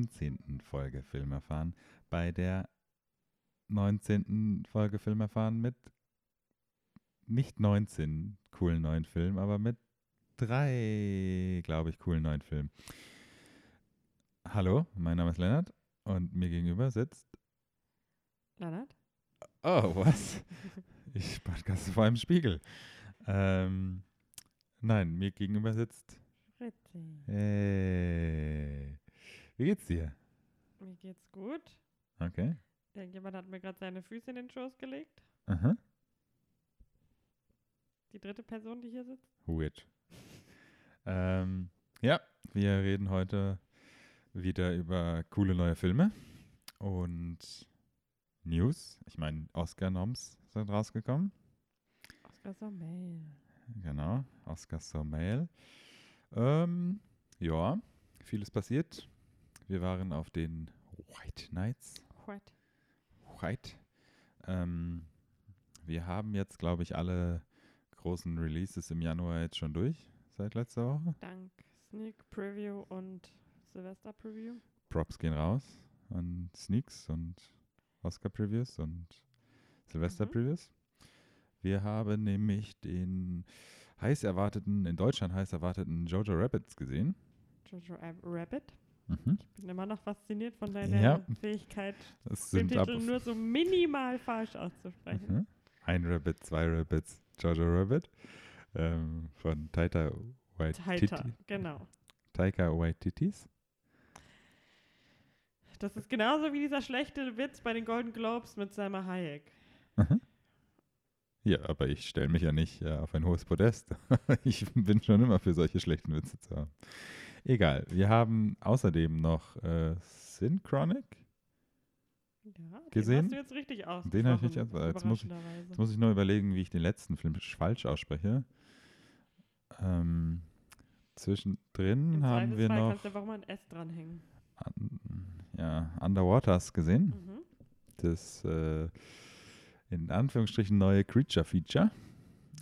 19. Folge Film erfahren. Bei der 19. Folge Film erfahren mit nicht 19 coolen neuen Filmen, aber mit drei, glaube ich, coolen neuen Filmen. Hallo, mein Name ist Lennart und mir gegenüber sitzt. Lennart? Oh, was? Ich podcaste vor einem Spiegel. Ähm, nein, mir gegenüber sitzt. Fritzi. Hey. Wie geht's dir? Mir geht's gut. Okay. Irgendjemand hat mir gerade seine Füße in den Schoß gelegt. Aha. Die dritte Person, die hier sitzt. Weird. ähm, ja, wir reden heute wieder über coole neue Filme und News. Ich meine, Oscar-Noms sind rausgekommen. Oscar so Mail. Genau, Oscar so Mail. Ähm, ja, vieles passiert. Wir waren auf den White Nights. What? White. Ähm, wir haben jetzt, glaube ich, alle großen Releases im Januar jetzt schon durch, seit letzter Woche. Dank Sneak Preview und Silvester Preview. Props gehen raus an Sneaks und Oscar-Previews und Silvester-Previews. Wir haben nämlich den heiß erwarteten, in Deutschland heiß erwarteten Jojo Rabbits gesehen. Jojo Ab- Rabbit. Mhm. Ich bin immer noch fasziniert von deiner Ja. Fähigkeit, Das den Titel nur so minimal falsch auszusprechen. Mhm. ein Rabbit, zwei Rabbits, Jojo Rabbit ähm, von Taika Waititi. Taita, genau. Taika Waititis. Das ist genauso wie dieser schlechte Witz bei den Golden Globes mit Selma Hayek. Mhm. Ja, aber ich stelle mich ja nicht äh, auf ein hohes Podest. ich bin schon immer für solche schlechten Witze zu haben. Egal, wir haben außerdem noch äh, Synchronic. Ja, Gesehen? Den hast du jetzt richtig aus. Den habe ich nicht aus- jetzt muss ich- Jetzt muss ich nur überlegen, wie ich den letzten Film falsch ausspreche. Ähm, zwischendrin Im haben wir noch kannst du einfach mal ein S dranhängen. an, ja, Underwaters gesehen. Mhm. Das äh, in Anführungsstrichen neue Creature-Feature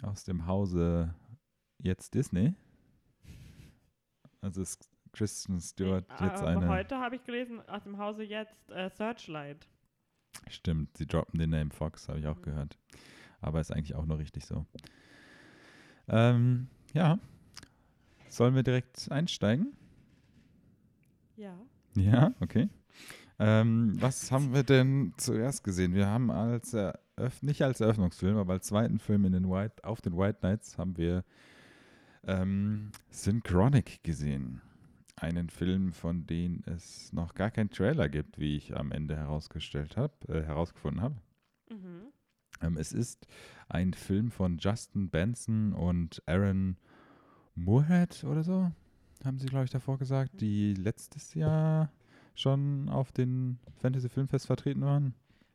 aus dem Hause jetzt Disney. Also ist Kristen Stewart jetzt aber eine. heute habe ich gelesen, aus dem Hause jetzt äh, Searchlight. Stimmt, sie droppen den Name Fox, habe ich auch Mhm. gehört. Aber ist eigentlich auch nur richtig so. Ähm, ja. Sollen wir direkt einsteigen? Ja. Ja, okay. Ähm, was haben wir denn zuerst gesehen? Wir haben als Eröff nicht als Eröffnungsfilm, aber als zweiten Film in den White, auf den White Nights haben wir ähm, Synchronic gesehen. Einen Film, von dem es noch gar keinen Trailer gibt, wie ich am Ende herausgestellt habe, äh, herausgefunden habe. Mhm. Ähm, es ist ein Film von Justin Benson und Aaron Moorhead oder so, haben sie, glaube ich, davor gesagt, die letztes Jahr schon auf den Fantasy Filmfest vertreten waren.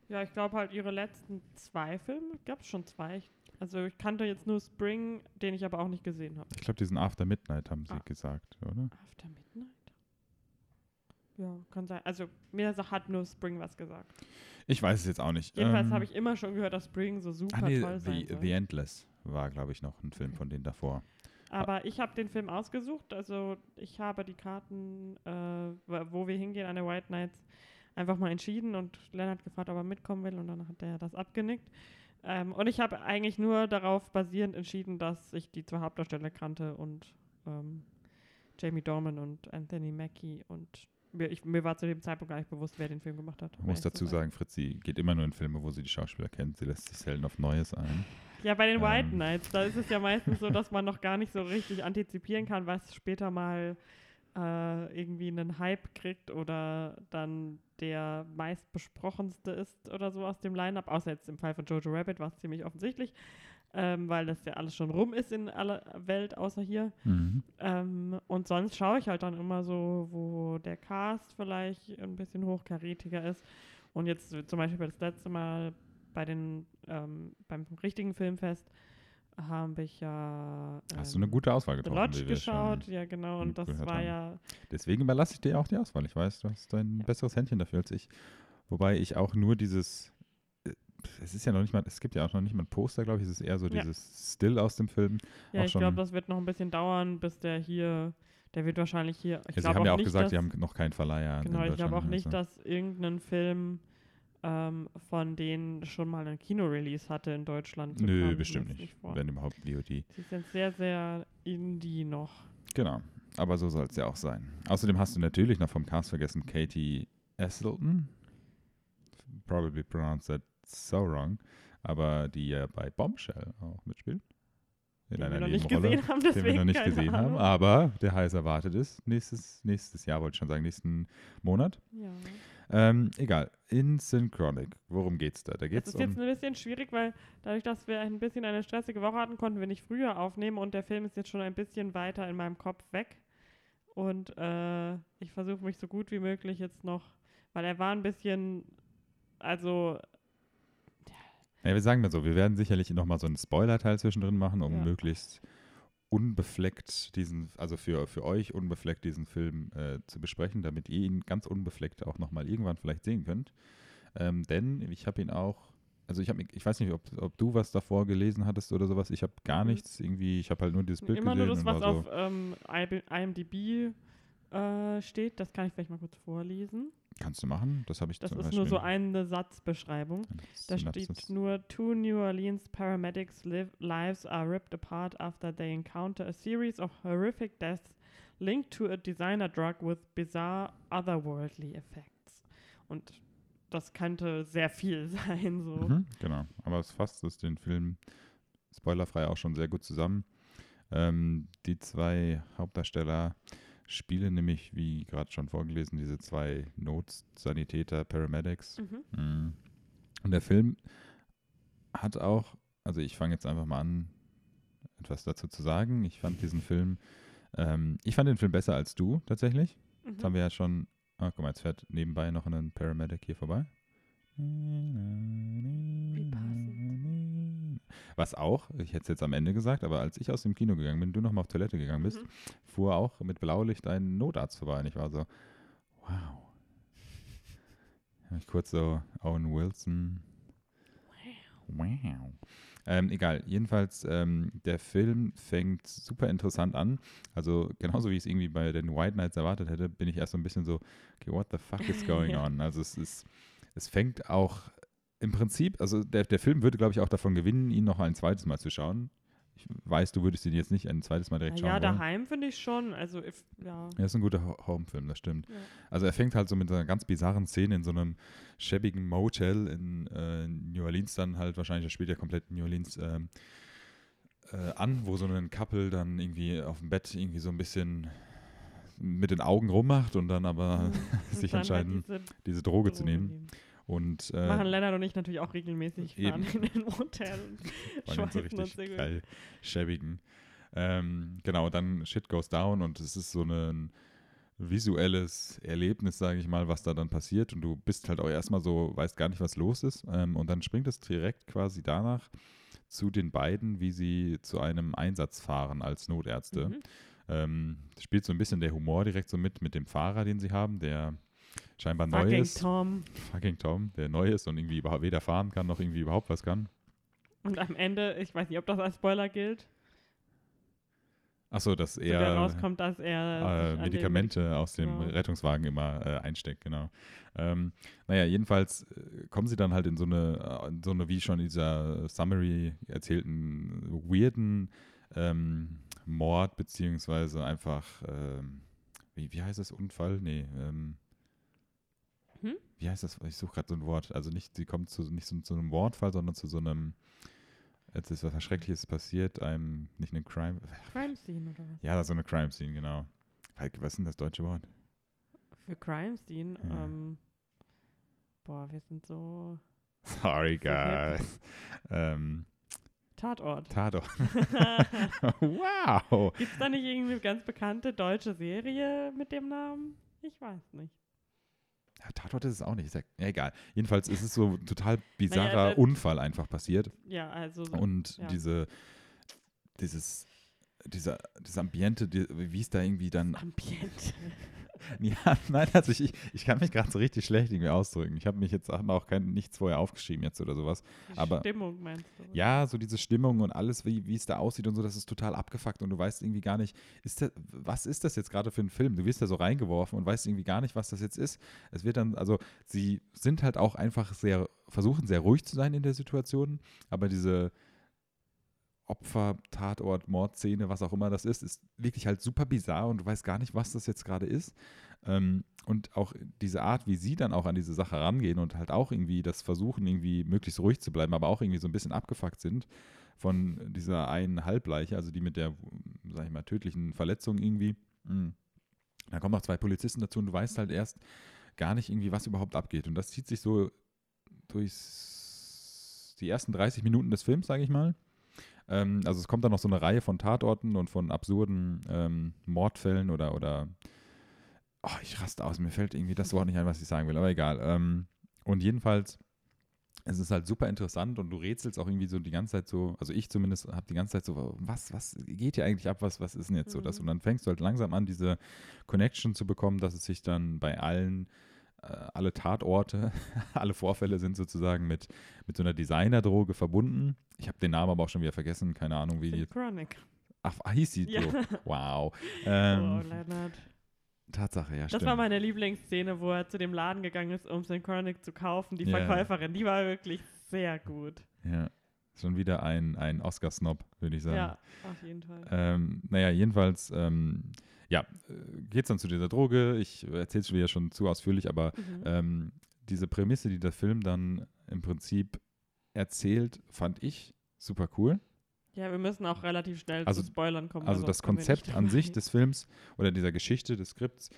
Ja, ich glaube halt ihre letzten zwei Filme, gab es schon zwei. Ich- Also ich kannte jetzt nur Spring, den ich aber auch nicht gesehen habe. Ich glaube, diesen After Midnight haben sie Ah. gesagt, oder? After Midnight? Ja, kann sein. Also mir hat nur Spring was gesagt. Ich weiß es jetzt auch nicht. Jedenfalls Ähm, habe ich immer schon gehört, dass Spring so super ah, nee, toll sein The, soll. The Endless war, glaube ich, noch ein Film Okay. von denen davor. Aber ich habe den Film ausgesucht. Also ich habe die Karten, äh, wo- wo wir hingehen an der White Nights, einfach mal entschieden und Lennart gefragt, ob er mitkommen will und dann hat er das abgenickt. Ähm, und ich habe eigentlich nur darauf basierend entschieden, dass ich die zwei Hauptdarsteller kannte und ähm, Jamie Dorman und Anthony Mackie und mir, ich, mir war zu dem Zeitpunkt gar nicht bewusst, wer den Film gemacht hat. Ich muss dazu sagen, Fritzi geht immer nur in Filme, wo sie die Schauspieler kennt. Sie lässt sich selten auf Neues ein. Ja, bei den White Ähm. Nights, da ist es ja meistens so, dass man noch gar nicht so richtig antizipieren kann, was später mal äh, irgendwie einen Hype kriegt oder dann der meistbesprochenste ist oder so aus dem Line-Up. Außer jetzt im Fall von Jojo Rabbit war es ziemlich offensichtlich, ähm, weil das ja alles schon rum ist in aller Welt, außer hier. Mhm. Ähm, und sonst schaue ich halt dann immer so, wo der Cast vielleicht ein bisschen hochkarätiger ist. Und jetzt zum Beispiel das letzte Mal bei den, ähm, beim richtigen Filmfest habe ich ja ähm, Hast du eine gute Auswahl The getroffen? Lodge geschaut, ja genau, und das war haben. ja, Deswegen überlasse ich dir auch die Auswahl. Ich weiß, du hast ein Ja. besseres Händchen dafür als ich. Wobei ich auch nur dieses, äh, es ist ja noch nicht mal, es gibt ja auch noch nicht mal ein Poster, glaube ich, es ist eher so Ja. dieses Still aus dem Film. Ja, Auch ich glaube, das wird noch ein bisschen dauern, bis der hier, der wird wahrscheinlich hier. Ich Ja, sie haben ja auch nicht, gesagt, dass, sie haben noch keinen Verleiher. Genau, ich glaube auch nicht, also. dass irgendein Film ähm, von denen schon mal einen Kinorelease hatte in Deutschland. So Nö, es bestimmt nicht. vor. Wenn überhaupt VOD. Sie sind sehr, sehr indie noch. Genau, aber so soll es ja auch sein. Außerdem hast du natürlich noch vom Cast vergessen Katie Esselton. Probably pronounced that so wrong. Aber die ja bei Bombshell auch mitspielt. In Den wir einer noch nicht Nebenrolle, gesehen haben, den deswegen wir noch nicht gesehen Ahnung. haben. Aber der heiß erwartet ist. Nächstes, nächstes Jahr wollte ich schon sagen, nächsten Monat. Ja. Ähm, egal. In Synchronic. Worum geht's da? Da Das geht's ist jetzt um. ein bisschen schwierig, weil dadurch, dass wir ein bisschen eine stressige Woche hatten, konnten wir nicht früher aufnehmen und der Film ist jetzt schon ein bisschen weiter in meinem Kopf weg. Und äh, ich versuche mich so gut wie möglich jetzt noch, weil er war ein bisschen, also Ja, wir sagen mal so, wir werden sicherlich nochmal so einen Spoiler-Teil zwischendrin machen, um Ja. möglichst unbefleckt diesen, also für, für euch unbefleckt diesen Film äh, zu besprechen, damit ihr ihn ganz unbefleckt auch nochmal irgendwann vielleicht sehen könnt. Ähm, denn ich habe ihn auch, also ich habe, ich weiß nicht, ob, ob du was davor gelesen hattest oder sowas. Ich habe gar Mhm. nichts irgendwie. Ich habe halt nur dieses Bild immer gesehen nur das, was war auf so, ähm, IMDb äh, steht. Das kann ich vielleicht mal kurz vorlesen. Kannst du machen? Das habe ich Das ist Beispiel. nur so eine Satzbeschreibung. Da steht nur, two New Orleans paramedics live, lives are ripped apart after they encounter a series of horrific deaths linked to a designer drug with bizarre otherworldly effects. Und das könnte sehr viel sein, so. Mhm, genau, aber es fasst es den Film spoilerfrei auch schon sehr gut zusammen. Ähm, die zwei Hauptdarsteller spielen nämlich, wie gerade schon vorgelesen, diese zwei Notsanitäter, Paramedics. Mhm. Mhm. Und der Film hat auch, also ich fange jetzt einfach mal an, etwas dazu zu sagen. Ich fand diesen Film, ähm, ich fand den Film besser als du tatsächlich. Jetzt haben Mhm. wir ja schon, ah, guck mal, jetzt fährt nebenbei noch ein Paramedic hier vorbei. Wie passend. Was auch, ich hätte es jetzt am Ende gesagt, aber als ich aus dem Kino gegangen bin, du nochmal auf Toilette gegangen bist, Mhm. fuhr auch mit Blaulicht ein Notarzt vorbei und ich war so, wow. Hab ich kurz so Owen Wilson. Wow. Ähm, egal, jedenfalls, ähm, der Film fängt super interessant an. Also genauso wie ich es irgendwie bei den White Knights erwartet hätte, bin ich erst so ein bisschen so, okay, what the fuck is going on? Also es ist, es fängt auch im Prinzip, also der, der Film würde, glaube ich, auch davon gewinnen, ihn noch ein zweites Mal zu schauen. Ich weiß, du würdest ihn jetzt nicht ein zweites Mal direkt Ja, ja schauen wollen. daheim finde ich schon. Also, if, ja. Ja, ist ein guter Ho- Home-Film, das stimmt. Ja. Also er fängt halt so mit einer ganz bizarren Szene in so einem schäbigen Motel in äh, New Orleans dann halt wahrscheinlich, das spielt ja komplett in New Orleans ähm, äh, an, wo so ein Couple dann irgendwie auf dem Bett irgendwie so ein bisschen mit den Augen rummacht und dann aber Mhm. sich Und dann halt entscheiden, diese diese Droge zu Droge nehmen. nehmen. Und Machen äh, Lennart und ich natürlich auch regelmäßig. Eben. Fahren in den Hotel und allem so richtig uns geil schäbigen. Ähm, genau, dann Shit goes down und es ist so ein visuelles Erlebnis, sage ich mal, was da dann passiert und du bist halt auch erstmal so, weißt gar nicht, was los ist ähm, und dann springt es direkt quasi danach zu den beiden, wie sie zu einem Einsatz fahren als Notärzte. Mhm. Ähm, spielt so ein bisschen der Humor direkt so mit, mit dem Fahrer, den sie haben, der scheinbar neu Fucking ist. Tom. Fucking Tom, der neu ist und irgendwie weder fahren kann noch irgendwie überhaupt was kann. Und am Ende, ich weiß nicht, ob das als Spoiler gilt, Achso, dass so er rauskommt, dass er äh, Medikamente aus dem Ja. Rettungswagen immer äh, einsteckt, genau. Ähm, naja, jedenfalls äh, kommen sie dann halt in so eine, äh, in so eine wie schon in dieser Summary erzählten, weirden ähm, Mord, beziehungsweise einfach, ähm, wie, wie heißt das, Unfall? Nee, ähm, Hm? wie heißt das? Ich suche gerade so ein Wort. Also nicht, sie kommt zu, nicht zu, zu einem Mordfall, sondern zu so einem, jetzt ist was Schreckliches passiert, einem, nicht einem Crime, Crime Scene oder was? ja, so eine Crime Scene, genau. Was ist denn das deutsche Wort? Für Crime Scene, Ja. ähm, boah, wir sind so Sorry, guys. ähm, Tatort. Tatort. wow. Gibt es da nicht irgendwie eine ganz bekannte deutsche Serie mit dem Namen? Ich weiß nicht. Ja, Tatort ist es auch nicht. Ja, egal. Jedenfalls ist es so ein total bizarrer Naja, Unfall einfach passiert. Ja, also so. Und ja. diese, dieses, dieser, dieses Ambiente, die, wie es da irgendwie dann, Ambiente. ja, nein, also ich, ich, ich kann mich gerade so richtig schlecht irgendwie ausdrücken. Ich habe mich jetzt auch kein, nichts vorher aufgeschrieben jetzt oder sowas. Die Aber- Stimmung meinst du? Ja, so diese Stimmung und alles, wie, wie es da aussieht und so, das ist total abgefuckt und du weißt irgendwie gar nicht, ist das, was ist das jetzt gerade für ein Film? Du wirst da so reingeworfen und weißt irgendwie gar nicht, was das jetzt ist. Es wird dann, also sie sind halt auch einfach sehr, versuchen sehr ruhig zu sein in der Situation, aber diese Opfer, Tatort, Mordszene, was auch immer das ist, ist wirklich halt super bizarr und du weißt gar nicht, was das jetzt gerade ist. Ähm, und auch diese Art, wie sie dann auch an diese Sache rangehen und halt auch irgendwie das versuchen, irgendwie möglichst ruhig zu bleiben, aber auch irgendwie so ein bisschen abgefuckt sind von dieser einen Halbleiche, also die mit der, sag ich mal, tödlichen Verletzung irgendwie. Mhm. Da kommen noch zwei Polizisten dazu und du weißt halt erst gar nicht irgendwie, was überhaupt abgeht. Und das zieht sich so durch die ersten 30 Minuten des Films, sage ich mal. Ähm, also es kommt dann noch so eine Reihe von Tatorten und von absurden ähm, Mordfällen oder, oder oh, ich raste aus, mir fällt irgendwie das Wort nicht ein, was ich sagen will, aber egal. Ähm, und jedenfalls, es ist halt super interessant und du rätselst auch irgendwie so die ganze Zeit so, also ich zumindest habe die ganze Zeit so, was, was geht hier eigentlich ab, was, was ist denn jetzt so das? Mhm. Und dann fängst du halt langsam an, diese Connection zu bekommen, dass es sich dann bei allen, alle Tatorte, alle Vorfälle sind sozusagen mit, mit so einer Designerdroge verbunden. Ich habe den Namen aber auch schon wieder vergessen, keine Ahnung, wie die. Chronic. Ach, ah, hieß sie Ja. so. Wow. oh, Ähm, Leonard. Tatsache, ja, Das stimmt. war meine Lieblingsszene, wo er zu dem Laden gegangen ist, um sein Chronic zu kaufen. Die. Verkäuferin, die war wirklich sehr gut. Ja, schon wieder ein, ein Oscar-Snob, würde ich sagen. Ja, auf jeden Fall. Ähm, naja, jedenfalls, ähm, ja, geht es dann zu dieser Droge. Ich erzähle es schon wieder schon zu ausführlich, aber Mhm. ähm, diese Prämisse, die der Film dann im Prinzip erzählt, fand ich super cool. ja, wir müssen auch relativ schnell Also- zu Spoilern kommen. Also sonst das Konzept an sich des Films oder dieser Geschichte, des Skripts,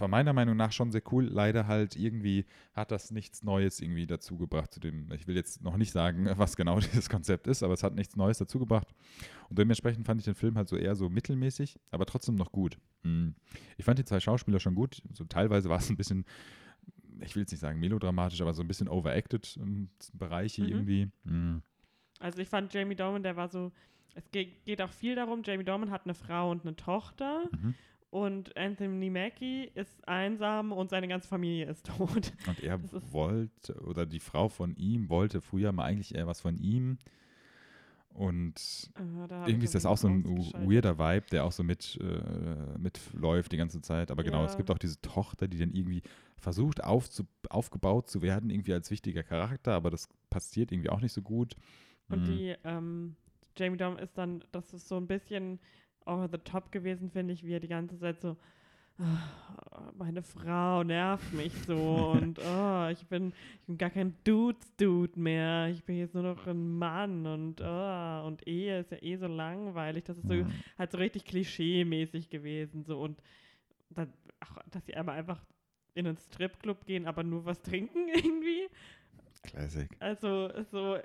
war meiner Meinung nach schon sehr cool. Leider halt irgendwie hat das nichts Neues irgendwie dazugebracht zu dem, ich will jetzt noch nicht sagen, was genau dieses Konzept ist, aber es hat nichts Neues dazugebracht. Und dementsprechend fand ich den Film halt so eher so mittelmäßig, aber trotzdem noch gut. Mm. Ich fand die zwei Schauspieler schon gut. So teilweise war es ein bisschen, ich will jetzt nicht sagen melodramatisch, aber so ein bisschen overacted Bereiche Mhm. irgendwie. Mm. Also ich fand Jamie Dorman, der war so, es geht, geht auch viel darum, Jamie Dorman hat eine Frau und eine Tochter Mhm. Und Anthony Mackie ist einsam und seine ganze Familie ist tot. Und er wollte, oder die Frau von ihm wollte früher mal eigentlich eher was von ihm. Und hab irgendwie ist das auch so ein weirder Vibe, der auch so mit, äh, mitläuft die ganze Zeit. Aber genau, es Ja. gibt auch diese Tochter, die dann irgendwie versucht aufzu aufgebaut zu werden, irgendwie als wichtiger Charakter, aber das passiert irgendwie auch nicht so gut. Und Mm. die, ähm, Jamie Dorman ist dann, das ist so ein bisschen over the top gewesen, finde ich, wie er die ganze Zeit so, "Ah, meine Frau nervt mich so und oh, ich, bin, ich bin gar kein Dudes-Dude mehr. Ich bin jetzt nur noch ein Mann und oh, und Ehe ist ja eh so langweilig. Das ist so halt so richtig klischee-mäßig gewesen. So und dann, ach, dass sie aber einfach in einen Stripclub gehen, aber nur was trinken irgendwie. Classic. Also, so,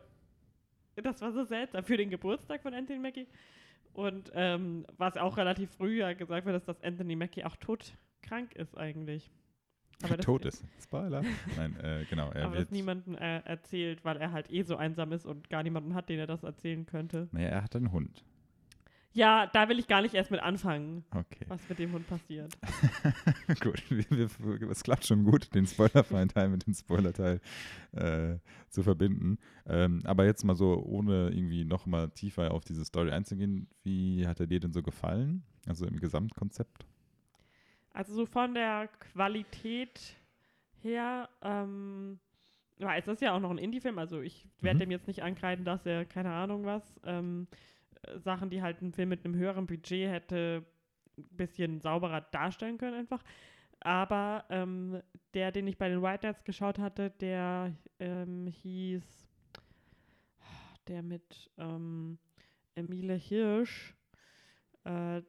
das war so seltsam für den Geburtstag von Anthony Mackie. Und ähm, was auch relativ früh ja gesagt wird, ist, dass Anthony Mackie auch todkrank ist eigentlich. Aber das, Tot ist. Spoiler. Nein, äh, genau. Er aber wird, das niemandem äh, erzählt, weil er halt eh so einsam ist und gar niemanden hat, den er das erzählen könnte. naja, er hat einen Hund. Ja, da will ich gar nicht erst mit anfangen, Okay. was mit dem Hund passiert. gut, es klappt schon gut, den spoilerfreien Teil mit dem Spoilerteil äh, zu verbinden. Ähm, aber jetzt mal so, ohne irgendwie noch mal tiefer auf diese Story einzugehen, wie hat er dir denn so gefallen? Also im Gesamtkonzept? Also so von der Qualität her, ähm, ja, es ist ja auch noch ein Indie-Film, also ich werde Mhm. dem jetzt nicht ankreiden, dass er, keine Ahnung was, ähm, äh, Sachen, die halt ein Film mit einem höheren Budget hätte, ein bisschen sauberer darstellen können einfach. Aber ähm, der, den ich bei den White Nights geschaut hatte, der ähm, hieß, der mit ähm, Emile Hirsch, äh,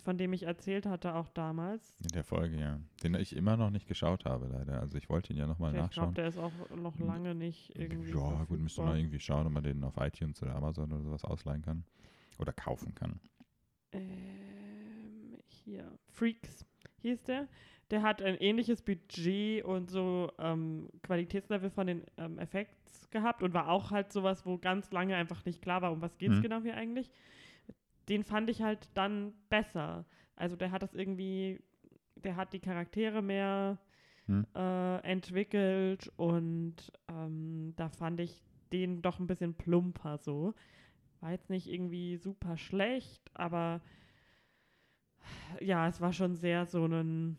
von dem ich erzählt hatte auch damals. In der Folge, ja. Den ich immer noch nicht geschaut habe, leider. Also ich wollte ihn ja noch mal ich glaube, nachschauen. der ist auch noch lange nicht irgendwie. Ja, gut, müsste verfügbar. man irgendwie schauen, ob man den auf iTunes oder Amazon oder sowas ausleihen kann. Oder kaufen kann. Ähm, hier, Freaks hieß der. Der hat ein ähnliches Budget und so ähm, Qualitätslevel von den ähm, Effekts gehabt und war auch halt sowas, wo ganz lange einfach nicht klar war, um was geht es Mhm. genau hier eigentlich. Den fand ich halt dann besser. Also der hat das irgendwie der hat die Charaktere mehr Hm. äh, entwickelt und ähm, da fand ich den doch ein bisschen plumper so. War jetzt nicht irgendwie super schlecht, aber ja, es war schon sehr so ein.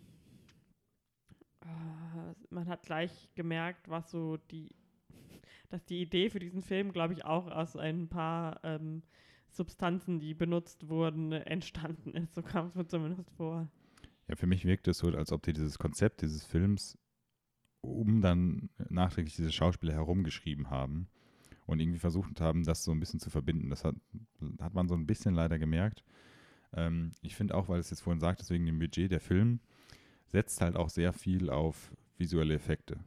Äh, man hat gleich gemerkt, was so die. dass die Idee für diesen Film, glaube ich, auch aus ein paar ähm, Substanzen, die benutzt wurden, entstanden ist. So kam es mir zumindest vor. Ja, für mich wirkt es so, als ob die dieses Konzept dieses Films um dann nachträglich diese Schauspieler herumgeschrieben haben und irgendwie versucht haben, das so ein bisschen zu verbinden. Das hat, hat man so ein bisschen leider gemerkt. Ähm, ich finde auch, weil es jetzt vorhin sagt, deswegen dem Budget, der Film setzt halt auch sehr viel auf visuelle Effekte.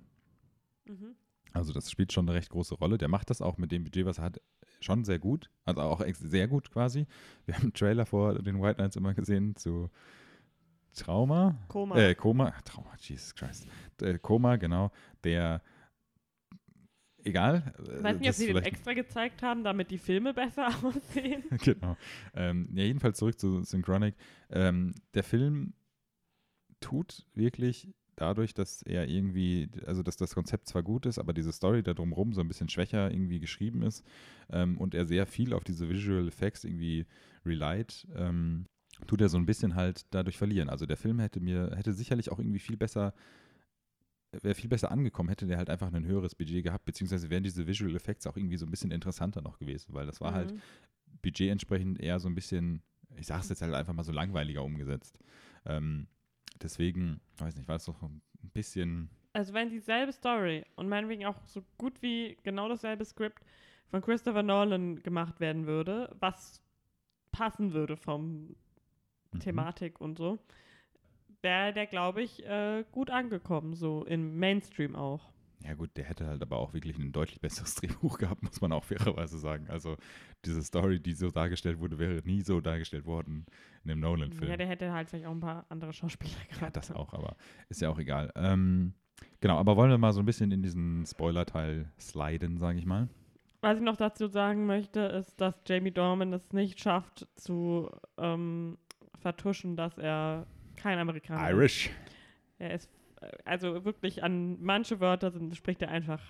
Mhm. Also das spielt schon eine recht große Rolle. Der macht das auch mit dem Budget, was er hat, schon sehr gut. Also auch sehr gut quasi. Wir haben einen Trailer vor den White Nights immer gesehen zu Trauma. Koma. Äh, Koma. Trauma, Jesus Christ. Äh, Koma, genau. Der, egal. Ich äh, weiß nicht, ob das sie den extra gezeigt haben, damit die Filme besser aussehen. genau. Ähm, ja, jedenfalls zurück zu Synchronic. Ähm, der Film tut wirklich dadurch, dass er irgendwie, also dass das Konzept zwar gut ist, aber diese Story da drumherum so ein bisschen schwächer irgendwie geschrieben ist ähm, und er sehr viel auf diese Visual Effects irgendwie relied, ähm, tut er so ein bisschen halt dadurch verlieren. Also der Film hätte mir, hätte sicherlich auch irgendwie viel besser wäre viel besser angekommen, hätte der halt einfach ein höheres Budget gehabt, beziehungsweise wären diese Visual Effects auch irgendwie so ein bisschen interessanter noch gewesen, weil das war halt Mhm. Budget entsprechend eher so ein bisschen, ich sage es jetzt halt einfach mal so langweiliger umgesetzt. Ähm, deswegen, weiß nicht, war es doch ein bisschen, Also wenn dieselbe Story und meinetwegen auch so gut wie genau dasselbe Skript von Christopher Nolan gemacht werden würde, was passen würde vom mhm. Thematik und so, wäre der, glaube ich, äh, gut angekommen, so im Mainstream auch. Ja gut, der hätte halt aber auch wirklich ein deutlich besseres Drehbuch gehabt, muss man auch fairerweise sagen. Also diese Story, die so dargestellt wurde, wäre nie so dargestellt worden in dem Nolan-Film. Ja, der hätte halt vielleicht auch ein paar andere Schauspieler gehabt. Ja, das auch, aber ist ja auch egal. Ähm, genau, aber wollen wir mal so ein bisschen in diesen Spoiler-Teil sliden, sage ich mal. Was ich noch dazu sagen möchte, ist, dass Jamie Dorman es nicht schafft zu ähm, vertuschen, dass er kein Amerikaner ist. Irish. Er ist, also wirklich an manche Wörter sind, spricht er einfach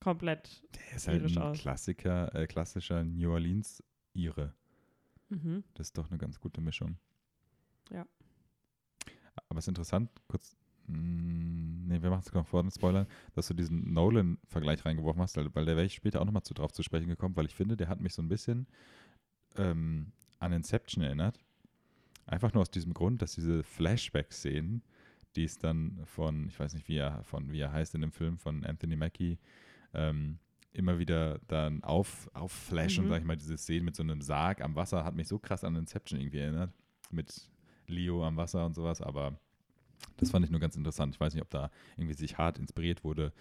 komplett. Der ist halt ein aus. Klassiker, äh, klassischer New Orleans-Ire. Mhm. Das ist doch eine ganz gute Mischung. Ja. Aber es ist interessant, kurz, mh, nee, wir machen es noch vor den Spoilern, dass du diesen Nolan-Vergleich reingeworfen hast, weil weil da wäre ich später auch nochmal zu drauf zu sprechen gekommen, weil ich finde, der hat mich so ein bisschen ähm, an Inception erinnert. Einfach nur aus diesem Grund, dass diese Flashback-Szenen, die es dann von, ich weiß nicht, wie er, von, wie er heißt in dem Film, von Anthony Mackie, ähm, immer wieder dann auf, aufflashen, Mhm. sag ich mal, diese Szenen mit so einem Sarg am Wasser, hat mich so krass an Inception irgendwie erinnert. Mit Leo am Wasser und sowas, aber das fand ich nur ganz interessant. Ich weiß nicht, ob da irgendwie sich hart inspiriert wurde,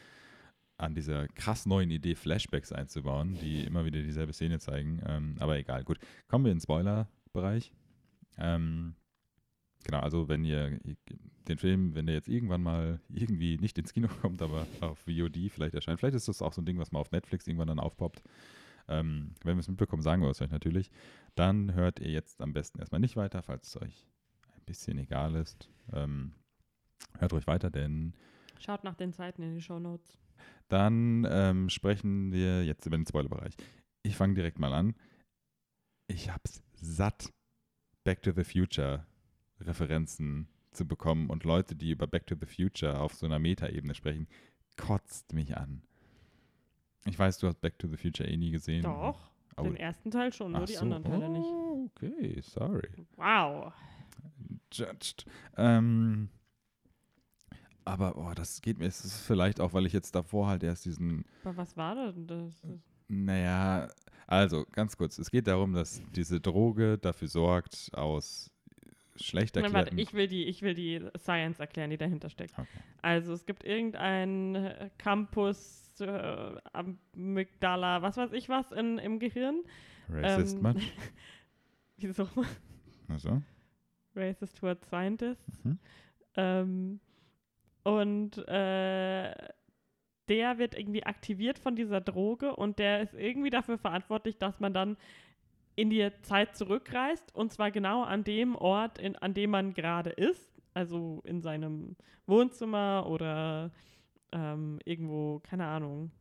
an dieser krass neuen Idee Flashbacks einzubauen, die immer wieder dieselbe Szene zeigen. Ähm, aber egal, gut. Kommen wir in den Spoiler-Bereich. Ähm, genau, also wenn ihr den Film, wenn der jetzt irgendwann mal irgendwie nicht ins Kino kommt, aber auf VOD vielleicht erscheint, vielleicht ist das auch so ein Ding, was mal auf Netflix irgendwann dann aufpoppt. Ähm, wenn wir es mitbekommen, sagen wir es euch natürlich. Dann hört ihr jetzt am besten erstmal nicht weiter, falls es euch ein bisschen egal ist. Ähm, hört ruhig weiter, denn Schaut nach den Zeiten in die Show Notes. dann ähm, sprechen wir jetzt über den Spoilerbereich. Ich fange direkt mal an. Ich hab's satt, Back to the Future Referenzen zu bekommen und Leute, die über Back to the Future auf so einer Metaebene sprechen, kotzt mich an. Ich weiß, du hast Back to the Future eh nie gesehen. Doch, Oh, den ersten Teil schon, nur ach die so. anderen Teile nicht. Okay, sorry. Wow. Judged. Ähm, aber oh, das geht mir, es ist vielleicht auch, weil ich jetzt davor halt erst diesen Aber was war denn das? Naja, also ganz kurz. Es geht darum, dass diese Droge dafür sorgt, aus schlecht Nein, warte, ich will, die, ich will die Science erklären, die dahinter steckt. Okay. Also es gibt irgendeinen äh, Campus äh, Amygdala, was weiß ich was in, im Gehirn. Racist Ähm, man. Wieso? Also. Racist towards Scientists. Mhm. Ähm, und äh, der wird irgendwie aktiviert von dieser Droge und der ist irgendwie dafür verantwortlich, dass man dann in die Zeit zurückreist und zwar genau an dem Ort, in, an dem man gerade ist also in seinem Wohnzimmer oder ähm, irgendwo, keine Ahnung,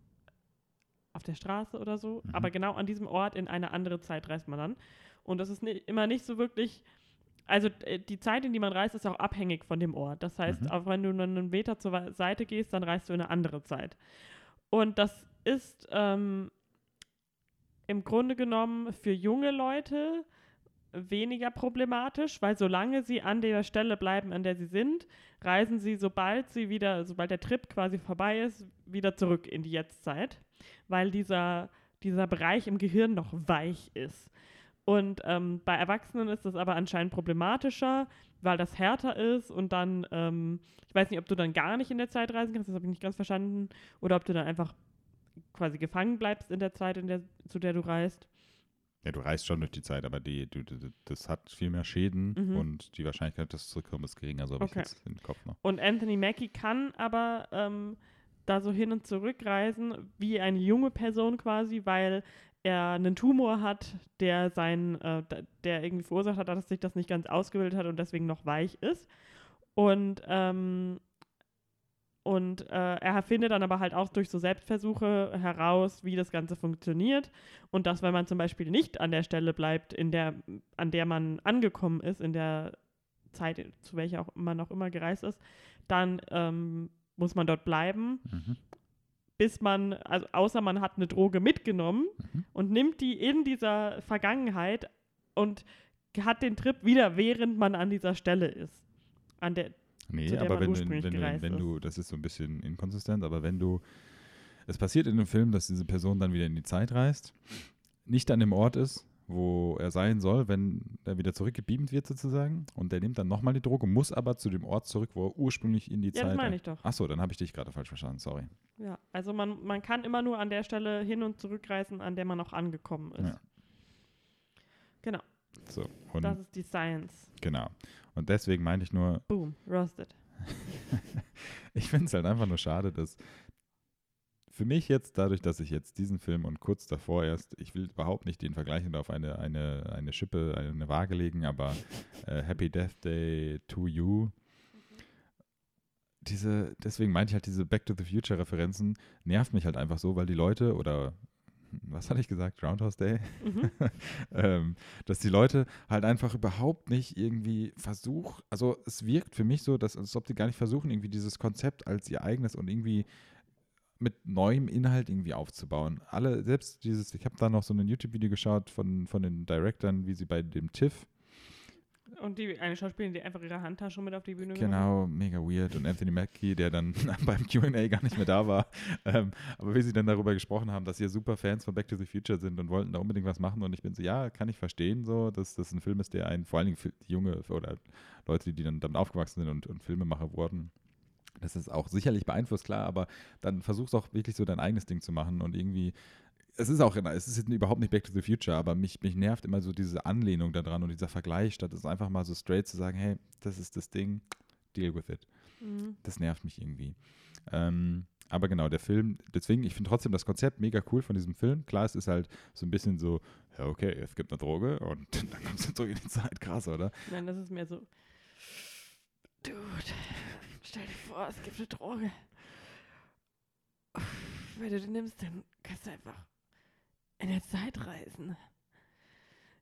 auf der Straße oder so. Mhm. Aber genau an diesem Ort in eine andere Zeit reist man dann. Und das ist ni immer nicht so wirklich. Also äh, die Zeit, in die man reist, ist auch abhängig von dem Ort. Das heißt, Mhm. auch wenn du einen Meter zur Seite gehst, dann reist du in eine andere Zeit. Und das ist ähm, im Grunde genommen für junge Leute weniger problematisch, weil solange sie an der Stelle bleiben, an der sie sind, reisen sie, sobald sie wieder, sobald der Trip quasi vorbei ist, wieder zurück in die Jetztzeit, weil dieser, dieser Bereich im Gehirn noch weich ist. Und ähm, bei Erwachsenen ist das aber anscheinend problematischer, weil das härter ist und dann, ähm, ich weiß nicht, ob du dann gar nicht in der Zeit reisen kannst, das habe ich nicht ganz verstanden, oder ob du dann einfach quasi gefangen bleibst in der Zeit, in der, zu der du reist. Ja, du reist schon durch die Zeit, aber die, du, du, das hat viel mehr Schäden Mhm. und die Wahrscheinlichkeit, dass es zurückkommt, ist geringer. So habe Okay. ich jetzt im Kopf noch. Und Anthony Mackie kann aber ähm, da so hin und zurück reisen, wie eine junge Person quasi, weil er einen Tumor hat, der sein, äh, der irgendwie verursacht hat, dass sich das nicht ganz ausgebildet hat und deswegen noch weich ist. Und ähm, und äh, er findet dann aber halt auch durch so Selbstversuche heraus, wie das Ganze funktioniert. Und dass, wenn man zum Beispiel nicht an der Stelle bleibt, in der, an der man angekommen ist, in der Zeit, zu welcher auch man auch immer gereist ist, dann ähm, muss man dort bleiben, Mhm. bis man, also außer man hat eine Droge mitgenommen Mhm. und nimmt die in dieser Vergangenheit und hat den Trip wieder, während man an dieser Stelle ist. An der, Nee, aber wenn, du- wenn, wenn ist. du, das ist so ein bisschen inkonsistent, aber wenn du, es passiert in dem Film, dass diese Person dann wieder in die Zeit reist, nicht an dem Ort ist, wo er sein soll, wenn er wieder zurückgebeamt wird sozusagen und der nimmt dann nochmal die Droge, muss aber zu dem Ort zurück, wo er ursprünglich in die ja, Zeit das meine ich doch. Achso, dann habe ich dich gerade falsch verstanden, sorry. Ja, also man, man kann immer nur an der Stelle hin und zurückreisen, an der man auch angekommen ist. Ja. Genau, So, das ist die Science. genau. Und deswegen meinte ich nur, Boom, roasted. ich finde es halt einfach nur schade, dass für mich jetzt, dadurch, dass ich jetzt diesen Film und kurz davor erst, ich will überhaupt nicht den vergleichen oder auf eine, eine, eine Schippe, eine Waage legen, aber äh, Happy Death Day to You. Diese, deswegen meinte ich halt, diese Back to the Future Referenzen nervt mich halt einfach so, weil die Leute oder was hatte ich gesagt? Groundhouse Day? Mhm. ähm, dass die Leute halt einfach überhaupt nicht irgendwie versuchen, also es wirkt für mich so, dass, als ob die gar nicht versuchen, irgendwie dieses Konzept als ihr eigenes und irgendwie mit neuem Inhalt irgendwie aufzubauen. Alle, selbst dieses, ich habe da noch so ein YouTube-Video geschaut von, von den Directern, wie sie bei dem TIFF, Und die eine Schauspielerin, die einfach ihre Handtasche mit auf die Bühne genau, mega weird, und Anthony Mackie, der dann beim Q&A gar nicht mehr da war, ähm, aber wie sie dann darüber gesprochen haben, dass sie super Fans von Back to the Future sind und wollten da unbedingt was machen. Und ich bin so, ja, kann ich verstehen so, dass das ein Film ist, der einen, vor allen Dingen junge oder Leute, die dann damit aufgewachsen sind und, und Filmemacher wurden, das ist auch sicherlich beeinflusst, klar, aber dann versuchst auch wirklich so dein eigenes Ding zu machen und irgendwie, es ist auch, es ist jetzt überhaupt nicht Back to the Future, aber mich, mich nervt immer so diese Anlehnung daran und dieser Vergleich, statt es einfach mal so straight zu sagen, hey, das ist das Ding, deal with it. Mhm. Das nervt mich irgendwie. Ähm, aber genau, der Film, deswegen, ich finde trotzdem das Konzept mega cool von diesem Film. Klar, es ist halt so ein bisschen so, ja, okay, es gibt eine Droge und dann kommst du zurück in die Zeit. Krass, oder? Nein, das ist mehr so. Dude, stell dir vor, es gibt eine Droge. Wenn du die nimmst, dann kannst du einfach in der Zeit reisen.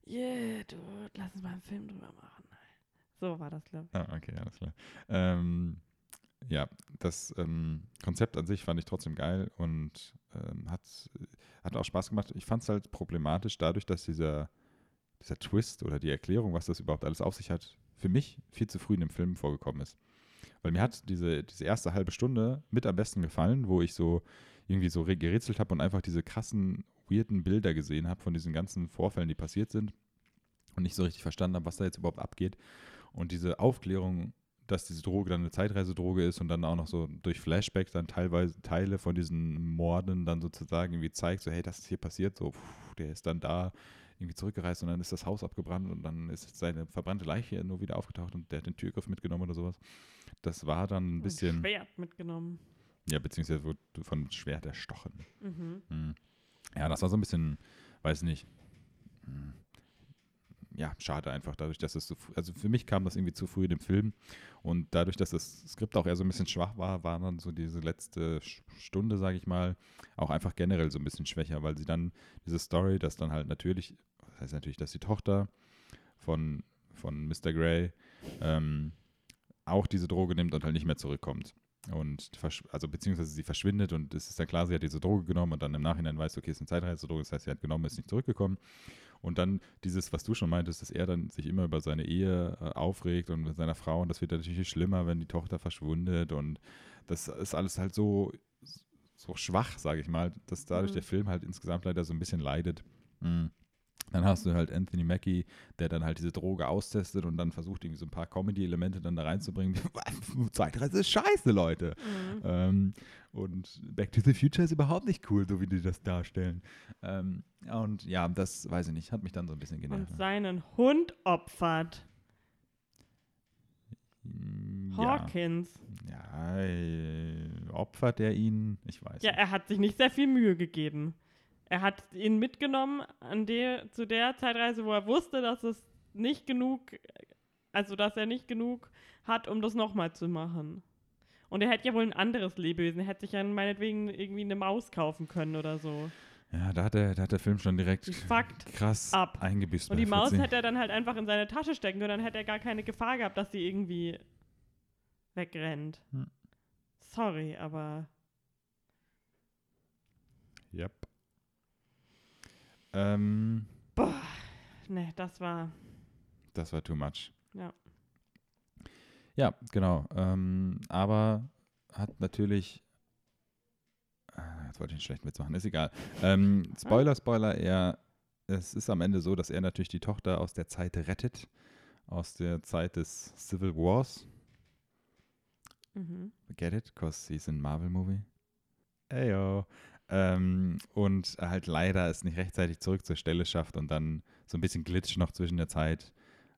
Yeah, dude, lass uns mal einen Film drüber machen. So war das, glaube Ah, okay, alles klar. Ähm, ja, das ähm, Konzept an sich fand ich trotzdem geil und ähm, hat, hat auch Spaß gemacht. Ich fand es halt problematisch dadurch, dass dieser, dieser Twist oder die Erklärung, was das überhaupt alles auf sich hat, für mich viel zu früh in dem Film vorgekommen ist. Weil mir hat diese, diese erste halbe Stunde mit am besten gefallen, wo ich so irgendwie so gerätselt habe und einfach diese krassen, weirden Bilder gesehen habe von diesen ganzen Vorfällen, die passiert sind und nicht so richtig verstanden habe, was da jetzt überhaupt abgeht. Und diese Aufklärung, dass diese Droge dann eine Zeitreisedroge ist und dann auch noch so durch Flashback dann teilweise Teile von diesen Morden dann sozusagen irgendwie zeigt, so hey, das ist hier passiert, so pff, der ist dann da irgendwie zurückgereist und dann ist das Haus abgebrannt und dann ist seine verbrannte Leiche nur wieder aufgetaucht und der hat den Türgriff mitgenommen oder sowas. Das war dann ein Ein bisschen, Schwert mitgenommen. ja, beziehungsweise wurde von Schwert erstochen. Mhm. Hm. Ja, das war so ein bisschen, weiß nicht. hm, ja, schade einfach, dadurch, dass es so, also für mich kam das irgendwie zu früh in dem Film und dadurch, dass das Skript auch eher so ein bisschen schwach war, war dann so diese letzte Stunde, sage ich mal, auch einfach generell so ein bisschen schwächer, weil sie dann diese Story, dass dann halt natürlich, das heißt natürlich, dass die Tochter von, von Mr. Grey ähm, auch diese Droge nimmt und halt nicht mehr zurückkommt. Und also beziehungsweise sie verschwindet und es ist dann klar, sie hat diese Droge genommen und dann im Nachhinein weiß, okay, es ist eine Zeitreise-Droge, das heißt, sie hat genommen, ist nicht zurückgekommen. Und dann dieses, was du schon meintest, dass er dann sich immer über seine Ehe äh, aufregt und mit seiner Frau und das wird natürlich schlimmer, wenn die Tochter verschwindet und das ist alles halt so, so schwach, sage ich mal, dass dadurch mhm. der Film halt insgesamt leider so ein bisschen leidet. Mhm. Dann hast du halt Anthony Mackie, der dann halt diese Droge austestet und dann versucht, irgendwie so ein paar Comedy-Elemente dann da reinzubringen. Zeitreise ist scheiße, Leute. Mhm. Ähm, und Back to the Future ist überhaupt nicht cool, so wie die das darstellen. Ähm, und ja, das weiß ich nicht, hat mich dann so ein bisschen genervt. Und seinen Hund opfert. Mm, Hawkins. Ja, ja äh, opfert er ihn? Ich weiß. Ja, nicht. er hat sich nicht sehr viel Mühe gegeben. Er hat ihn mitgenommen an der, zu der Zeitreise, wo er wusste, dass es nicht genug, also dass er nicht genug hat, um das nochmal zu machen. Und er hätte ja wohl ein anderes Lebewesen. Er hätte sich ja meinetwegen irgendwie eine Maus kaufen können oder so. Ja, da hat der, da hat der Film schon direkt Fakt krass ab. eingebüßt. Und die Maus hätte er dann halt einfach in seine Tasche stecken können, dann hätte er gar keine Gefahr gehabt, dass sie irgendwie wegrennt. Hm. Sorry, aber. Yep. Ähm, Boah, ne, das war. Das war too much. Ja. Ja, genau. Ähm, aber hat natürlich. Ah, jetzt wollte ich einen schlechten Witz machen, ist egal. Ähm, Spoiler, Spoiler, er. Es ist am Ende so, dass er natürlich die Tochter aus der Zeit rettet. Aus der Zeit des Civil Wars. Mhm. Get it? Because he's in Marvel movie. Eyo. Ähm, und halt leider es nicht rechtzeitig zurück zur Stelle schafft und dann so ein bisschen Glitch noch zwischen der Zeit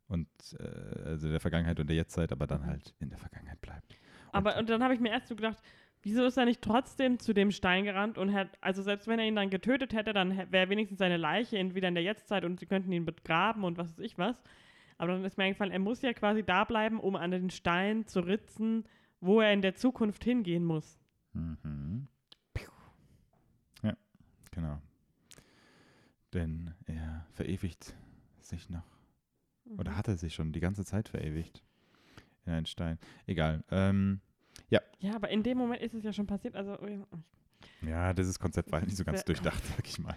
und äh, also der Vergangenheit und der Jetztzeit, aber dann halt in der Vergangenheit bleibt. Und aber und dann habe ich mir erst so gedacht, wieso ist er nicht trotzdem zu dem Stein gerannt und hat, also selbst wenn er ihn dann getötet hätte, dann wäre wenigstens seine Leiche entweder in der Jetztzeit und sie könnten ihn begraben und was weiß ich was. Aber dann ist mir eingefallen, er muss ja quasi da bleiben, um an den Stein zu ritzen, wo er in der Zukunft hingehen muss. Mhm. Genau. Denn er verewigt sich noch. Mhm. Oder hat er sich schon die ganze Zeit verewigt in einen Stein. Egal. Ähm, ja. Ja, aber in dem Moment ist es ja schon passiert. Also, oh ja, dieses Konzept war nicht so ganz durchdacht, sag ich mal.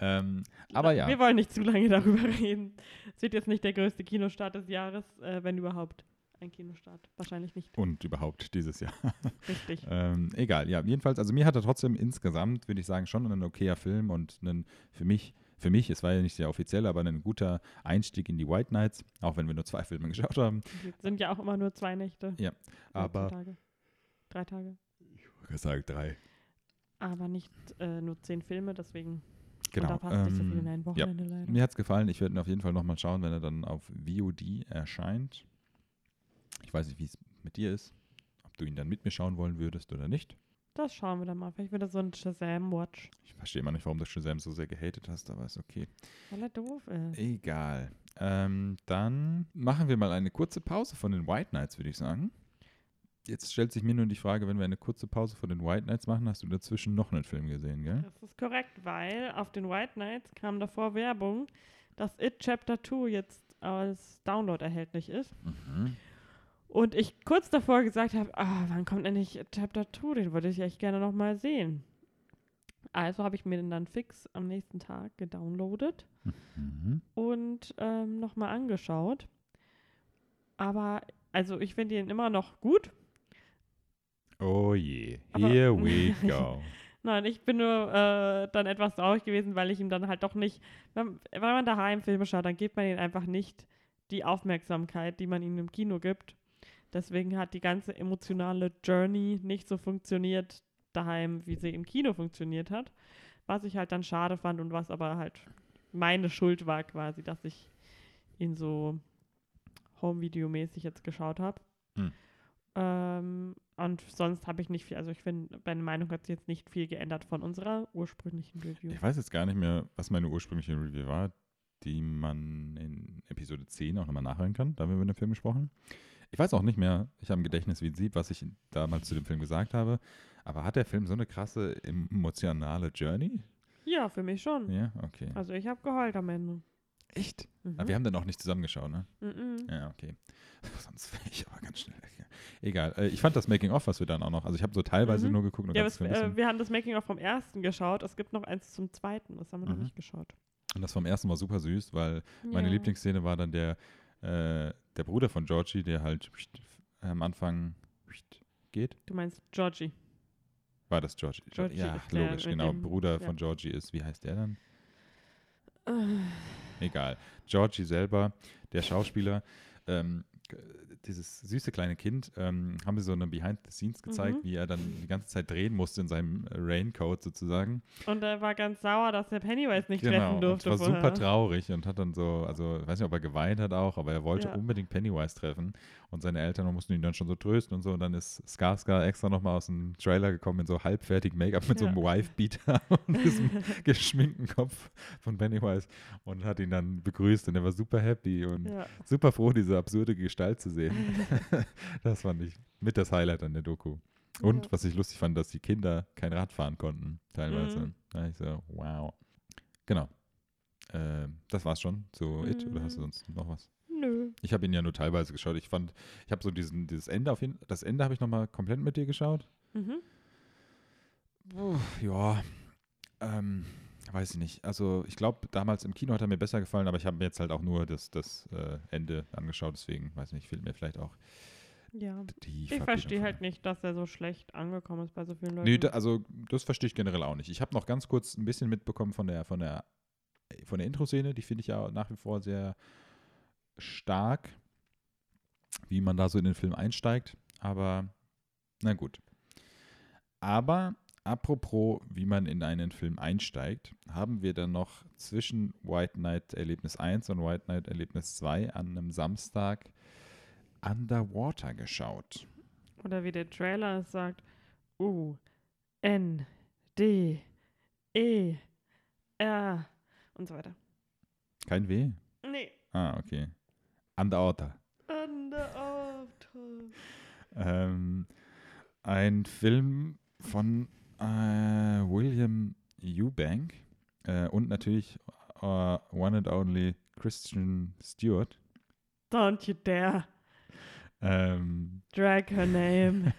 Ähm, aber ja. Wir wollen nicht zu lange darüber reden. Es wird jetzt nicht der größte Kinostart des Jahres, äh, wenn überhaupt ein Kinostart. Wahrscheinlich nicht. Und überhaupt dieses Jahr. Richtig. ähm, egal, ja, jedenfalls, also mir hat er trotzdem insgesamt, würde ich sagen, schon ein okayer Film und einen, für mich, für mich, es war ja nicht sehr offiziell, aber ein guter Einstieg in die White Nights, auch wenn wir nur zwei Filme geschaut haben. Das sind ja auch immer nur zwei Nächte. Ja, aber. Tage. Drei Tage. Ich habe gesagt drei. Aber nicht äh, nur zehn Filme, deswegen. Genau. Und da passt ähm, nicht so viel in ein Wochenende ja. leider. Mir hat es gefallen. Ich werde ihn auf jeden Fall nochmal schauen, wenn er dann auf VOD erscheint. Weiß nicht, wie es mit dir ist. Ob du ihn dann mit mir schauen wollen würdest oder nicht. Das schauen wir dann mal. Vielleicht wird das so ein Shazam-Watch. Ich verstehe immer nicht, warum du Shazam so sehr gehatet hast, aber ist okay. Weil er doof ist. Egal. Ähm, dann machen wir mal eine kurze Pause von den White Knights, würde ich sagen. Jetzt stellt sich mir nur die Frage, wenn wir eine kurze Pause von den White Knights machen, hast du dazwischen noch einen Film gesehen, gell? Das ist korrekt, weil auf den White Knights kam davor Werbung, dass It Chapter 2 jetzt als Download erhältlich ist. Mhm. Und ich kurz davor gesagt habe, ah, wann kommt endlich Chapter 2? Den würde ich echt gerne nochmal sehen. Also habe ich mir den dann fix am nächsten Tag gedownloadet mhm. und ähm, nochmal angeschaut. Aber, also ich finde ihn immer noch gut. Oh je, here Aber, we go. Nein, ich bin nur äh, dann etwas traurig gewesen, weil ich ihm dann halt doch nicht, wenn, wenn man daheim Filme schaut, dann gibt man ihm einfach nicht die Aufmerksamkeit, die man ihm im Kino gibt. Deswegen hat die ganze emotionale Journey nicht so funktioniert daheim, wie sie im Kino funktioniert hat. Was ich halt dann schade fand und was aber halt meine Schuld war quasi, dass ich ihn so Home-Video-mäßig jetzt geschaut habe. Hm. Ähm, und sonst habe ich nicht viel, also ich finde, meine Meinung hat sich jetzt nicht viel geändert von unserer ursprünglichen Review. Ich weiß jetzt gar nicht mehr, was meine ursprüngliche Review war. die man in Episode 10 auch nochmal nachhören kann. Da haben wir über den Film gesprochen. Ich weiß auch nicht mehr, ich habe im Gedächtnis wie sie, was ich damals zu dem Film gesagt habe. Aber hat der Film so eine krasse emotionale Journey? Ja, für mich schon. Ja, okay. Also ich habe geheult am Ende. Echt? Mhm. Aber wir haben dann auch nicht zusammengeschaut, ne? Mhm. Ja, okay. Sonst wäre ich aber ganz schnell. Egal. Äh, ich fand das Making-of, was wir dann auch noch. Also ich habe so teilweise Mhm. nur geguckt. Und, Ja, ein bisschen- äh, wir haben das Making-of vom ersten geschaut. Es gibt noch eins zum zweiten. Das haben wir noch Mhm. nicht geschaut. und das vom ersten war super süß, weil meine Ja. Lieblingsszene war dann der, äh, der Bruder von Georgie, der halt am Anfang geht. Du meinst Georgie. War das Georgie? Georgie ja, logisch, genau. dem- Bruder ja. von Georgie ist, wie heißt der dann? Äh, Egal. Georgie selber, der Schauspieler, ähm, dieses süße kleine Kind, ähm, haben sie so eine Behind the Scenes gezeigt, Mhm. wie er dann die ganze Zeit drehen musste in seinem äh, Raincoat sozusagen. Und er war ganz sauer, dass er Pennywise nicht genau. treffen Und durfte. war vorher. super traurig und hat dann so, also ich weiß nicht, ob er geweint hat auch, aber er wollte Ja. unbedingt Pennywise treffen und seine Eltern mussten ihn dann schon so trösten und so und dann ist Skarsgård extra nochmal aus dem Trailer gekommen in so halbfertig Make-up mit so einem Ja. Wife-Beater und diesem geschminkten Kopf von Pennywise und hat ihn dann begrüßt und er war super happy und Ja. super froh, diese absurde Gestalt zu sehen. das fand ich mit das Highlight an der Doku. Und Ja. was ich lustig fand, dass die Kinder kein Rad fahren konnten, teilweise. Mhm. Da ich so, wow. Genau. Ähm, das war's schon zu It oder hast du Mhm. sonst noch was? Nö. Ich habe ihn ja nur teilweise geschaut. Ich fand, ich habe so diesen, dieses Ende auf jeden das Ende habe ich nochmal komplett mit dir geschaut. Mhm. Puh, ja, ähm, weiß ich nicht. Also ich glaube, damals im Kino hat er mir besser gefallen, aber ich habe mir jetzt halt auch nur das, das äh, Ende angeschaut, deswegen, weiß nicht, fehlt mir vielleicht auch Ja. die Ich verstehe halt nicht, dass er so schlecht angekommen ist bei so vielen Leuten. Nee, da, also das verstehe ich generell auch nicht. Ich habe noch ganz kurz ein bisschen mitbekommen von der, von der, von der Intro-Szene, die finde ich ja nach wie vor sehr stark, wie man da so in den Film einsteigt. Aber na gut. Aber apropos, wie man in einen Film einsteigt, haben wir dann noch zwischen White Knight Erlebnis 1 und White Knight Erlebnis 2 an einem Samstag Underwater geschaut. Oder wie der Trailer es sagt, U, N, D, E, R und so weiter. Kein W? Nee. Ah, okay. Underwater. Underwater. Ähm, ein Film von äh, William Eubank äh, und natürlich äh, One and Only Christian Stewart. Don't you dare Ähm, drag her name.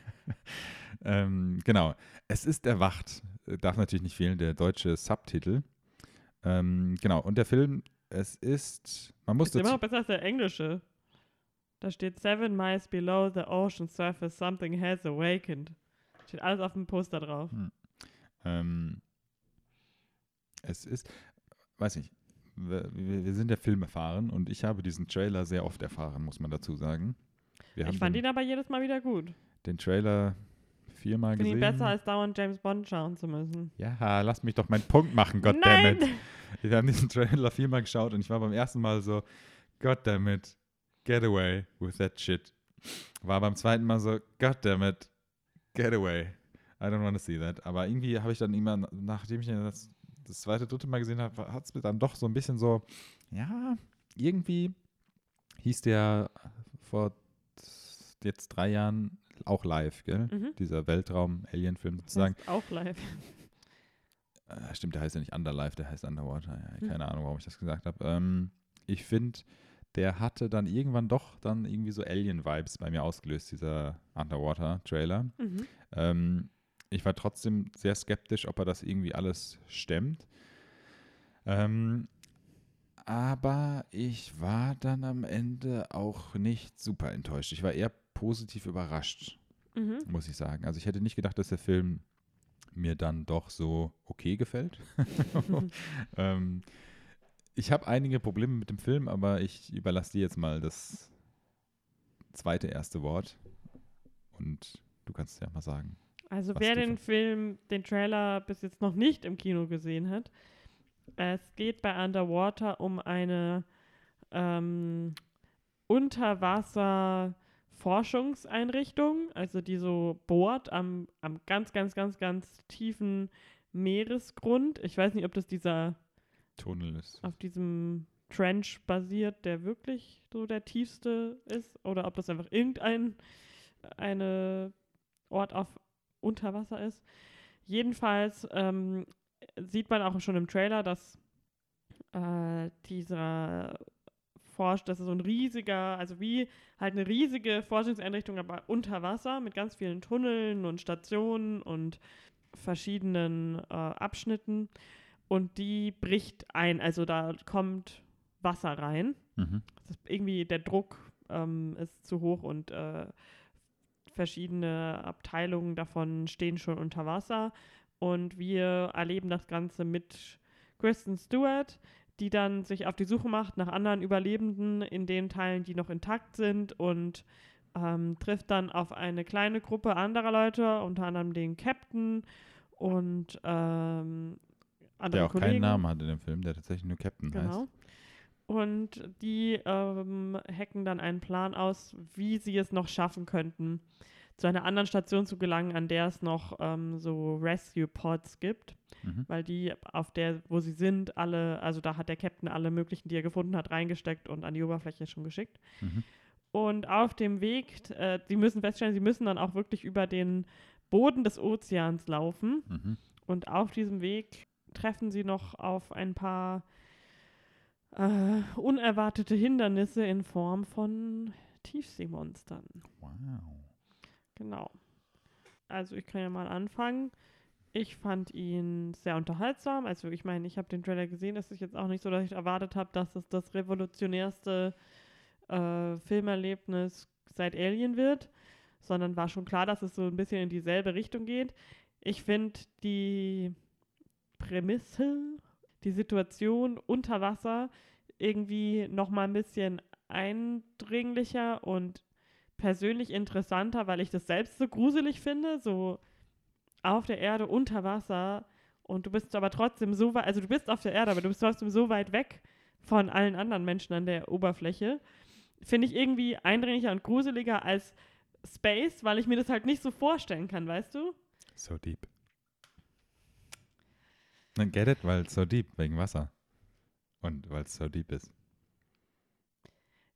ähm, genau. Es ist erwacht. Äh, Darf natürlich nicht fehlen, der deutsche Subtitel. Ähm, genau. Und der Film, es ist, man muss ist immer noch besser als der englische. Da steht Seven miles below the ocean surface, something has awakened. Steht alles auf dem Poster drauf. ähm, es ist, weiß nicht, wir, wir sind ja Film erfahren und ich habe diesen Trailer sehr oft erfahren, muss man dazu sagen. Wir Ich fand den, ihn aber jedes Mal wieder gut. den Trailer viermal Finde gesehen. ihn besser, als dauernd James Bond schauen zu müssen. ja, lass mich doch meinen Punkt machen, goddammit. Wir haben diesen Trailer viermal geschaut und ich war beim ersten Mal so, goddammit, get away with that shit. War beim zweiten Mal so, goddammit, get away. I don't want to see that. Aber irgendwie habe ich dann immer, nachdem ich das, das zweite, dritte Mal gesehen habe, hat es mir dann doch so ein bisschen so, ja, irgendwie hieß der vor jetzt drei Jahren auch live, gell? Mhm. Dieser Weltraum-Alien-Film sozusagen. Heißt Auch live. Äh, stimmt, der heißt ja nicht Underlife, der heißt Underwater. Ja, Hm. keine Ahnung, warum ich das gesagt habe. Ähm, ich finde, der hatte dann irgendwann doch dann irgendwie so Alien-Vibes bei mir ausgelöst, dieser Underwater-Trailer. Mhm. Ähm, ich war trotzdem sehr skeptisch, ob er das irgendwie alles stemmt. Ähm, aber ich war dann am Ende auch nicht super enttäuscht. Ich war eher positiv überrascht Mhm. muss ich sagen. Also ich hätte nicht gedacht, dass der Film mir dann doch so okay gefällt. ähm, ich habe einige Probleme mit dem Film, aber ich überlasse dir jetzt mal das zweite erste Wort. Und du kannst ja mal sagen. Also wer den Film, den Trailer bis jetzt noch nicht im Kino gesehen hat, es geht bei Underwater um eine ähm, Unterwasser-Forschungseinrichtung, also die so bohrt am, am ganz, ganz, ganz, ganz tiefen Meeresgrund. Ich weiß nicht, ob das dieser Tunnel ist. auf diesem Trench basiert, der wirklich so der tiefste ist, oder ob das einfach irgendein eine Ort auf Unterwasser ist. Jedenfalls ähm, sieht man auch schon im Trailer, dass äh, dieser forscht, das ist so ein riesiger, also wie halt eine riesige Forschungseinrichtung, aber unter Wasser mit ganz vielen Tunneln und Stationen und verschiedenen äh, Abschnitten. Und die bricht ein, also da kommt Wasser rein. Mhm. irgendwie der Druck ähm, ist zu hoch und äh, verschiedene Abteilungen davon stehen schon unter Wasser. Und wir erleben das Ganze mit Kristen Stewart, die dann sich auf die Suche macht nach anderen Überlebenden in den Teilen, die noch intakt sind und ähm, trifft dann auf eine kleine Gruppe anderer Leute, unter anderem den Captain und ähm, andere Der auch Kollegen. keinen Namen hat in dem Film, der tatsächlich nur Captain Genau. heißt. Und die ähm, hacken dann einen Plan aus, wie sie es noch schaffen könnten, zu einer anderen Station zu gelangen, an der es noch ähm, so Rescue Pods gibt, Mhm. weil die auf der, wo sie sind, alle, also da hat der Captain alle möglichen, die er gefunden hat, reingesteckt und an die Oberfläche schon geschickt. Mhm. Und auf dem Weg, äh, sie müssen feststellen, sie müssen dann auch wirklich über den Boden des Ozeans laufen. Mhm. Und auf diesem Weg treffen sie noch auf ein paar äh, unerwartete Hindernisse in Form von Tiefseemonstern. Wow. Genau. Also ich kann ja mal anfangen. Ich fand ihn sehr unterhaltsam. Also ich meine, ich habe den Trailer gesehen. Es ist jetzt auch nicht so, dass ich erwartet habe, dass es das revolutionärste äh, Filmerlebnis seit Alien wird, sondern war schon klar, dass es so ein bisschen in dieselbe Richtung geht. Ich finde die Prämisse, die Situation unter Wasser irgendwie noch mal ein bisschen eindringlicher und persönlich interessanter, weil ich das selbst so gruselig finde, so auf der Erde unter Wasser und du bist aber trotzdem so weit, also du bist auf der Erde, aber du bist trotzdem so weit weg von allen anderen Menschen an der Oberfläche. Finde ich irgendwie eindringlicher und gruseliger als Space, weil ich mir das halt nicht so vorstellen kann, weißt du? So deep. Dann get it, weil es so deep, wegen Wasser. Und weil es so deep ist.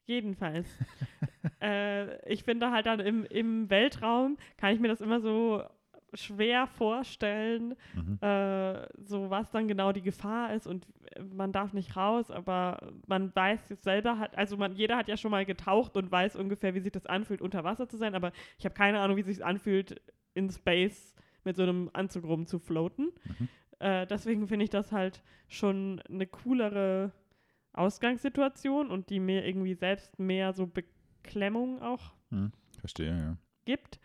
Jedenfalls. äh, ich finde halt dann im, im Weltraum kann ich mir das immer so schwer vorstellen, Mhm. äh, so was dann genau die Gefahr ist und man darf nicht raus, aber man weiß jetzt selber hat, also man, jeder hat ja schon mal getaucht und weiß ungefähr, wie sich das anfühlt, unter Wasser zu sein, aber ich habe keine Ahnung, wie sich anfühlt, in Space mit so einem Anzug rum zu floaten. Mhm. Äh, deswegen finde ich das halt schon eine coolere Ausgangssituation und die mir irgendwie selbst mehr so Beklemmung auch Mhm. Verstehe, ja. gibt.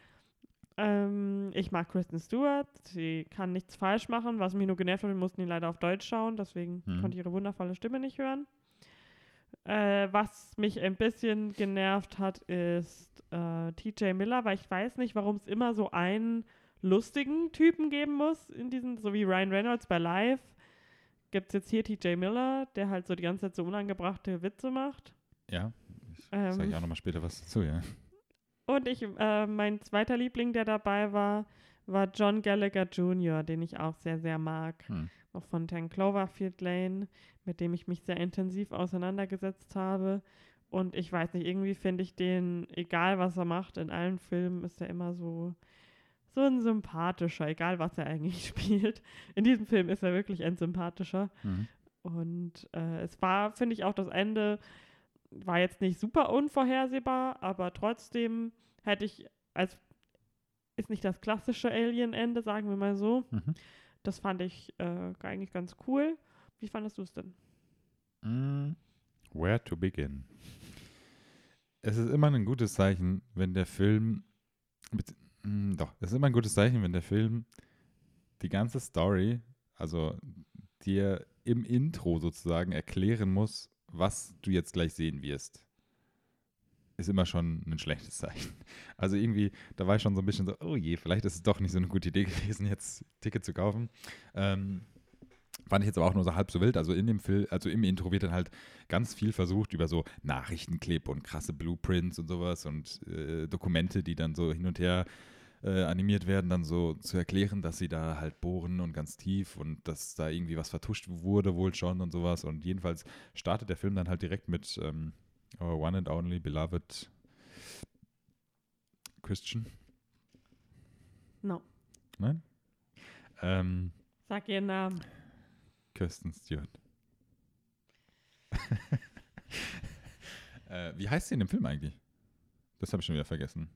Ähm, ich mag Kristen Stewart. Sie kann nichts falsch machen. Was mich nur genervt hat, wir mussten ihn leider auf Deutsch schauen, deswegen Mhm. konnte ich ihre wundervolle Stimme nicht hören. Äh, was mich ein bisschen genervt hat, ist äh, TJ Miller, weil ich weiß nicht, warum es immer so einen lustigen Typen geben muss in diesen, so wie Ryan Reynolds bei Live. Gibt es jetzt hier TJ Miller, der halt so die ganze Zeit so unangebrachte Witze macht. Ja, ich Ähm. sage ich auch nochmal später was dazu, ja. Und ich, äh, mein zweiter Liebling, der dabei war, war John Gallagher Jr., den ich auch sehr, sehr mag. Hm. Noch von 10 Cloverfield Lane, mit dem ich mich sehr intensiv auseinandergesetzt habe. Und ich weiß nicht, irgendwie finde ich den, egal was er macht, in allen Filmen ist er immer so, so ein sympathischer, egal was er eigentlich spielt. In diesem Film ist er wirklich ein sympathischer. Mhm. Und äh, es war, finde ich, auch das Ende war jetzt nicht super unvorhersehbar, aber trotzdem hätte ich, als ist nicht das klassische Alien-Ende, sagen wir mal so. Mhm. Das fand ich äh, eigentlich ganz cool. Wie fandest du es denn? Mm, Where to begin? Es ist immer ein gutes Zeichen, wenn der Film. Mm, doch, es ist immer ein gutes Zeichen, wenn der Film die ganze Story, also dir im Intro sozusagen erklären muss, was du jetzt gleich sehen wirst. Ist immer schon ein schlechtes Zeichen. Also irgendwie, da war ich schon so ein bisschen so, oh je, vielleicht ist es doch nicht so eine gute Idee gewesen, jetzt Ticket zu kaufen. Ähm, Fand ich jetzt aber auch nur so halb so wild. Also in dem Film, also im Intro wird dann halt ganz viel versucht über so Nachrichtenclip und krasse Blueprints und sowas und äh, Dokumente, die dann so hin und her äh, animiert werden, dann so zu erklären, dass sie da halt bohren und ganz tief und dass da irgendwie was vertuscht wurde, wohl schon und sowas. Und jedenfalls startet der Film dann halt direkt mit ähm, Our One and Only Beloved Christian. No. Nein? Ähm, Sag ihren Namen. Kirsten Stewart. äh, wie heißt sie in dem Film eigentlich? Das habe ich schon wieder vergessen.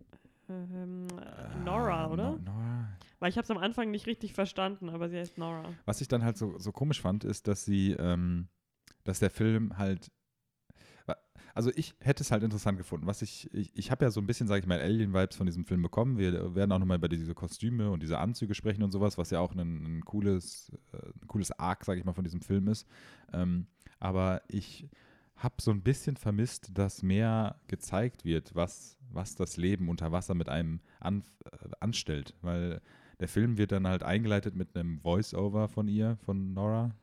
Ähm, äh, Nora, oder? No- Nora. Weil ich habe es am Anfang nicht richtig verstanden, aber sie heißt Nora. Was ich dann halt so, so komisch fand, ist, dass sie, ähm, dass der Film halt, also ich hätte es halt interessant gefunden. Was ich, ich, ich habe ja so ein bisschen, sage ich mal, Alien-Vibes von diesem Film bekommen. Wir werden auch nochmal über diese Kostüme und diese Anzüge sprechen und sowas, was ja auch ein, ein cooles, äh, ein cooles Arc, sage ich mal, von diesem Film ist. Ähm, aber ich habe so ein bisschen vermisst, dass mehr gezeigt wird, was, was das Leben unter Wasser mit einem an, äh, anstellt. Weil der Film wird dann halt eingeleitet mit einem Voice-Over von ihr, von Nora,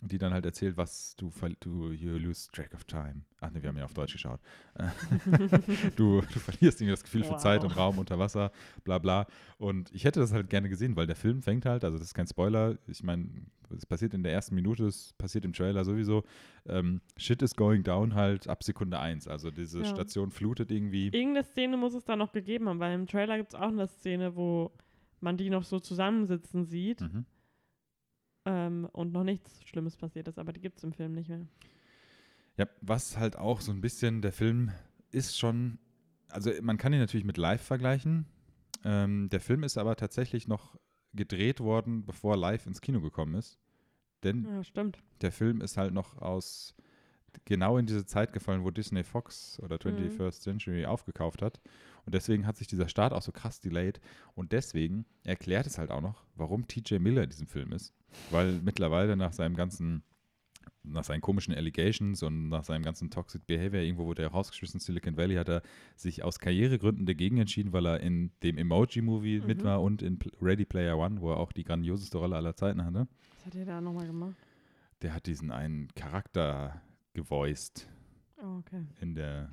die dann halt erzählt, was du, du you lose track of time. Ach ne, wir haben ja auf Deutsch geschaut. du, du verlierst irgendwie das Gefühl für Wow. Zeit und Raum unter Wasser, bla bla. Und ich hätte das halt gerne gesehen, weil der Film fängt halt, also das ist kein Spoiler, ich meine, es passiert in der ersten Minute, es passiert im Trailer sowieso. Ähm, Shit is going down halt ab Sekunde 1. Also diese Ja. Station flutet irgendwie. Irgendeine Szene muss es da noch gegeben haben, weil im Trailer gibt es auch eine Szene, wo man die noch so zusammensitzen sieht Mhm. Ähm, und noch nichts Schlimmes passiert ist, aber die gibt es im Film nicht mehr. Ja, was halt auch so ein bisschen, der Film ist schon, also man kann ihn natürlich mit Live vergleichen. Ähm, der Film ist aber tatsächlich noch gedreht worden, bevor Live ins Kino gekommen ist. Denn Ja, der Film ist halt noch aus genau in diese Zeit gefallen, wo Disney Fox oder 21st Century aufgekauft hat. Und deswegen hat sich dieser Start auch so krass delayed. Und deswegen erklärt es halt auch noch, warum TJ Miller in diesem Film ist. Weil mittlerweile nach seinem ganzen, nach seinen komischen Allegations und nach seinem ganzen Toxic Behavior, irgendwo wurde er rausgeschmissen Silicon Valley, hat er sich aus Karrieregründen dagegen entschieden, weil er in dem Emoji-Movie Mhm. mit war und in Ready Player One, wo er auch die grandioseste Rolle aller Zeiten hatte. Was hat er da nochmal gemacht? Der hat diesen einen Charakter gevoiced Oh, okay. in der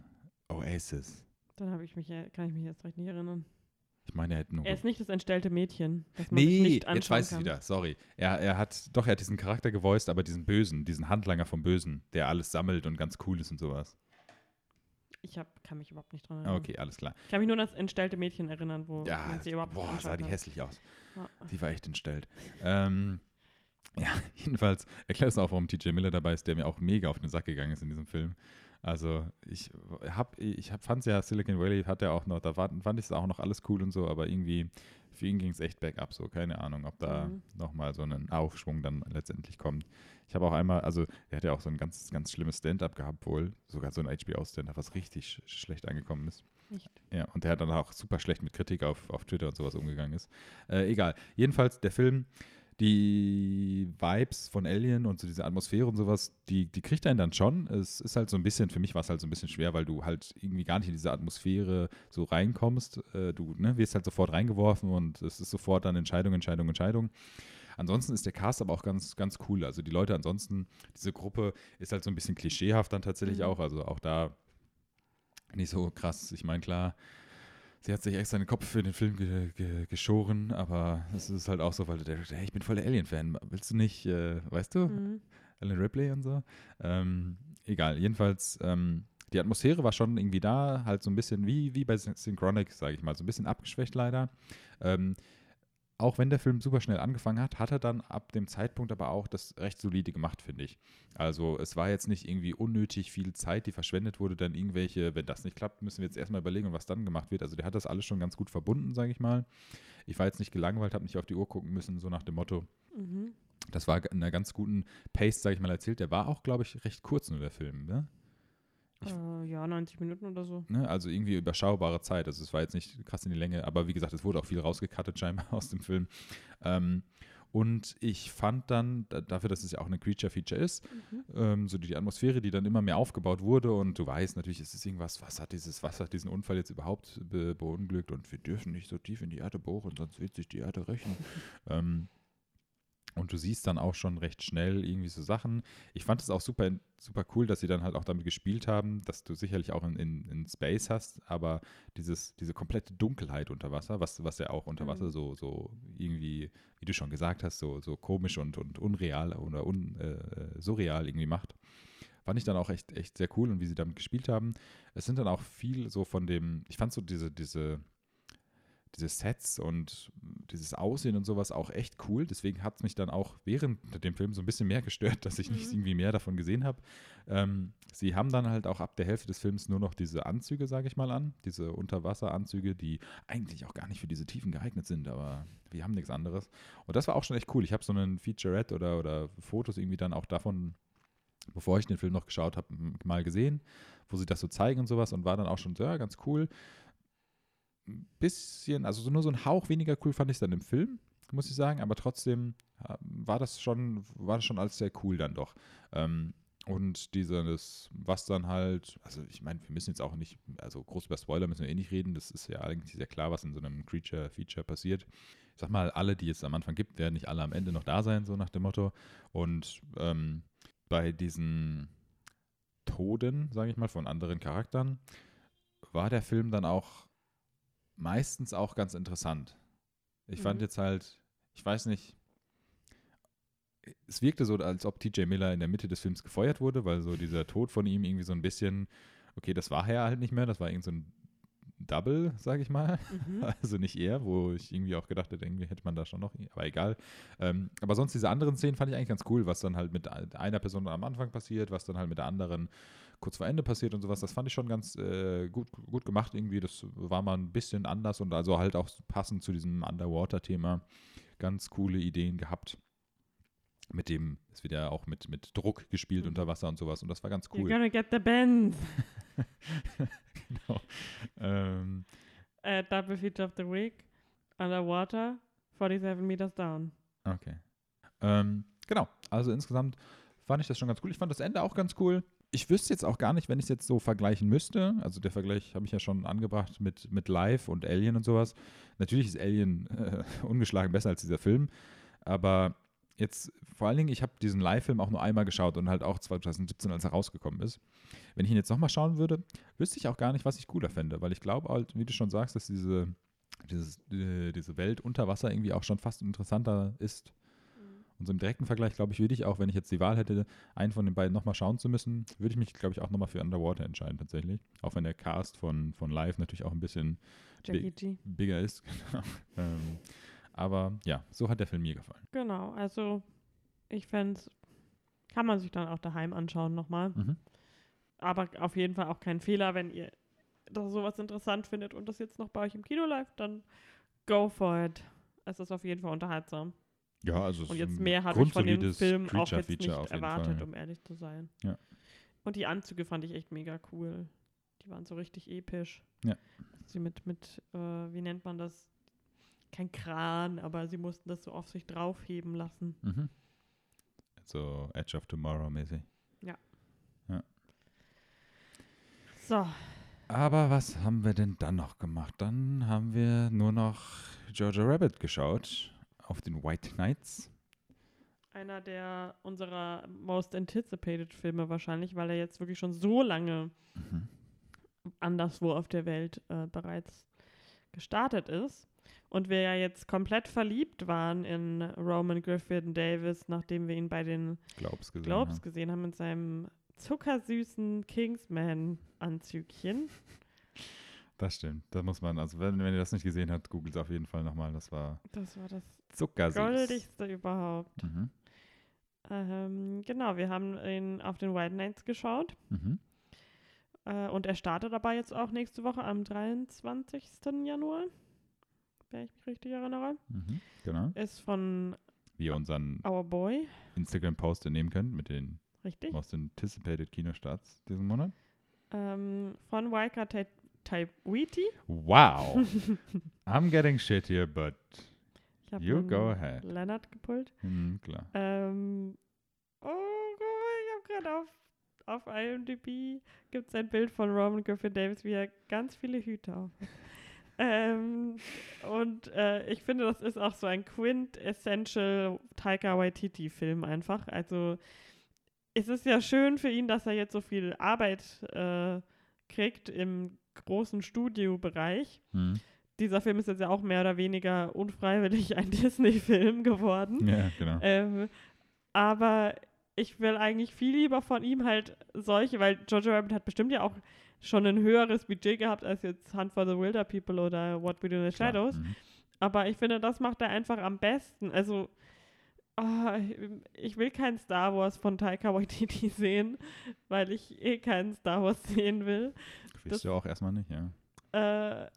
Oasis. Dann habe ich mich, kann ich mich jetzt recht nicht erinnern. Ich meine, er hätte nur. Er ist nicht das entstellte Mädchen, das nee, jetzt weiß ich wieder. Sorry. Er, er hat, doch, er hat diesen Charakter gevoiced, aber diesen Bösen, diesen Handlanger vom Bösen, der alles sammelt und ganz cool ist und sowas. Ich hab, kann mich überhaupt nicht dran erinnern. Okay, alles klar. Ich kann mich nur an das entstellte Mädchen erinnern, wo Ja, man sie überhaupt boah, sah die kann. hässlich aus. Ja. Die war echt entstellt. ähm, ja, jedenfalls erklärt es auch, warum TJ Miller dabei ist, der mir auch mega auf den Sack gegangen ist in diesem Film. Also ich hab, ich hab, fand's ja, Silicon Valley hat er auch noch, da war, fand ich es auch noch alles cool und so, aber irgendwie für ihn ging es echt bergab, so keine Ahnung, ob da Mhm. nochmal so ein Aufschwung dann letztendlich kommt. Ich habe auch einmal, also er hat ja auch so ein ganz, ganz schlimmes Stand-up gehabt wohl, sogar so ein HBO-Stand-up, was richtig sch schlecht angekommen ist. Nicht. Ja, und der hat dann auch super schlecht mit Kritik auf, auf Twitter und sowas umgegangen ist. Äh, egal. Jedenfalls, der Film, die Vibes von Alien und so diese Atmosphäre und sowas, die, die kriegt einen dann schon. Es ist halt so ein bisschen, für mich war es halt so ein bisschen schwer, weil du halt irgendwie gar nicht in diese Atmosphäre so reinkommst. Äh, du ne, wirst halt sofort reingeworfen und es ist sofort dann Entscheidung, Entscheidung, Entscheidung. Ansonsten ist der Cast aber auch ganz, ganz cool. Also die Leute ansonsten, diese Gruppe ist halt so ein bisschen klischeehaft dann tatsächlich Mhm. auch. Also auch da nicht so krass. Ich meine, klar, sie hat sich extra den Kopf für den Film ge ge geschoren, aber es ist halt auch so, weil der, hey, ich bin voll der Alien-Fan. Willst du nicht, äh, weißt du, Mhm. Alan Ripley und so? Ähm, egal, jedenfalls, ähm, die Atmosphäre war schon irgendwie da, halt so ein bisschen wie, wie bei Syn- Synchronic, sage ich mal, so ein bisschen abgeschwächt leider. Ähm, auch wenn der Film super schnell angefangen hat, hat er dann ab dem Zeitpunkt aber auch das recht solide gemacht, finde ich. Also es war jetzt nicht irgendwie unnötig viel Zeit, die verschwendet wurde, dann irgendwelche, wenn das nicht klappt, müssen wir jetzt erstmal überlegen, was dann gemacht wird. Also der hat das alles schon ganz gut verbunden, sage ich mal. Ich war jetzt nicht gelangweilt, habe nicht auf die Uhr gucken müssen, so nach dem Motto. Mhm. Das war in einer ganz guten Pace, sage ich mal, erzählt. Der war auch, glaube ich, recht kurz nur der Film. Ne? Äh, ja, 90 Minuten oder so. Ne? Also irgendwie überschaubare Zeit. Also es war jetzt nicht krass in die Länge, aber wie gesagt, es wurde auch viel rausgekattet scheinbar aus dem Film. Ähm, und ich fand dann, da, dafür, dass es ja auch eine Creature-Feature ist, Mhm. ähm, so die Atmosphäre, die dann immer mehr aufgebaut wurde und du weißt natürlich, es ist irgendwas, was hat dieses, was hat diesen Unfall jetzt überhaupt be beunglückt und wir dürfen nicht so tief in die Erde bohren, sonst wird sich die Erde rächen. ähm, Und du siehst dann auch schon recht schnell irgendwie so Sachen. Ich fand es auch super, super cool, dass sie dann halt auch damit gespielt haben, dass du sicherlich auch in, in, in Space hast, aber dieses, diese komplette Dunkelheit unter Wasser, was, was ja auch unter Wasser Mhm. so, so irgendwie, wie du schon gesagt hast, so, so komisch und, und unreal oder un, äh, äh, surreal irgendwie macht. Fand ich dann auch echt, echt sehr cool und wie sie damit gespielt haben. Es sind dann auch viel so von dem, ich fand so diese, diese, diese Sets und dieses Aussehen und sowas auch echt cool. Deswegen hat es mich dann auch während dem Film so ein bisschen mehr gestört, dass ich nicht Mhm. irgendwie mehr davon gesehen habe. Ähm, sie haben dann halt auch ab der Hälfte des Films nur noch diese Anzüge, sage ich mal, an. Diese Unterwasseranzüge, die eigentlich auch gar nicht für diese Tiefen geeignet sind, aber wir haben nichts anderes. Und das war auch schon echt cool. Ich habe so einen Featurette oder, oder Fotos irgendwie dann auch davon, bevor ich den Film noch geschaut habe, mal gesehen, wo sie das so zeigen und sowas und war dann auch schon, so, ja, ganz cool ein bisschen, also so nur so ein Hauch weniger cool fand ich es dann im Film, muss ich sagen, aber trotzdem äh, war das schon, war das schon alles sehr cool dann doch. Ähm, und dieses, was dann halt, also ich meine, wir müssen jetzt auch nicht, also groß über Spoiler müssen wir eh nicht reden, das ist ja eigentlich sehr klar, was in so einem Creature-Feature passiert. Ich sag mal, alle, die es am Anfang gibt, werden nicht alle am Ende noch da sein, so nach dem Motto. Und ähm, bei diesen Toden, sage ich mal, von anderen Charakteren, war der Film dann auch meistens auch ganz interessant. Ich fand Mhm. jetzt halt, ich weiß nicht, es wirkte so, als ob TJ Miller in der Mitte des Films gefeuert wurde, weil so dieser Tod von ihm irgendwie so ein bisschen, okay, das war er halt nicht mehr, das war irgend so ein Double, sage ich mal. Mhm. Also nicht er, wo ich irgendwie auch gedacht hätte, irgendwie hätte man da schon noch, aber egal. Ähm, aber sonst diese anderen Szenen fand ich eigentlich ganz cool, was dann halt mit einer Person am Anfang passiert, was dann halt mit der anderen kurz vor Ende passiert und sowas. Das fand ich schon ganz äh, gut, gut gemacht irgendwie. Das war mal ein bisschen anders und also halt auch passend zu diesem Underwater-Thema. Ganz coole Ideen gehabt. Mit dem, es wird ja auch mit, mit Druck gespielt Mhm. unter Wasser und sowas und das war ganz You're cool. gonna get the bends. genau. Ähm, Uh, double feature of the week. Underwater, 47 meters down. Okay. Ähm, genau, also insgesamt fand ich das schon ganz cool. Ich fand das Ende auch ganz cool. Ich wüsste jetzt auch gar nicht, wenn ich es jetzt so vergleichen müsste. Also der Vergleich habe ich ja schon angebracht mit, mit Live und Alien und sowas. Natürlich ist Alien äh, ungeschlagen besser als dieser Film. Aber jetzt vor allen Dingen, ich habe diesen Live-Film auch nur einmal geschaut und halt auch 2017, als er rausgekommen ist. Wenn ich ihn jetzt nochmal schauen würde, wüsste ich auch gar nicht, was ich cooler fände. Weil ich glaube halt, wie du schon sagst, dass diese, dieses, äh, diese Welt unter Wasser irgendwie auch schon fast interessanter ist und so im direkten Vergleich, glaube ich, würde ich auch, wenn ich jetzt die Wahl hätte, einen von den beiden nochmal schauen zu müssen, würde ich mich, glaube ich, auch nochmal für Underwater entscheiden tatsächlich. Auch wenn der Cast von, von Live natürlich auch ein bisschen Jackie G. bigger ist. Genau. ähm, aber ja, so hat der Film mir gefallen. Genau, also ich fände kann man sich dann auch daheim anschauen nochmal. Mhm. Aber auf jeden Fall auch kein Fehler, wenn ihr das sowas interessant findet und das jetzt noch bei euch im Kino läuft, dann go for it. Es ist auf jeden Fall unterhaltsam. Ja, also Und jetzt mehr habe ich von dem Film auch jetzt nicht erwartet, Fall. um ehrlich zu sein. Ja. Und die Anzüge fand ich echt mega cool. Die waren so richtig episch. Ja. Sie mit, mit äh, wie nennt man das? Kein Kran, aber sie mussten das so auf sich draufheben lassen. Mhm. So Edge of Tomorrow mäßig. So, Aber was haben wir denn dann noch gemacht? Dann haben wir nur noch Georgia Rabbit geschaut auf den White Knights. einer der unserer most anticipated Filme wahrscheinlich, weil er jetzt wirklich schon so lange Mhm. anderswo auf der Welt äh, bereits gestartet ist. Und wir ja jetzt komplett verliebt waren in Roman Griffin Davis, nachdem wir ihn bei den Globes gesehen. Globes haben. gesehen haben mit seinem zuckersüßen Kingsman-Anzügchen. Das stimmt. Da muss man, also wenn, wenn ihr das nicht gesehen habt, googelt es auf jeden Fall nochmal. Das war Das war das zuckersüß. goldigste überhaupt. Mhm. Ähm, genau, wir haben ihn auf den White Nights geschaut. Mhm. Äh, und er startet dabei jetzt auch nächste Woche am 23. Januar, wenn ich mich richtig erinnere. Mhm. Genau. Ist von Wie ihr unseren Our Boy, Instagram-Post nehmen könnt mit den richtig? most anticipated Kinostarts diesen Monat. Ähm, von Waika Tai- Taiwiti. Wow. I'm getting shit here, but Ich habe You go ahead. Leonard gepult. hm, klar. Ähm, oh, ich habe gerade auf, auf IMDb gibt es ein Bild von Roman Griffin Davis, wie er ganz viele Hüte auf. Ähm, und äh, ich finde, das ist auch so ein quintessential Taika Waititi-Film einfach. Also es ist ja schön für ihn, dass er jetzt so viel Arbeit äh, kriegt im großen Studiobereich. Hm. Dieser Film ist jetzt ja auch mehr oder weniger unfreiwillig ein Disney-Film geworden. Ja, genau. Ähm, aber ich will eigentlich viel lieber von ihm halt solche, weil Jojo Rabbit hat bestimmt ja auch schon ein höheres Budget gehabt als jetzt Hunt for the Wilder People oder What We Do in the. Shadows. Mhm. Aber ich finde, das macht er einfach am besten. Also, ich- ich will kein Star Wars von Taika Waititi sehen, weil ich eh keinen Star Wars sehen will. Willst du auch erstmal nicht, ja. Äh, Hat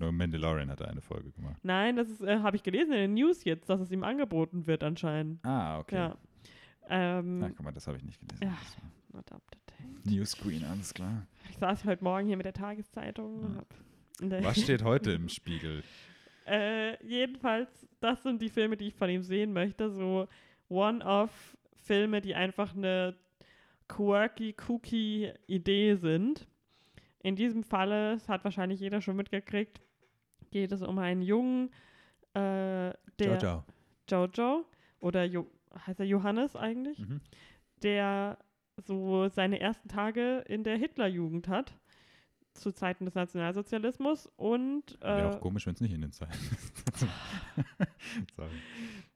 nur Mandalorian hat er eine Folge gemacht. nein, das äh, habe ich gelesen in den News jetzt, dass es ihm angeboten wird anscheinend. Ah, okay. Ja. Ähm, Na, guck mal, das habe ich nicht gelesen. Ja. not up to date. New Screen, alles klar. Ich saß heute Morgen hier mit der Tageszeitung. Ja. Was steht heute im Spiegel? Äh, jedenfalls, das sind die Filme, die ich von ihm sehen möchte. So One-Off-Filme, die einfach eine quirky, kooky Idee sind. In diesem Falle, das hat wahrscheinlich jeder schon mitgekriegt, geht es um einen Jungen, äh, der Jojo. Jojo oder jo heißt er Johannes eigentlich, Mhm. der so seine ersten Tage in der Hitlerjugend hat, zu Zeiten des Nationalsozialismus und Wäre äh, auch komisch, wenn es nicht in den Zeiten ist. Sorry.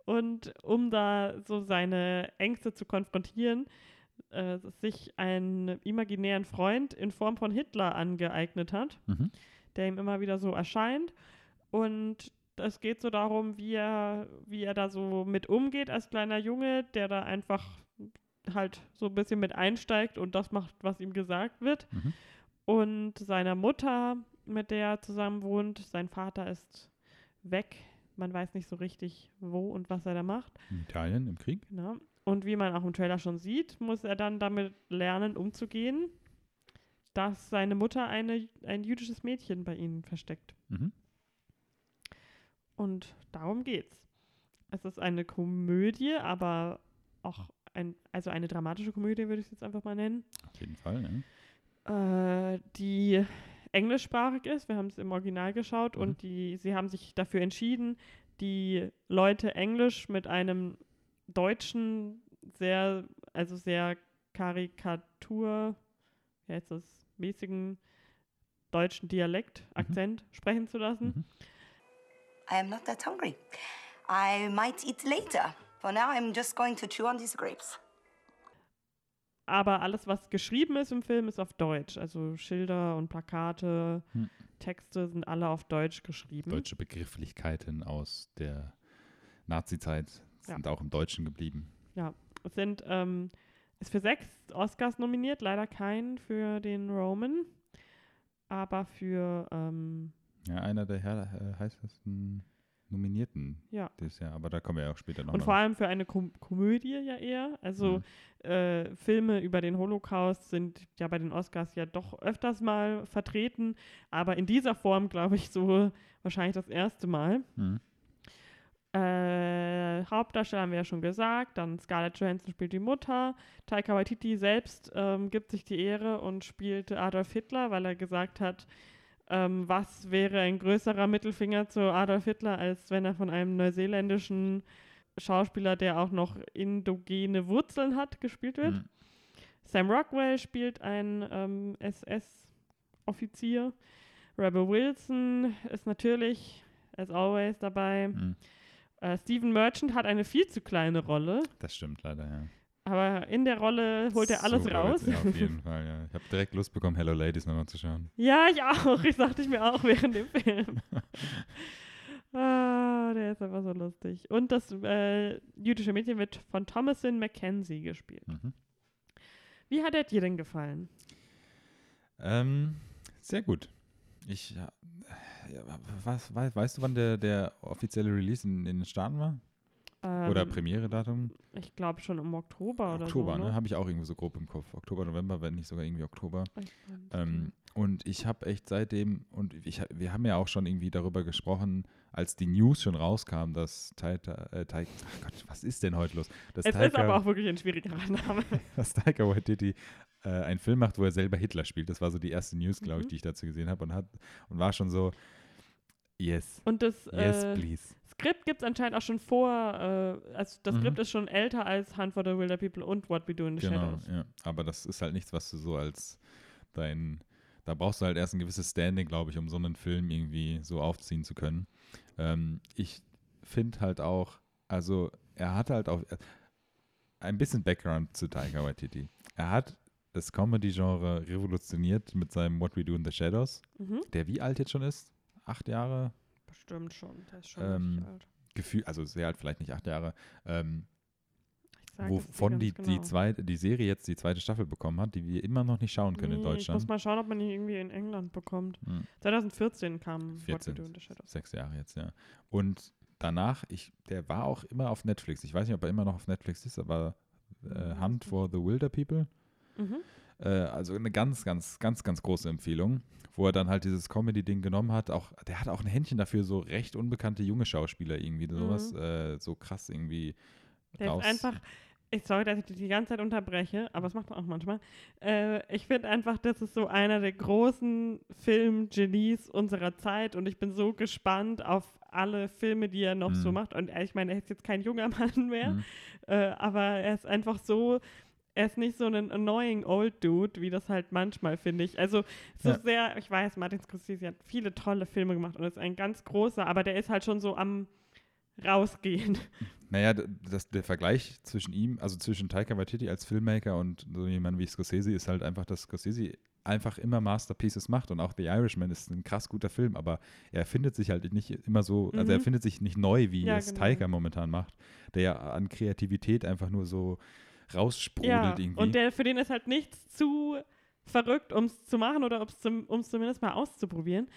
Und um da so seine Ängste zu konfrontieren, äh, sich einen imaginären Freund in Form von Hitler angeeignet hat, Mhm. der ihm immer wieder so erscheint. Und es geht so darum, wie er, wie er da so mit umgeht als kleiner Junge, der da einfach halt so ein bisschen mit einsteigt und das macht, was ihm gesagt wird. Mhm. Und seiner Mutter, mit der er zusammen wohnt, sein Vater ist weg. Man weiß nicht so richtig, wo und was er da macht. In Italien im Krieg? Genau. Und wie man auch im Trailer schon sieht, muss er dann damit lernen, umzugehen, dass seine Mutter eine, ein jüdisches Mädchen bei ihnen versteckt. Mhm. Und darum geht's. Es ist eine Komödie, aber auch ein, also eine dramatische Komödie, würde ich es jetzt einfach mal nennen, Auf jeden Fall, ne? äh, die englischsprachig ist. Wir haben es im Original geschaut Mhm. und die, sie haben sich dafür entschieden, die Leute Englisch mit einem deutschen, sehr, also sehr Karikatur, wie heißt das, mäßigen deutschen Dialekt, Akzent sprechen zu lassen. Mhm. I am not that hungry. I might eat later. For now, I'm just going to chew on these grapes. Aber alles, was geschrieben ist im Film, ist auf Deutsch. Also Schilder und Plakate, Hm. Texte sind alle auf Deutsch geschrieben. Deutsche Begrifflichkeiten aus der Nazi-Zeit Ja. sind auch im Deutschen geblieben. Es sind, ähm, ist für sechs Oscars nominiert, leider keinen für den Roman, aber für, ähm, Ja, einer der her äh, heißesten Nominierten ja. dieses Jahr, aber da kommen wir ja auch später noch Und mal vor allem für eine Kom Komödie ja eher. Also äh, Filme über den Holocaust sind ja bei den Oscars ja doch öfters mal vertreten, aber in dieser Form, glaube ich, so wahrscheinlich das erste Mal. Mhm. Äh, Hauptdarsteller haben wir ja schon gesagt, dann Scarlett Johansson spielt die Mutter, Taika Waititi selbst ähm, gibt sich die Ehre und spielt Adolf Hitler, weil er gesagt hat, ähm, was wäre ein größerer Mittelfinger zu Adolf Hitler, als wenn er von einem neuseeländischen Schauspieler, der auch noch indogene Wurzeln hat, gespielt wird. Mhm. Sam Rockwell spielt einen ähm, SS-Offizier. Rebel Wilson ist natürlich, as always, dabei. Mhm. Äh, Stephen Merchant hat eine viel zu kleine Rolle, Das stimmt leider, ja. aber in der Rolle holt er alles Super raus. Ja, auf jeden Fall, ja. Ich habe direkt Lust bekommen, Hello Ladies nochmal zu schauen. ja, ich auch. Ich sagte ich mir auch während dem Film. ah, der ist einfach so lustig. Und das äh, jüdische Mädchen wird von Thomasin McKenzie gespielt. Mhm. Wie hat er dir denn gefallen? Ähm, sehr gut. Ich, ja, was, wei- weißt du, wann der, der offizielle Release in, in den Staaten war? Oder Ähm, Premiere-Datum? Ich glaube schon im Oktober oder Oktober, so. ne? Habe ich auch irgendwie so grob im Kopf. Oktober, November, wenn nicht sogar irgendwie Oktober. Ähm. Und ich habe echt seitdem, und ich, wir haben ja auch schon irgendwie darüber gesprochen, als die News schon rauskam, dass Taika, äh, Taika ach Gott, was ist denn heute los? Dass es ist Taika, aber auch wirklich ein schwierigerer Name. dass Taika Waititi äh, einen Film macht, wo er selber Hitler spielt. Das war so die erste News, glaube ich, Mhm. die ich dazu gesehen habe und hat und war schon so, Yes. Und das Yes, äh, please. Skript gibt es anscheinend auch schon vor, äh, also das Mhm. Skript ist schon älter als Hunt for the Wilder People und What We Do in the Genau, Shadows. ja. Aber das ist halt nichts, was du so als dein. Da brauchst du halt erst ein gewisses Standing, glaube ich, um so einen Film irgendwie so aufziehen zu können. Ähm, ich finde halt auch, also er hat halt auch äh, ein bisschen Background zu Taika Waititi. Er hat das Comedy-Genre revolutioniert mit seinem What We Do in the Shadows, Mhm. der wie alt jetzt schon ist? Acht Jahre? Bestimmt schon, der ist schon Ähm, alt. Gefühl, also sehr alt, vielleicht nicht acht Jahre. Ähm, Ich sag es dir wovon die, ganz die, genau. zweite, die Serie jetzt die zweite Staffel bekommen hat, die wir immer noch nicht schauen können in Nee, Ich Deutschland. muss mal schauen, ob man die irgendwie in England bekommt. Hm, 2014 kam What 14. We Do in the Shadows. sechs Jahre jetzt, ja. Und danach, ich, der war auch immer auf Netflix. Ich weiß nicht, ob er immer noch auf Netflix ist, aber äh, Weiß Hunt for the Wilder People. Mhm. Äh, also eine ganz, ganz, ganz, ganz große Empfehlung, wo er dann halt dieses Comedy-Ding genommen hat. Auch, der hat auch ein Händchen dafür, so recht unbekannte junge Schauspieler irgendwie, sowas, äh, so krass irgendwie Mhm. Der raus. ist einfach, ich sorry, dass ich dich die ganze Zeit unterbreche, aber das macht man auch manchmal. Äh, ich finde einfach, das ist so einer der großen Film-Genies unserer Zeit und ich bin so gespannt auf alle Filme, die er noch so Mhm. macht. Und ich meine, er ist jetzt kein junger Mann mehr, Mhm. äh, aber er ist einfach so. Er ist nicht so ein annoying old dude, wie das halt manchmal finde ich. Also so Ja. sehr, ich weiß, Martin Scorsese hat viele tolle Filme gemacht und ist ein ganz großer, aber der ist halt schon so am rausgehen. Naja, das, der Vergleich zwischen ihm, also zwischen Taika Waititi als Filmmaker und so jemand wie Scorsese ist halt einfach, dass Scorsese einfach immer Masterpieces macht und auch The Irishman ist ein krass guter Film, aber er findet sich halt nicht immer so, also er Mhm. findet sich nicht neu, wie Ja, es genau. Taika momentan macht, der ja an Kreativität einfach nur so raussprudelt Ja, irgendwie. und der, für den ist halt nichts zu verrückt, um es zu machen oder um es zumindest mal auszuprobieren.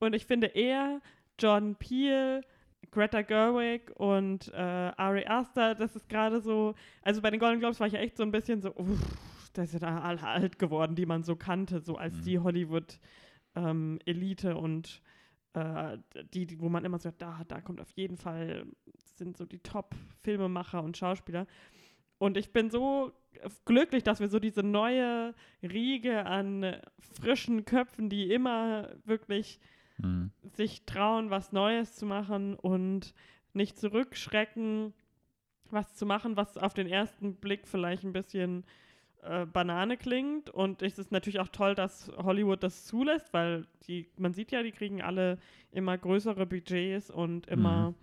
Und ich finde eher Jordan Peele, Greta Gerwig und äh, Ari Aster, das ist gerade so, also bei den Golden Globes war ich ja echt so ein bisschen so, uff, das sind ja alle alt geworden, die man so kannte, so als Mhm. die Hollywood-Elite und äh, die, die, wo man immer so, da, da kommt auf jeden Fall, sind so die Top-Filmemacher und Schauspieler. Und ich bin so glücklich, dass wir so diese neue Riege an frischen Köpfen, die immer wirklich Mhm. sich trauen, was Neues zu machen und nicht zurückschrecken, was zu machen, was auf den ersten Blick vielleicht ein bisschen äh, Banane klingt. Und es ist natürlich auch toll, dass Hollywood das zulässt, weil die, man sieht ja, die kriegen alle immer größere Budgets und immer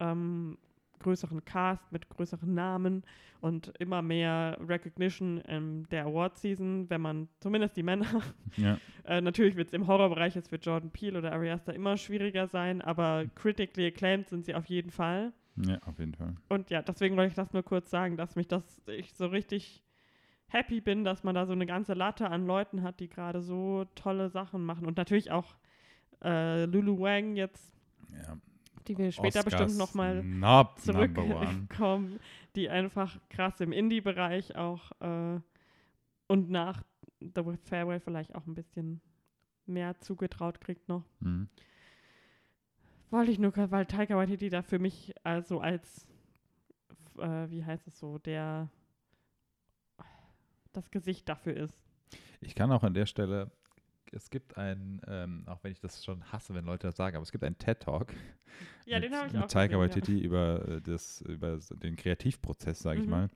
ähm, größeren Cast mit größeren Namen und immer mehr Recognition in der Award-Season, wenn man zumindest die Männer Ja. äh, natürlich wird es im Horrorbereich jetzt für Jordan Peele oder Ari Aster immer schwieriger sein, aber critically acclaimed sind sie auf jeden Fall. ja, auf jeden Fall. Und ja, deswegen wollte ich das nur kurz sagen, dass mich das, ich so richtig happy bin, dass man da so eine ganze Latte an Leuten hat, die gerade so tolle Sachen machen. Und natürlich auch äh, Lulu Wang jetzt, Ja. Die wir später bestimmt nochmal zurückkommen, die einfach krass im Indie-Bereich auch äh, und nach The Farewell vielleicht auch ein bisschen mehr zugetraut kriegt noch. Mhm. Wollte ich nur, weil Taika Waititi da für mich also als, äh, wie heißt es so, der das Gesicht dafür ist. Ich kann auch an der Stelle, es gibt ein, ähm, auch wenn ich das schon hasse, wenn Leute das sagen, aber es gibt einen TED-Talk Ja, mit, den habe ich mit auch gesehen, Waititi über, äh, das, über den Kreativprozess, sage ich Mhm. mal,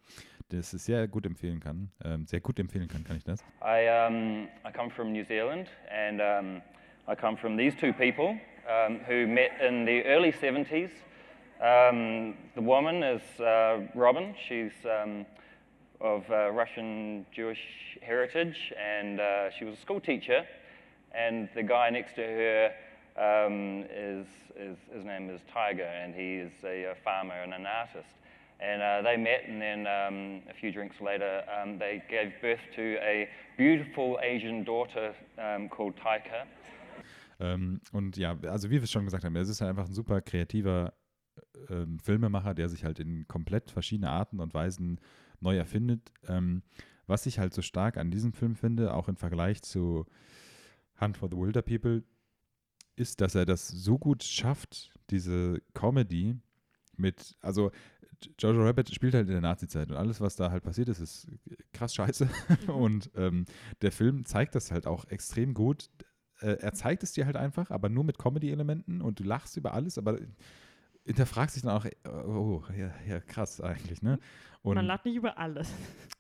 das ich sehr gut empfehlen kann. Ähm, sehr gut empfehlen kann, kann ich das. I, um, I come from New Zealand, and um, I come from these two people um, who met in the early 70s. Um, the woman is uh, Robin. She's um, of uh, Russian Jewish heritage, and uh, she was a school teacher. And the guy next to her um, is, is his name is Tiger, and he is a, a farmer and an artist. And uh, they met, and then um, a few drinks later, um, they gave birth to a beautiful Asian daughter called Taika. Ähm, und ja, also wie wir es schon gesagt haben, er ist halt einfach ein super kreativer ähm, Filmemacher, der sich halt in komplett verschiedene Arten und Weisen neu erfindet. Ähm, was ich halt so stark an diesem Film finde, auch im Vergleich zu Hunt for the Wilder People, ist, dass er das so gut schafft, diese Comedy mit, also Jojo Rabbit spielt halt in der Nazi-Zeit und alles, was da halt passiert ist, ist krass scheiße. und ähm, der Film zeigt das halt auch extrem gut. äh, er zeigt es dir halt einfach, aber nur mit Comedy-Elementen und du lachst über alles, aber hinterfragst dich dann auch, äh, oh, ja, ja krass eigentlich, ne? Und Man lacht nicht über alles.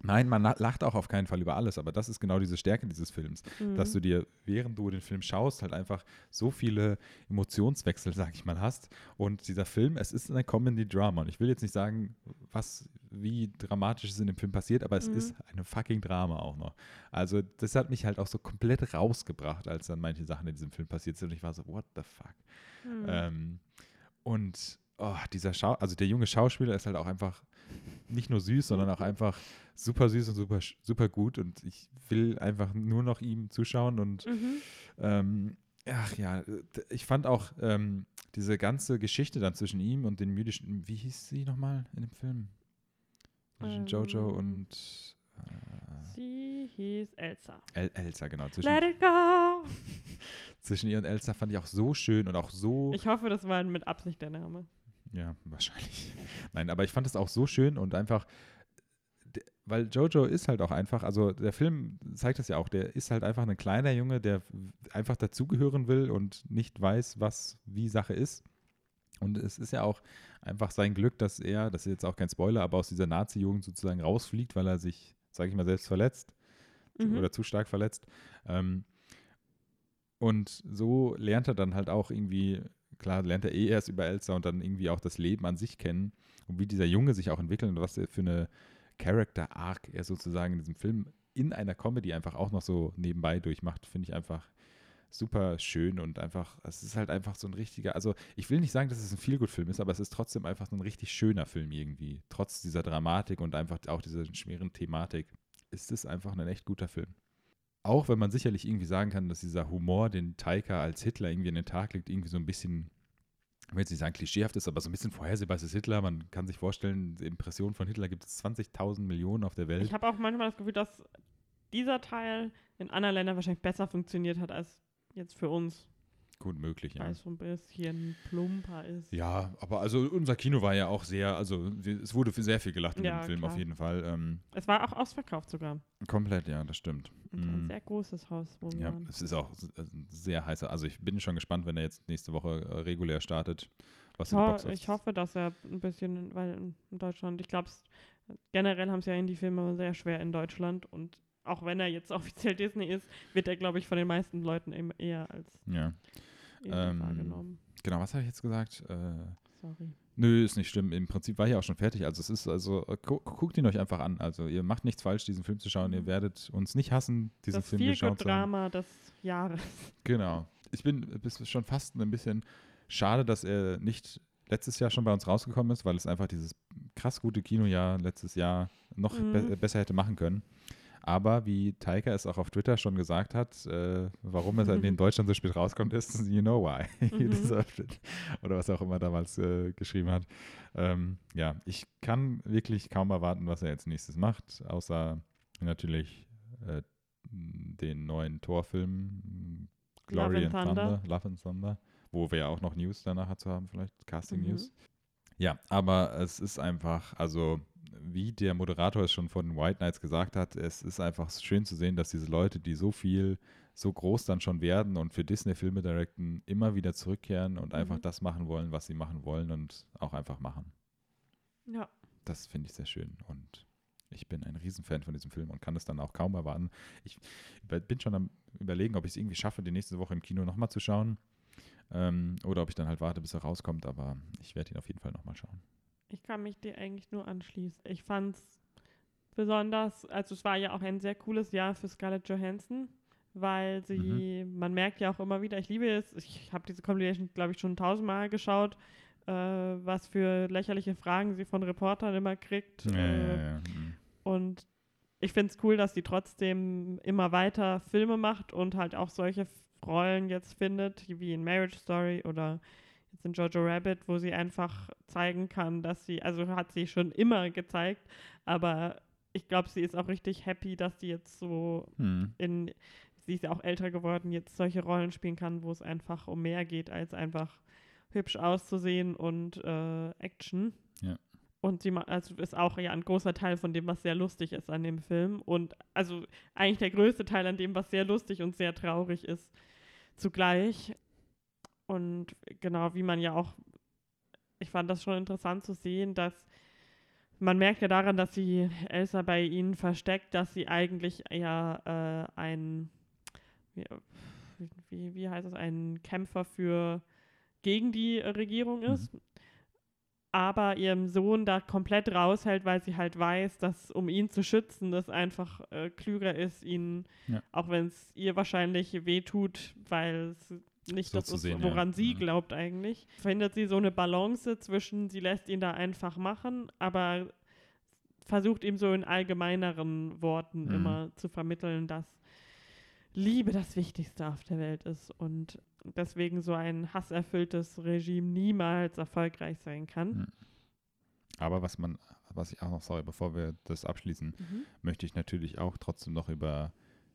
Nein, man la- lacht auch auf keinen Fall über alles, aber das ist genau diese Stärke dieses Films, dass Mhm. du dir, während du den Film schaust, halt einfach so viele Emotionswechsel, sag ich mal, hast. Und dieser Film, es ist ein Comedy-Drama. Und ich will jetzt nicht sagen, was, wie dramatisch es in dem Film passiert, aber es Mhm. ist eine fucking Drama auch noch. Also, das hat mich halt auch so komplett rausgebracht, als dann manche Sachen in diesem Film passiert sind. Und ich war so, what the fuck? Mhm. Ähm, und oh, dieser Schau also der junge Schauspieler ist halt auch einfach nicht nur süß, sondern auch einfach super süß und super, super gut. Und ich will einfach nur noch ihm zuschauen. Und Mhm. ähm, ach ja, ich fand auch ähm, diese ganze Geschichte dann zwischen ihm und den jüdischen, wie hieß sie nochmal in dem Film? Zwischen Jojo Ähm, und äh, Sie hieß Elsa. El Elsa, genau. Zwischen, Let it go! zwischen ihr und Elsa fand ich auch so schön und auch so. Ich hoffe, das war mit Absicht der Name. Ja, wahrscheinlich. Nein, aber ich fand es auch so schön und einfach, weil Jojo ist halt auch einfach, also der Film zeigt das ja auch, der ist halt einfach ein kleiner Junge, der einfach dazugehören will und nicht weiß, was wie Sache ist. Und es ist ja auch einfach sein Glück, dass er, das ist jetzt auch kein Spoiler, aber aus dieser Nazi-Jugend sozusagen rausfliegt, weil er sich, sage ich mal, selbst verletzt Mhm. oder zu stark verletzt. Ähm, und so lernt er dann halt auch irgendwie, klar, lernt er eh erst über Elsa und dann irgendwie auch das Leben an sich kennen und wie dieser Junge sich auch entwickelt und was er für eine Character Arc er sozusagen in diesem Film in einer Comedy einfach auch noch so nebenbei durchmacht, finde ich einfach super schön und einfach, es ist halt einfach so ein richtiger, also ich will nicht sagen, dass es ein Feelgood-Film ist, aber es ist trotzdem einfach so ein richtig schöner Film irgendwie, trotz dieser Dramatik und einfach auch dieser schweren Thematik ist es einfach ein echt guter Film. Auch wenn man sicherlich irgendwie sagen kann, dass dieser Humor, den Taika als Hitler irgendwie an den Tag legt, irgendwie so ein bisschen, ich will jetzt nicht sagen klischeehaft ist, aber so ein bisschen vorhersehbar ist Hitler. Man kann sich vorstellen, Impressionen von Hitler gibt es 20.000 Millionen auf der Welt. Ich habe auch manchmal das Gefühl, dass dieser Teil in anderen Ländern wahrscheinlich besser funktioniert hat als jetzt für uns, Gut möglich, ja. weil es so ein bisschen plumper ist. Ja, aber also unser Kino war ja auch sehr, also es wurde für sehr viel gelacht in Ja, dem Film klar. auf jeden Fall. Ähm, Es war auch ausverkauft sogar. komplett, ja, das stimmt. Und ein Mm. sehr großes Haus, wo Ja, waren. es ist auch äh, sehr heißer. Also ich bin schon gespannt, wenn er jetzt nächste Woche äh, regulär startet. Was Ich, in ho ich hoffe, dass er ein bisschen, weil in- in Deutschland, ich glaube, generell haben es ja Indie-Filme sehr schwer in Deutschland und auch wenn er jetzt offiziell Disney ist, wird er, glaube ich, von den meisten Leuten eben eher als Ja, Ähm, wahrgenommen. genau. Was habe ich jetzt gesagt? Äh, Sorry. Nö, ist nicht schlimm. Im Prinzip war ich auch schon fertig. Also es ist, also äh, gu guckt ihn euch einfach an. Also ihr macht nichts falsch, diesen Film zu schauen. Ihr Mhm. werdet uns nicht hassen, diesen das Film geschaut zu haben. Drama des Jahres. Genau. Ich bin bis schon fast ein bisschen schade, dass er nicht letztes Jahr schon bei uns rausgekommen ist, weil es einfach dieses krass gute Kinojahr letztes Jahr noch be Mhm. besser hätte machen können. Aber wie Taika es auch auf Twitter schon gesagt hat, äh, warum er in Deutschland so spät rauskommt, ist, you know why. Mhm. Oder was er auch immer damals äh, geschrieben hat. Ähm, ja, ich kann wirklich kaum erwarten, was er jetzt nächstes macht, außer natürlich äh, den neuen Torfilm Glory Love and Thunder. Thunder. Love and Thunder, wo wir ja auch noch News danach dazu haben, vielleicht Casting Mhm. News. Ja, aber es ist einfach, also wie der Moderator es schon von den White Knights gesagt hat, es ist einfach schön zu sehen, dass diese Leute, die so viel, so groß dann schon werden und für Disney-Filme directen, immer wieder zurückkehren und einfach Mhm. das machen wollen, was sie machen wollen und auch einfach machen. Ja. Das finde ich sehr schön und ich bin ein Riesenfan von diesem Film und kann es dann auch kaum erwarten. Ich bin schon am überlegen, ob ich es irgendwie schaffe, die nächste Woche im Kino nochmal zu schauen ähm, oder ob ich dann halt warte, bis er rauskommt, aber ich werde ihn auf jeden Fall nochmal schauen. Ich kann mich dir eigentlich nur anschließen. Ich fand es besonders, also es war ja auch ein sehr cooles Jahr für Scarlett Johansson, weil sie, man merkt ja auch immer wieder, ich liebe es, ich habe diese Compilation, glaube ich, schon tausendmal geschaut, äh, was für lächerliche Fragen sie von Reportern immer kriegt. äh, Mhm. Und ich finde es cool, dass sie trotzdem immer weiter Filme macht und halt auch solche Rollen jetzt findet, wie in Marriage Story oder jetzt in Jojo Rabbit, wo sie einfach zeigen kann, dass sie, also hat sie schon immer gezeigt, aber ich glaube, sie ist auch richtig happy, dass sie jetzt so Mhm. in, sie ist ja auch älter geworden, jetzt solche Rollen spielen kann, wo es einfach um mehr geht, als einfach hübsch auszusehen und äh, Action. Ja. Und sie also ist auch ja ein großer Teil von dem, was sehr lustig ist an dem Film. Und also eigentlich der größte Teil an dem, was sehr lustig und sehr traurig ist. zugleich. Und genau, wie man ja auch, ich fand das schon interessant zu sehen, dass man merkt ja daran, dass sie Elsa bei ihnen versteckt, dass sie eigentlich eher äh, ein, wie, wie, wie heißt es, ein Kämpfer für gegen die Regierung ist. Mhm. Aber ihrem Sohn da komplett raushält, weil sie halt weiß, dass um ihn zu schützen, das einfach äh, klüger ist, ihn, ja. auch wenn es ihr wahrscheinlich wehtut, weil es nicht so das ist, sehen, woran ja. sie mhm. glaubt eigentlich. Findet sie so eine Balance zwischen, sie lässt ihn da einfach machen, aber versucht ihm so in allgemeineren Worten mhm. immer zu vermitteln, dass Liebe das Wichtigste auf der Welt ist und deswegen so ein hasserfülltes Regime niemals erfolgreich sein kann. Mhm. Aber was man, was ich auch noch, sorry, bevor wir das abschließen, mhm. möchte ich natürlich auch trotzdem noch über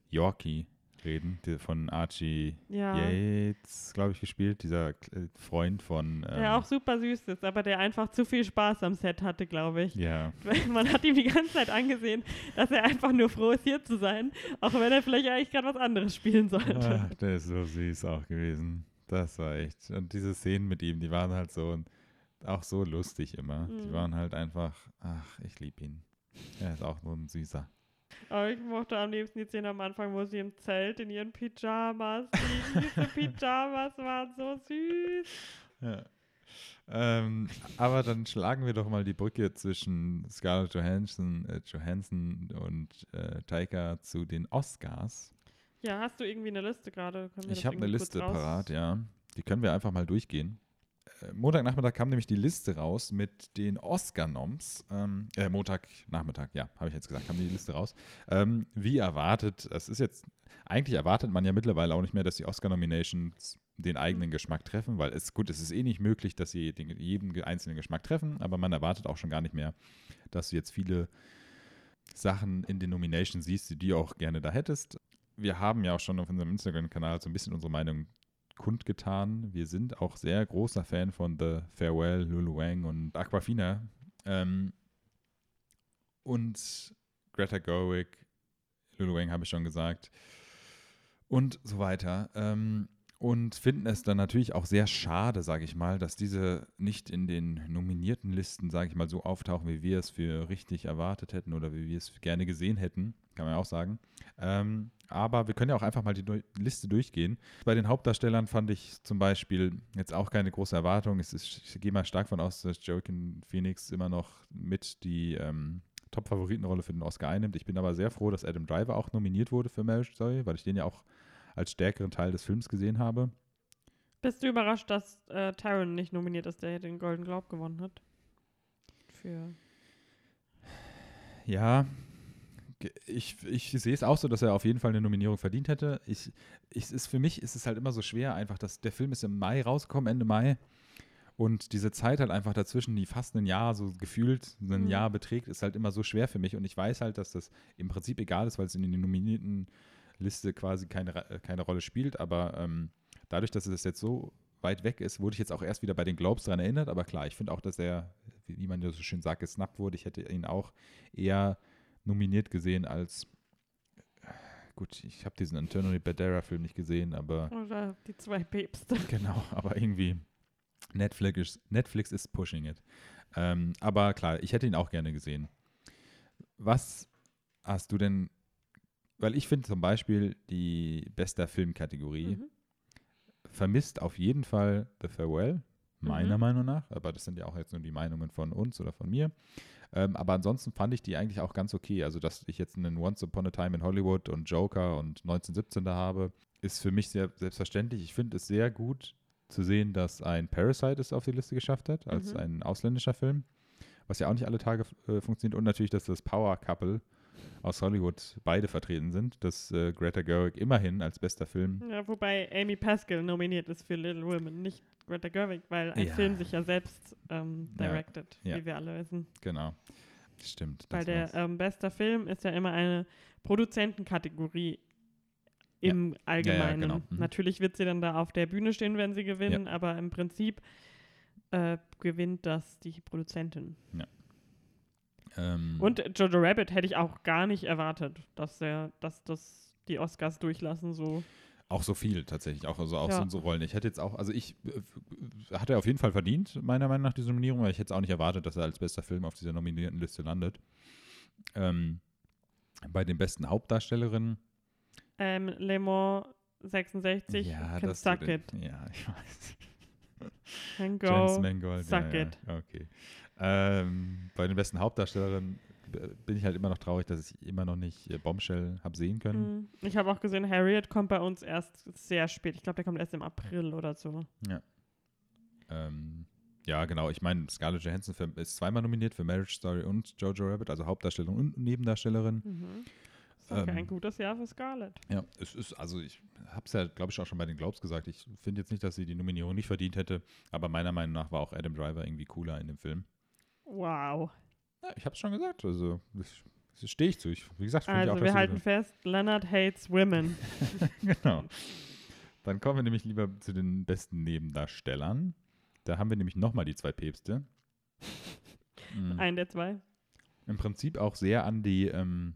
Yorkie reden, die von Archie ja. Yates, glaube ich, gespielt, dieser äh, Freund von. Ähm, der auch super süß ist, aber der einfach zu viel Spaß am Set hatte, glaube ich. Ja. Man hat ihm die ganze Zeit angesehen, dass er einfach nur froh ist, hier zu sein, auch wenn er vielleicht eigentlich gerade was anderes spielen sollte. Ach, der ist so süß auch gewesen. Das war echt. Und diese Szenen mit ihm, die waren halt so auch so lustig immer. Mhm. Die waren halt einfach, ach, ich liebe ihn. Er ist auch so ein süßer. Aber ich mochte am liebsten die Szene am Anfang, wo sie im Zelt in ihren Pyjamas liegen. Diese Pyjamas waren so süß. Ja. Ähm, aber dann schlagen wir doch mal die Brücke zwischen Scarlett Johansson, äh, Johansson und äh, Taika zu den Oscars. Ja, hast du irgendwie eine Liste gerade? Ich habe eine Liste parat, ja. Die können wir einfach mal durchgehen. Montagnachmittag kam nämlich die Liste raus mit den Oscar-Noms. Ähm, äh, Montagnachmittag, ja, habe ich jetzt gesagt, kam die Liste raus. Ähm, wie erwartet, es ist jetzt, eigentlich erwartet man ja mittlerweile auch nicht mehr, dass die Oscar-Nominations den eigenen Geschmack treffen, weil es gut, es ist eh nicht möglich, dass sie den, jeden einzelnen Geschmack treffen, aber man erwartet auch schon gar nicht mehr, dass du jetzt viele Sachen in den Nominations siehst, die du auch gerne da hättest. Wir haben ja auch schon auf unserem Instagram-Kanal so ein bisschen unsere Meinung kundgetan. Wir sind auch sehr großer Fan von The Farewell, Lulu Wang und Aquafina. Ähm, und Greta Gerwig, Lulu Wang habe ich schon gesagt. Und so weiter. Ähm, und finden es dann natürlich auch sehr schade, sage ich mal, dass diese nicht in den nominierten Listen, sage ich mal, so auftauchen, wie wir es für richtig erwartet hätten oder wie wir es gerne gesehen hätten, kann man ja auch sagen. Ähm, aber wir können ja auch einfach mal die Liste durchgehen. Bei den Hauptdarstellern fand ich zum Beispiel jetzt auch keine große Erwartung. Ist, ich gehe mal stark von aus, dass Joaquin Phoenix immer noch mit die ähm, Top-Favoritenrolle für den Oscar einnimmt. Ich bin aber sehr froh, dass Adam Driver auch nominiert wurde für Marriage Story, weil ich den ja auch als stärkeren Teil des Films gesehen habe. Bist du überrascht, dass äh, Taron nicht nominiert ist, der den Golden Globe gewonnen hat? Für. Ja, ich, ich sehe es auch so, dass er auf jeden Fall eine Nominierung verdient hätte. Ich, ich, ist, für mich ist es halt immer so schwer, einfach, dass der Film ist im Mai rausgekommen, Ende Mai. Und diese Zeit halt einfach dazwischen, die fast ein Jahr so gefühlt ein mhm. Jahr beträgt, ist halt immer so schwer für mich. Und ich weiß halt, dass das im Prinzip egal ist, weil es in den nominierten Liste quasi keine, keine Rolle spielt. Aber ähm, dadurch, dass es jetzt so weit weg ist, wurde ich jetzt auch erst wieder bei den Globes daran erinnert. Aber klar, ich finde auch, dass er, wie man ja so schön sagt, gesnappt wurde. Ich hätte ihn auch eher nominiert gesehen als gut, ich habe diesen Antonio Badera-Film nicht gesehen, aber. Oder die zwei Päpste. Genau, aber irgendwie Netflix ist, Netflix ist pushing it. Ähm, aber klar, ich hätte ihn auch gerne gesehen. Was hast du denn, weil ich finde zum Beispiel die bester Filmkategorie mhm. vermisst auf jeden Fall The Farewell, meiner mhm. Meinung nach, aber das sind ja auch jetzt nur die Meinungen von uns oder von mir. Ähm, aber ansonsten fand ich die eigentlich auch ganz okay. Also, dass ich jetzt einen Once Upon a Time in Hollywood und Joker und 1917 da habe, ist für mich sehr selbstverständlich. Ich finde es sehr gut zu sehen, dass ein Parasite es auf die Liste geschafft hat, als mhm. ein ausländischer Film, was ja auch nicht alle Tage äh, funktioniert. Und natürlich, dass das Power Couple aus Hollywood beide vertreten sind, dass äh, Greta Gerwig immerhin als bester Film. Ja, wobei Amy Pascal nominiert ist für Little Women, nicht Greta Gerwig, weil ein ja. Film sich ja selbst ähm, directed, ja. wie wir alle wissen. Genau. Stimmt. Weil der ähm, bester Film ist ja immer eine Produzentenkategorie im. Allgemeinen. Ja, genau. mhm. Natürlich wird sie dann da auf der Bühne stehen, wenn sie gewinnen, aber im Prinzip äh, gewinnt das die Produzentin. Ja. Ähm. Und Jojo Rabbit hätte ich auch gar nicht erwartet, dass er, dass das die Oscars durchlassen so. Auch so viel tatsächlich, auch, also auch Ja. so, so Rollen. Ich hätte jetzt auch, also ich äh, hatte auf jeden Fall verdient, meiner Meinung nach, diese Nominierung, weil ich hätte es auch nicht erwartet, dass er als bester Film auf dieser nominierten Liste landet. Ähm, bei den besten Hauptdarstellerinnen. Ähm, Le Mans 66, ja, can das suck it. Ja, ich weiß. Mangold. suck ja, it. Ja, okay. Ähm, bei den besten Hauptdarstellerinnen b- bin ich halt immer noch traurig, dass ich immer noch nicht äh, Bombshell habe sehen können. Mhm. Ich habe auch gesehen, Harriet kommt bei uns erst sehr spät. Ich glaube, der kommt erst im April oder so. Ähm, ja, genau. Ich meine, Scarlett Johansson für, ist zweimal nominiert für Marriage Story und Jojo Rabbit, also Hauptdarstellerin und Nebendarstellerin. Mhm. Das ist Ähm, ein gutes Jahr für Scarlett. Ja, es ist, also ich habe es ja, glaube ich, auch schon bei den Globes gesagt. Ich finde jetzt nicht, dass sie die Nominierung nicht verdient hätte, aber meiner Meinung nach war auch Adam Driver irgendwie cooler in dem Film. Wow. Ja, ich habe es schon gesagt, also stehe ich zu. Ich, wie gesagt, Also auch, wir halten fest, Leonard hates women. genau. Dann kommen wir nämlich lieber zu den besten Nebendarstellern. Da haben wir nämlich nochmal die zwei Päpste. Mhm. Ein der zwei. Im Prinzip auch sehr an die ähm,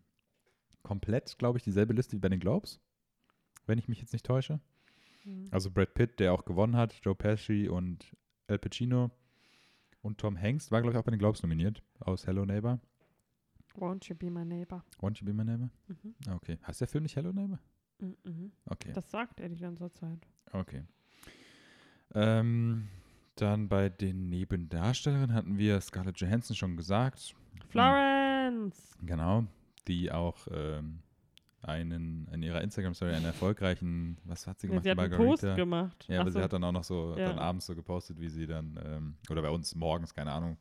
komplett, glaube ich, dieselbe Liste wie bei den Globes, wenn ich mich jetzt nicht täusche. Mhm. Also Brad Pitt, der auch gewonnen hat, Joe Pesci und Al Pacino und Tom Hanks war, glaube ich, auch bei den Globes nominiert aus Hello Neighbor. Won't you be my neighbor? Want you be my neighbor? Mhm. Ah, Okay. Heißt der Film nicht Hello Neighbor? Mhm. Okay. Das sagt er die ganze Zeit. Okay. Ähm, dann bei den Nebendarstellerinnen hatten wir Scarlett Johansson schon gesagt. Florence! Genau. Die auch ähm, einen in ihrer Instagram-Story einen erfolgreichen, was hat sie Ja, gemacht? sie hat einen? Post gemacht. Ja, aber Ach sie so. hat dann auch noch so Ja. dann abends so gepostet, wie sie dann, ähm, oder bei uns morgens, keine Ahnung,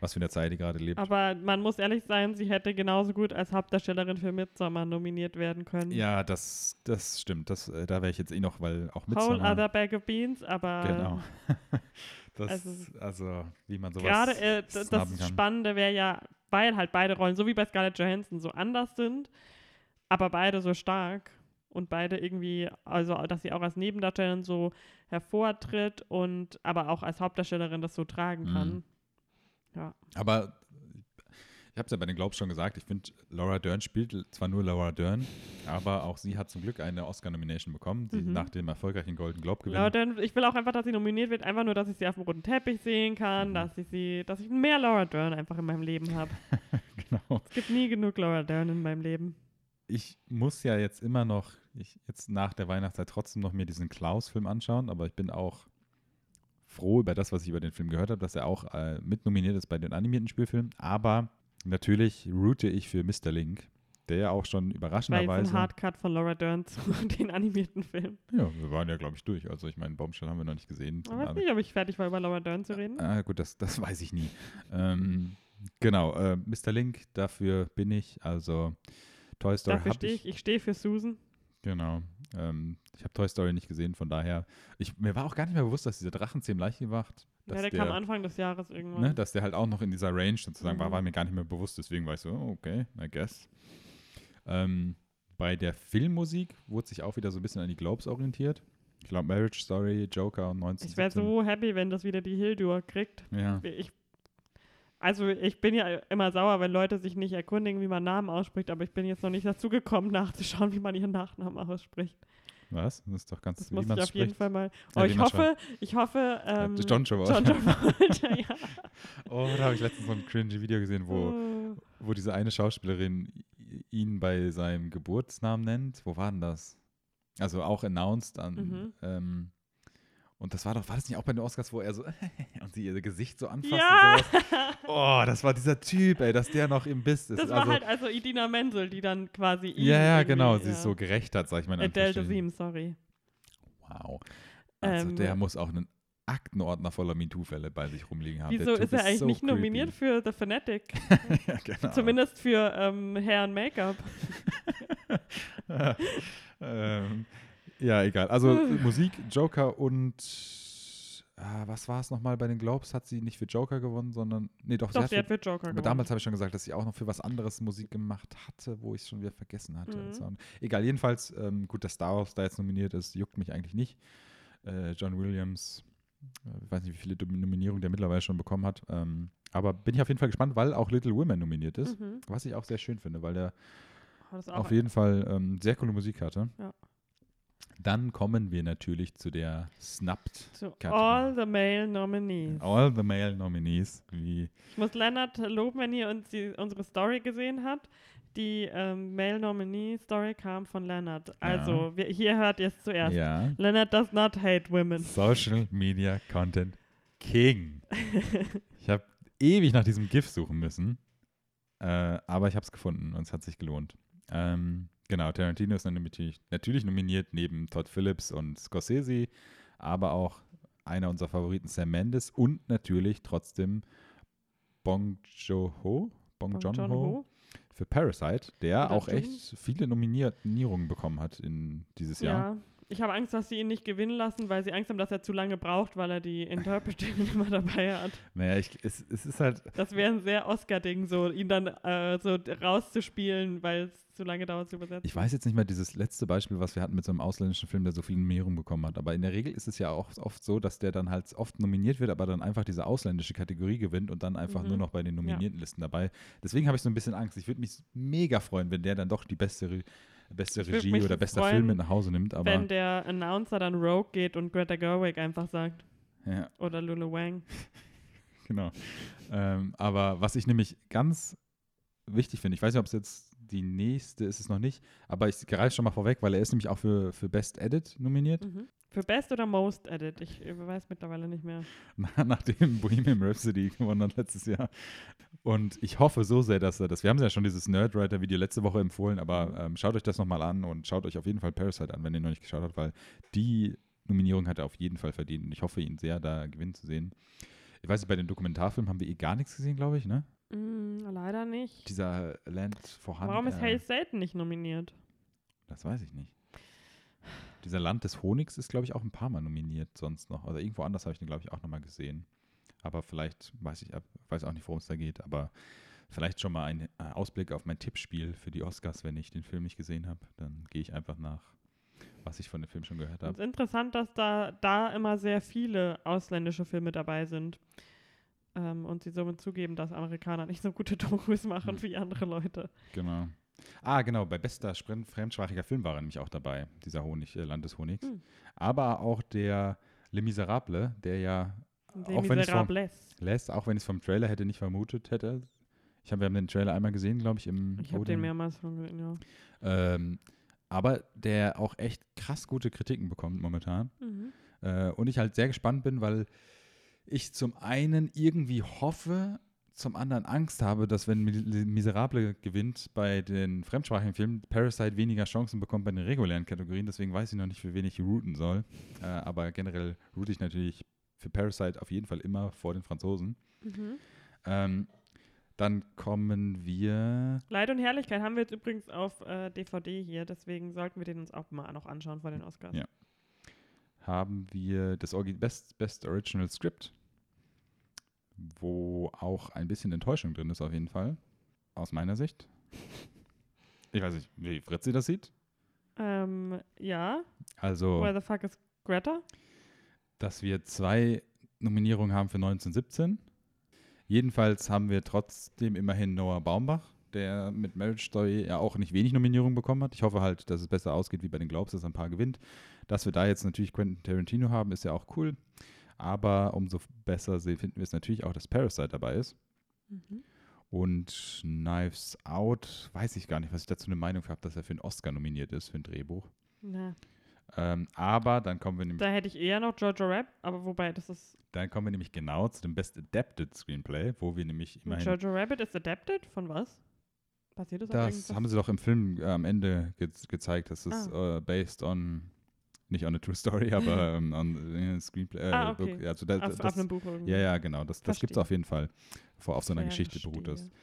was für eine Zeit die gerade lebt. Aber man muss ehrlich sein, sie hätte genauso gut als Hauptdarstellerin für Midsommar nominiert werden können. ja, das, das stimmt. Das, äh, da wäre ich jetzt eh noch, weil auch mit Whole other bag of beans, aber Genau. das, Also- also, wie man sowas gerade äh, das. Spannende wäre ja, weil halt beide Rollen, so wie bei Scarlett Johansson, so anders sind, aber beide so stark und beide irgendwie, also dass sie auch als Nebendarstellerin so hervortritt und aber auch als Hauptdarstellerin das so tragen Mhm. kann. Aber ich habe es ja bei den Globes schon gesagt, ich finde, Laura Dern spielt zwar nur Laura Dern, aber auch sie hat zum Glück eine Oscar-Nomination bekommen, die Mhm. nach dem erfolgreichen Golden Globe gewinn. Ja, denn ich will auch einfach, dass sie nominiert wird, einfach nur, dass ich sie auf dem roten Teppich sehen kann, Mhm. dass ich sie, dass ich mehr Laura Dern einfach in meinem Leben habe. genau. Es gibt nie genug Laura Dern in meinem Leben. Ich muss ja jetzt immer noch, ich, jetzt nach der Weihnachtszeit trotzdem noch mir diesen Klaus-Film anschauen, aber ich bin auch froh über das, was ich über den Film gehört habe, dass er auch äh, mit nominiert ist bei den animierten Spielfilmen. Aber natürlich route ich für Mr. Link, der ja auch schon Weil jetzt überraschenderweise. ein Hardcut von Laura Dern zu den animierten Film. Ja, wir waren ja, glaube ich, durch. Also ich meine, Bombshell haben wir noch nicht gesehen. Ich weiß nicht, ob ich fertig war, über Laura Dern zu reden. Ah, gut, das, das weiß ich nie. ähm, genau, äh, Mr. Link, dafür bin ich. Also Toy Story Dafür stehe ich. ich. Stehe für Susan. Genau. Ähm, ich habe Toy Story nicht gesehen, von daher. Ich, mir war auch gar nicht mehr bewusst, dass dieser Drachenzähm leicht gemacht, Ja, der, der, kam Anfang des Jahres irgendwann. ne, dass der halt auch noch in dieser Range sozusagen war, Mhm. war mir gar nicht mehr bewusst. Deswegen war ich so, oh, okay, I guess. Ähm, bei der Filmmusik wurde sich auch wieder so ein bisschen an die Globes orientiert. Ich glaube, Marriage Story, Joker und 19. ich wäre so happy, wenn das wieder die Hildur kriegt. Ja. Ich, also ich bin ja immer sauer, wenn Leute sich nicht erkundigen, wie man Namen ausspricht, aber ich bin jetzt noch nicht dazu gekommen, nachzuschauen, wie man ihren Nachnamen ausspricht. Was? Das ist doch ganz, Das muss ich auf spricht. jeden Fall mal. Ja, Oh, wie ich hoffe, ich hoffe, ähm, Äh, John Travolta. John Travolta, ja. Oh, da habe ich letztens so ein cringy Video gesehen, wo, Oh. wo diese eine Schauspielerin ihn bei seinem Geburtsnamen nennt. Wo war denn das? Also auch announced an. Mhm. Ähm, und das war doch, war das nicht auch bei den Oscars, wo er so und sie ihr Gesicht so anfasst Ja, und sowas? Oh, das war dieser Typ, ey, dass der noch im Biss ist. das war also, halt also Idina Menzel, die dann quasi ihn ja, ja, genau, sie ja. es so gerecht hat, sag ich mal. Adele. Dazeem, sorry. Wow. Also Ähm, der muss auch einen Aktenordner voller MeToo-Fälle bei sich rumliegen haben. Wieso ist er eigentlich so nicht creepy. nominiert für The Fanatic? ja, genau. Zumindest für ähm, Hair Make-up. ähm, ja, egal. Also Musik, Joker und ah, was war es nochmal bei den Globes? Hat sie nicht für Joker gewonnen, sondern nee, doch, Doch, sie sie hat hat für, für Joker aber gewonnen. damals habe ich schon gesagt, dass sie auch noch für was anderes Musik gemacht hatte, wo ich es schon wieder vergessen hatte. Mhm. Egal, jedenfalls ähm, gut, dass Star Wars da jetzt nominiert ist, juckt mich eigentlich nicht. Äh, John Williams, äh, ich weiß nicht, wie viele Nominierungen der mittlerweile schon bekommen hat. Ähm, aber bin ich auf jeden Fall gespannt, weil auch Little Women nominiert ist, Mhm. was ich auch sehr schön finde, weil der Oh, auf jeden Fall ähm, sehr coole Musik hatte. Ja. Dann kommen wir natürlich zu der Snapped Zu all the male nominees. All the Male Nominees, wie Ich muss Lennart loben, wenn ihr uns die, unsere Story gesehen habt. Die ähm, Male Nominee Story kam von Lennart. Also, wir, hier hört ihr es zuerst. ja, Lennart does not hate women. Social Media Content King. ich habe ewig nach diesem GIF suchen müssen, äh, aber ich habe es gefunden und es hat sich gelohnt. Ähm, genau, Tarantino ist natürlich, natürlich nominiert neben Todd Phillips und Scorsese, aber auch einer unserer Favoriten Sam Mendes und natürlich trotzdem Bong Joon-ho, Bong, Joon-ho Joon-ho. für Parasite, der Oder auch echt viele Nominierungen bekommen hat in dieses Jahr. Ja. Ich habe Angst, dass sie ihn nicht gewinnen lassen, weil sie Angst haben, dass er zu lange braucht, weil er die Interpretin immer dabei hat. Naja, ich, es, es ist halt, Das wäre ein sehr Oscar-Ding, so ihn dann äh, so rauszuspielen, weil es zu lange dauert zu übersetzen. Ich weiß jetzt nicht mehr dieses letzte Beispiel, was wir hatten mit so einem ausländischen Film, der so viele Nominierungen bekommen hat. Aber in der Regel ist es ja auch oft so, dass der dann halt oft nominiert wird, aber dann einfach diese ausländische Kategorie gewinnt und dann einfach Mhm. nur noch bei den nominierten Listen dabei. Deswegen habe ich so ein bisschen Angst. Ich würde mich mega freuen, wenn der dann doch die beste, beste Regie oder bester freuen, Film mit nach Hause nimmt. Aber Wenn der Announcer dann Rogue geht und Greta Gerwig einfach sagt. ja, Oder Lulu Wang. genau. ähm, aber was ich nämlich ganz wichtig finde, ich weiß nicht, ob es jetzt die nächste ist es noch nicht, aber ich greife schon mal vorweg, weil er ist nämlich auch für, für Best Edit nominiert. Mhm. Für Best oder Most Edit? Ich weiß mittlerweile nicht mehr. Na- nachdem Bohemian Rhapsody gewonnen hat letztes Jahr. Und ich hoffe so sehr, dass er das. Wir haben ja schon dieses Nerdwriter-Video letzte Woche empfohlen, aber ähm, schaut euch das nochmal an und schaut euch auf jeden Fall Parasite an, wenn ihr noch nicht geschaut habt, weil die Nominierung hat er auf jeden Fall verdient und ich hoffe, ihn sehr da gewinnen zu sehen. Ich weiß nicht, bei den Dokumentarfilmen haben wir eh gar nichts gesehen, glaube ich, ne? Mm, leider nicht. Dieser Land vorhanden. Warum ist äh, Hail Satan nicht nominiert? Das weiß ich nicht. Dieser Land des Honigs ist, glaube ich, auch ein paar Mal nominiert sonst noch. Also irgendwo anders habe ich den, glaube ich, auch nochmal gesehen. Aber vielleicht weiß ich weiß auch nicht, worum es da geht. Aber vielleicht schon mal ein äh, Ausblick auf mein Tippspiel für die Oscars, wenn ich den Film nicht gesehen habe. Dann gehe ich einfach nach, was ich von dem Film schon gehört Es habe. ist interessant, dass da, da immer sehr viele ausländische Filme dabei sind. Ähm, und sie somit zugeben, dass Amerikaner nicht so gute Dokus machen Hm. wie andere Leute. Genau. Ah, genau, bei bester fremdsprachiger Film war er nämlich auch dabei, dieser Honig, äh, Land des Honigs. Hm. Aber auch der Les Miserables, der ja Les Auch wenn es vom- Miserables. lässt, auch wenn ich es vom Trailer hätte nicht vermutet hätte. Ich hab, wir haben den Trailer einmal gesehen, glaube ich, im Ich habe den mehrmals schon gesehen, ja. Ähm, aber der auch echt krass gute Kritiken bekommt momentan. Mhm. Äh, und ich halt sehr gespannt bin, weil ich zum einen irgendwie hoffe, zum anderen Angst habe, dass wenn Mi- Miserable gewinnt bei den fremdsprachigen Filmen, Parasite weniger Chancen bekommt bei den regulären Kategorien. Deswegen weiß ich noch nicht, für wen ich routen soll. Äh, aber generell route ich natürlich für Parasite auf jeden Fall immer vor den Franzosen. Mhm. Ähm, dann kommen wir. Leid und Herrlichkeit haben wir jetzt übrigens auf äh, DVD hier, deswegen sollten wir den uns auch mal noch anschauen vor den Oscars. Ja. haben wir das Orgi Best, Best Original Script, wo auch ein bisschen Enttäuschung drin ist, auf jeden Fall. Aus meiner Sicht. Ich weiß nicht, wie Fritzi das sieht. Ähm, ja. Also, Where the fuck is Greta? dass wir zwei Nominierungen haben für 1917. Jedenfalls haben wir trotzdem immerhin Noah Baumbach, der mit Marriage Story ja auch nicht wenig Nominierungen bekommen hat. Ich hoffe halt, dass es besser ausgeht wie bei den Globes, dass ein paar gewinnt. Dass wir da jetzt natürlich Quentin Tarantino haben, ist ja auch cool. Aber umso besser se- finden wir es natürlich auch, dass Parasite dabei ist. Mhm. Und Knives Out, weiß ich gar nicht, was ich dazu eine Meinung habe, dass er für einen Oscar nominiert ist, für ein Drehbuch. Na, Ähm, aber dann kommen wir nämlich da hätte ich eher noch Jojo Rabbit, aber wobei, das ist. Dann kommen wir nämlich genau zu dem Best Adapted Screenplay, wo wir nämlich immerhin. Jojo Rabbit ist adapted? Von was? Passiert das, Das haben sie doch im Film äh, am Ende ge gezeigt, dass es Ah. äh, based on, nicht on a true story, aber ähm, on äh, Screenplay. Äh, Ah, okay. Book, also da, auf, das, auf einem Buch ja, ja, genau. Das, das gibt es auf jeden Fall. Vor, auf so einer Ja, Geschichte beruht das. verstehe.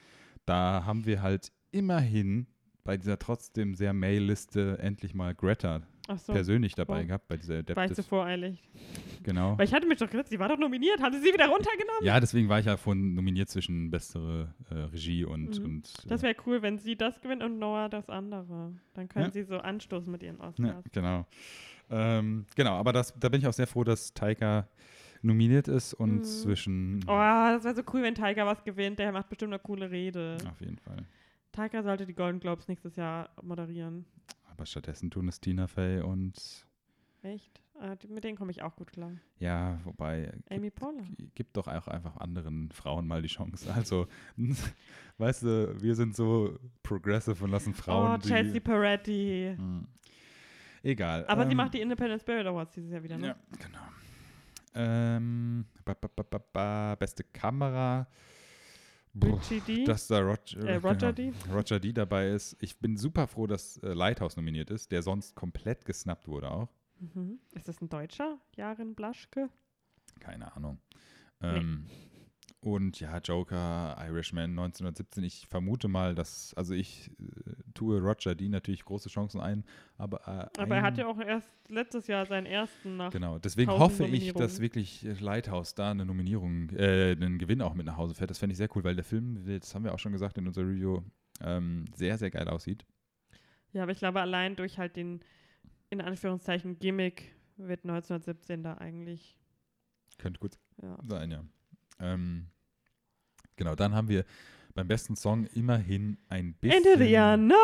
Da haben wir halt immerhin bei dieser trotzdem sehr Mail-Liste endlich mal Greta so, persönlich dabei wow. gehabt, bei dieser war ich zu voreilig. Genau. Weil ich hatte mich doch gedacht, sie war doch nominiert. Haben sie sie wieder runtergenommen? Ja, deswegen war ich ja von nominiert zwischen bessere äh, Regie und, Mhm. und äh, Das wäre cool, wenn sie das gewinnt und Noah das andere. Dann können Ja. sie so anstoßen mit ihren Ja, Oscars. genau. Ähm, genau, aber das, da bin ich auch sehr froh, dass Taika nominiert ist und Mhm. zwischen. Oh, das wäre so cool, wenn Tiger was gewinnt. Der macht bestimmt eine coole Rede. Auf jeden Fall. Tiger sollte die Golden Globes nächstes Jahr moderieren. Aber stattdessen tun es Tina Fey und Echt? Äh, die, mit denen komme ich auch gut klar. Ja, wobei, Amy Poehler. gibt, doch auch einfach anderen Frauen mal die Chance. Also, weißt du, wir sind so progressive und lassen Frauen oh. Chelsea Peretti. Hm. Egal. Aber sie ähm, macht die Independent Spirit Awards dieses Jahr wieder, ne? Ja, genau. Ähm, ba, ba, ba, ba, ba, beste Kamera. Boah, D. dass da Roger, Äh, Roger genau, Roger D dabei ist. Ich bin super froh, dass äh, Lighthouse nominiert ist, der sonst komplett gesnappt wurde auch. Mhm. Ist das ein Deutscher? Jarin Blaschke? Keine Ahnung. Ähm, Und ja, Joker, Irishman 1917. Ich vermute mal, dass, also ich äh, tue Roger D natürlich große Chancen ein, aber. Äh, Aber er ein- hat ja auch erst letztes Jahr seinen ersten nach. Genau, deswegen hoffe ich, dass wirklich äh, Lighthouse da eine Nominierung, äh, einen Gewinn auch mit nach Hause fährt. Das fände ich sehr cool, weil der Film, das haben wir auch schon gesagt in unserer Review, ähm, sehr, sehr geil aussieht. Ja, aber ich glaube, allein durch halt den, in Anführungszeichen, Gimmick wird 1917 da eigentlich. Könnte gut Ja. sein, ja. Ähm, genau, dann haben wir beim besten Song immerhin ein bisschen. Into the unknown!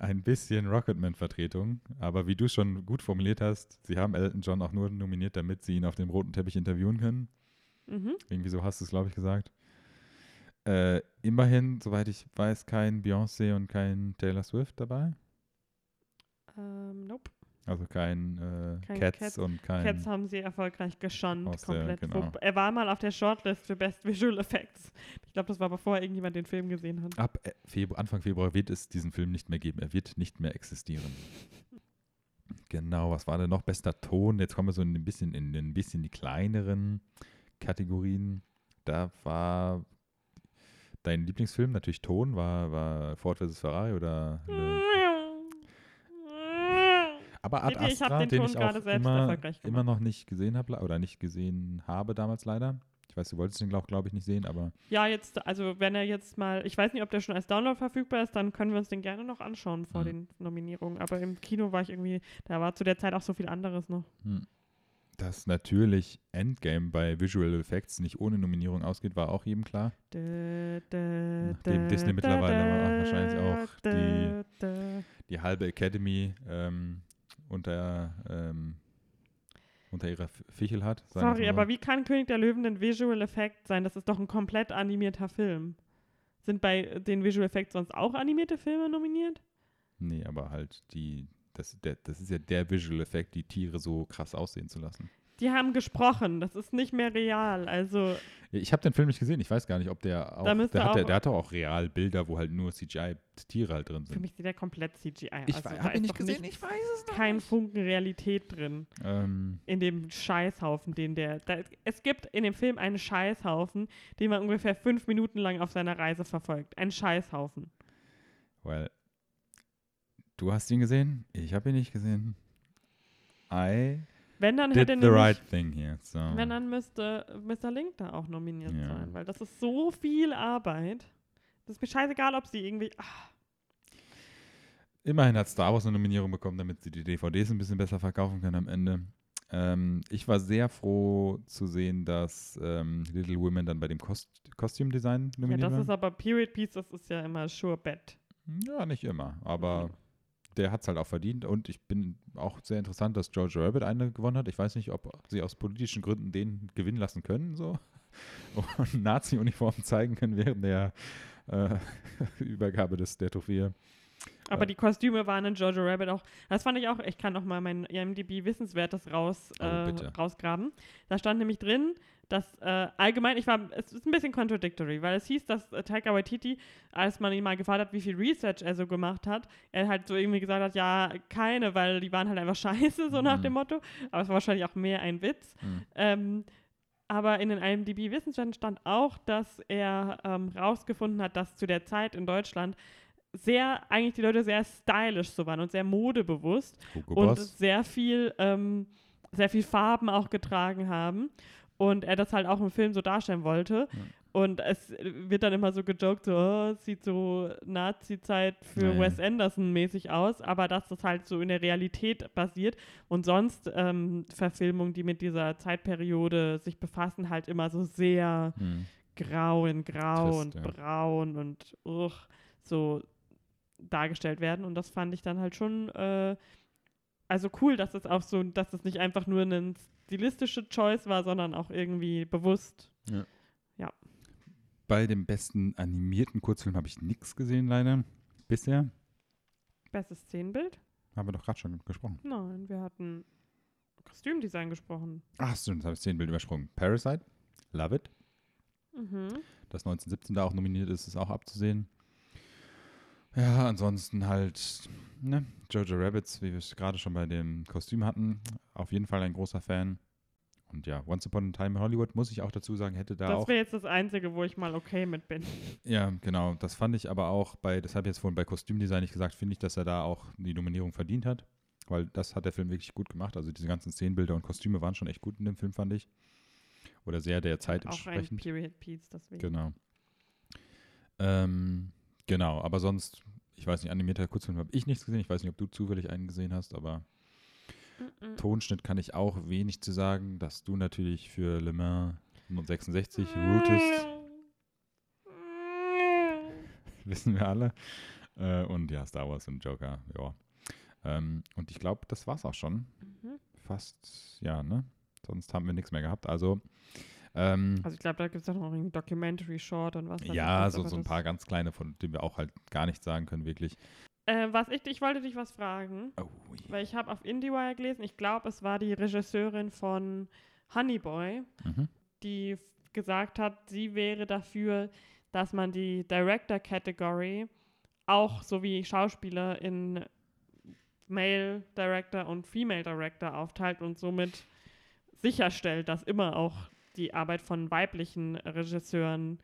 ein bisschen Rocketman-Vertretung, aber wie du schon gut formuliert hast, sie haben Elton John auch nur nominiert, damit sie ihn auf dem roten Teppich interviewen können. mhm. Irgendwie so hast du es, glaube ich, gesagt. Äh, immerhin, soweit ich weiß, kein Beyoncé und kein Taylor Swift dabei. Ähm, nope. Also kein, äh, Kein Cats, Cats. und kein. Cats haben sie erfolgreich geschont, Aus der- komplett. genau. Er war mal auf der Shortlist für Best Visual Effects. Ich glaube, das war bevor irgendjemand den Film gesehen hat. Ab äh, Februar, Anfang Februar wird es diesen Film nicht mehr geben. Er wird nicht mehr existieren. Genau, was war denn noch? Bester Ton. Jetzt kommen wir so ein bisschen in ein bisschen die kleineren Kategorien. Da war dein Lieblingsfilm natürlich Ton, war, war Ford vs. Ferrari oder Le Aber Ad ihr, ich hab Astra, den den Ton ich auch selbst immer, immer noch nicht gesehen habe oder nicht gesehen habe damals leider. Ich weiß, du wolltest den, glaube glaub ich, nicht sehen, aber Ja, jetzt, also wenn er jetzt mal, ich weiß nicht, ob der schon als Download verfügbar ist, dann können wir uns den gerne noch anschauen vor Mhm. den Nominierungen. Aber im Kino war ich irgendwie, da war zu der Zeit auch so viel anderes noch. hm. dass natürlich Endgame bei Visual Effects nicht ohne Nominierung ausgeht, war auch jedem klar. Dä, dä, Nachdem dä, Disney mittlerweile dä, wahrscheinlich auch dä. Die halbe Academy ähm, unter, ähm, unter ihrer Fichel hat. Sorry, aber wie kann König der Löwen ein Visual Effect sein? Das ist doch ein komplett animierter Film. Sind bei den Visual Effects sonst auch animierte Filme nominiert? Nee, aber halt die, das, der, das ist ja der Visual Effekt, die Tiere so krass aussehen zu lassen. Die haben gesprochen, das ist nicht mehr real. Also, ich habe den Film nicht gesehen, ich weiß gar nicht, ob der auch, Da der, hat, der, auch- der hat doch auch real Bilder, wo halt nur CGI-Tiere halt drin für sind. mich sieht der komplett CGI Ich aus. wei- Also, hab da ihn nicht gesehen, nichts- ich weiß es noch Kein nicht. Funken Realität drin. Ähm, In dem Scheißhaufen, den der. Da, es gibt in dem Film einen Scheißhaufen, den man ungefähr fünf Minuten lang auf seiner Reise verfolgt. Ein Scheißhaufen. weil du hast ihn gesehen, ich habe ihn nicht gesehen. I Wenn dann did hätte the right thing here. So. wenn dann müsste Mr. Link da auch nominiert Ja. sein, weil das ist so viel Arbeit. Das ist mir scheißegal, ob sie irgendwie. Ach, Immerhin hat Star Wars eine Nominierung bekommen, damit sie die DVDs ein bisschen besser verkaufen können am Ende. Ähm, ich war sehr froh zu sehen, dass ähm, Little Women dann bei dem Costume Design ja, nominiert das war. ist aber Period Piece, das ist ja immer Sure Bet. Ja, nicht immer, aber Mhm. Der hat es halt auch verdient und ich bin auch sehr interessant, dass George Rabbit eine gewonnen hat. Ich weiß nicht, ob sie aus politischen Gründen den gewinnen lassen können, so und Nazi-Uniformen zeigen können während der äh, Übergabe des, der Trophäe. Aber Äh. die Kostüme waren in Jojo Rabbit auch. Das fand ich auch, ich kann noch mal mein IMDb Wissenswertes raus, Oh, äh, bitte. rausgraben. Da stand nämlich drin, dass äh, allgemein, ich war, es ist ein bisschen contradictory, weil es hieß, dass äh, Taika Waititi, als man ihn mal gefragt hat, wie viel Research er so gemacht hat, er halt so irgendwie gesagt hat, ja, keine, weil die waren halt einfach scheiße, so nach Mhm. dem Motto. Aber es war wahrscheinlich auch mehr ein Witz. Mhm. Ähm, aber in den IMDb-Wissenswerten stand auch, dass er ähm, rausgefunden hat, dass zu der Zeit in Deutschland sehr, eigentlich die Leute sehr stylisch so waren und sehr modebewusst Hugo und Boss. sehr viel, ähm, sehr viel Farben auch getragen haben. Und er das halt auch im Film so darstellen wollte. Ja. Und es wird dann immer so gejoked, so, oh, sieht so Nazi-Zeit für Ja. Wes Anderson mäßig aus, aber dass das halt so in der Realität basiert. Und sonst ähm, Verfilmungen, die mit dieser Zeitperiode sich befassen, halt immer so sehr Hm. grau in grau Trist, und ja. braun und uch, so dargestellt werden. Und das fand ich dann halt schon, äh, also cool, dass es auch so, dass es nicht einfach nur eine stilistische Choice war, sondern auch irgendwie bewusst. Bei dem besten animierten Kurzfilm habe ich nichts gesehen, leider. Bisher. Bestes Szenenbild? Haben wir doch gerade schon gesprochen. Nein, wir hatten Kostümdesign gesprochen. Ach, stimmt, das habe ich Szenenbild übersprungen. Parasite, Love It. Mhm. Dass 1917 da auch nominiert ist, ist auch abzusehen. Ja, ansonsten halt, ne, Jojo Rabbits, wie wir es gerade schon bei dem Kostüm hatten, auf jeden Fall ein großer Fan. Und ja, Once Upon a Time in Hollywood, muss ich auch dazu sagen, hätte da das auch. wäre jetzt das Einzige, wo ich mal okay mit bin. Ja, genau. Das fand ich aber auch bei, das habe ich jetzt vorhin bei Kostümdesign nicht gesagt, finde ich, dass er da auch die Nominierung verdient hat. Weil das hat der Film wirklich gut gemacht. Also diese ganzen Szenenbilder und Kostüme waren schon echt gut in dem Film, fand ich. Oder sehr der Zeit Auch ein entsprechend. Period Piece, deswegen. Genau. Ähm, genau, aber sonst, ich weiß nicht, animierter Kurzfilm habe ich nichts gesehen. Ich weiß nicht, ob du zufällig einen gesehen hast, aber Mhm. Tonschnitt kann ich auch wenig zu sagen, dass du natürlich für Le Mans 166 rootest, wissen wir alle. Äh, und ja, Star Wars und Joker, ja. Ähm, und ich glaube, das war's auch schon. Mhm. Fast, ja, ne? Sonst haben wir nichts mehr gehabt. Also, ähm, Also ich glaube, da gibt es auch noch einen Documentary Short und was ja, was, so, so ein paar ganz kleine, von denen wir auch halt gar nichts sagen können, wirklich. Äh, was ich, ich wollte dich was fragen, Oh, weil ich habe auf IndieWire gelesen, ich glaube, es war die Regisseurin von Honey Boy, Mhm. die gesagt hat, sie wäre dafür, dass man die Director Category auch so wie Schauspieler in Male Director und Female Director aufteilt und somit sicherstellt, dass immer auch die Arbeit von weiblichen Regisseuren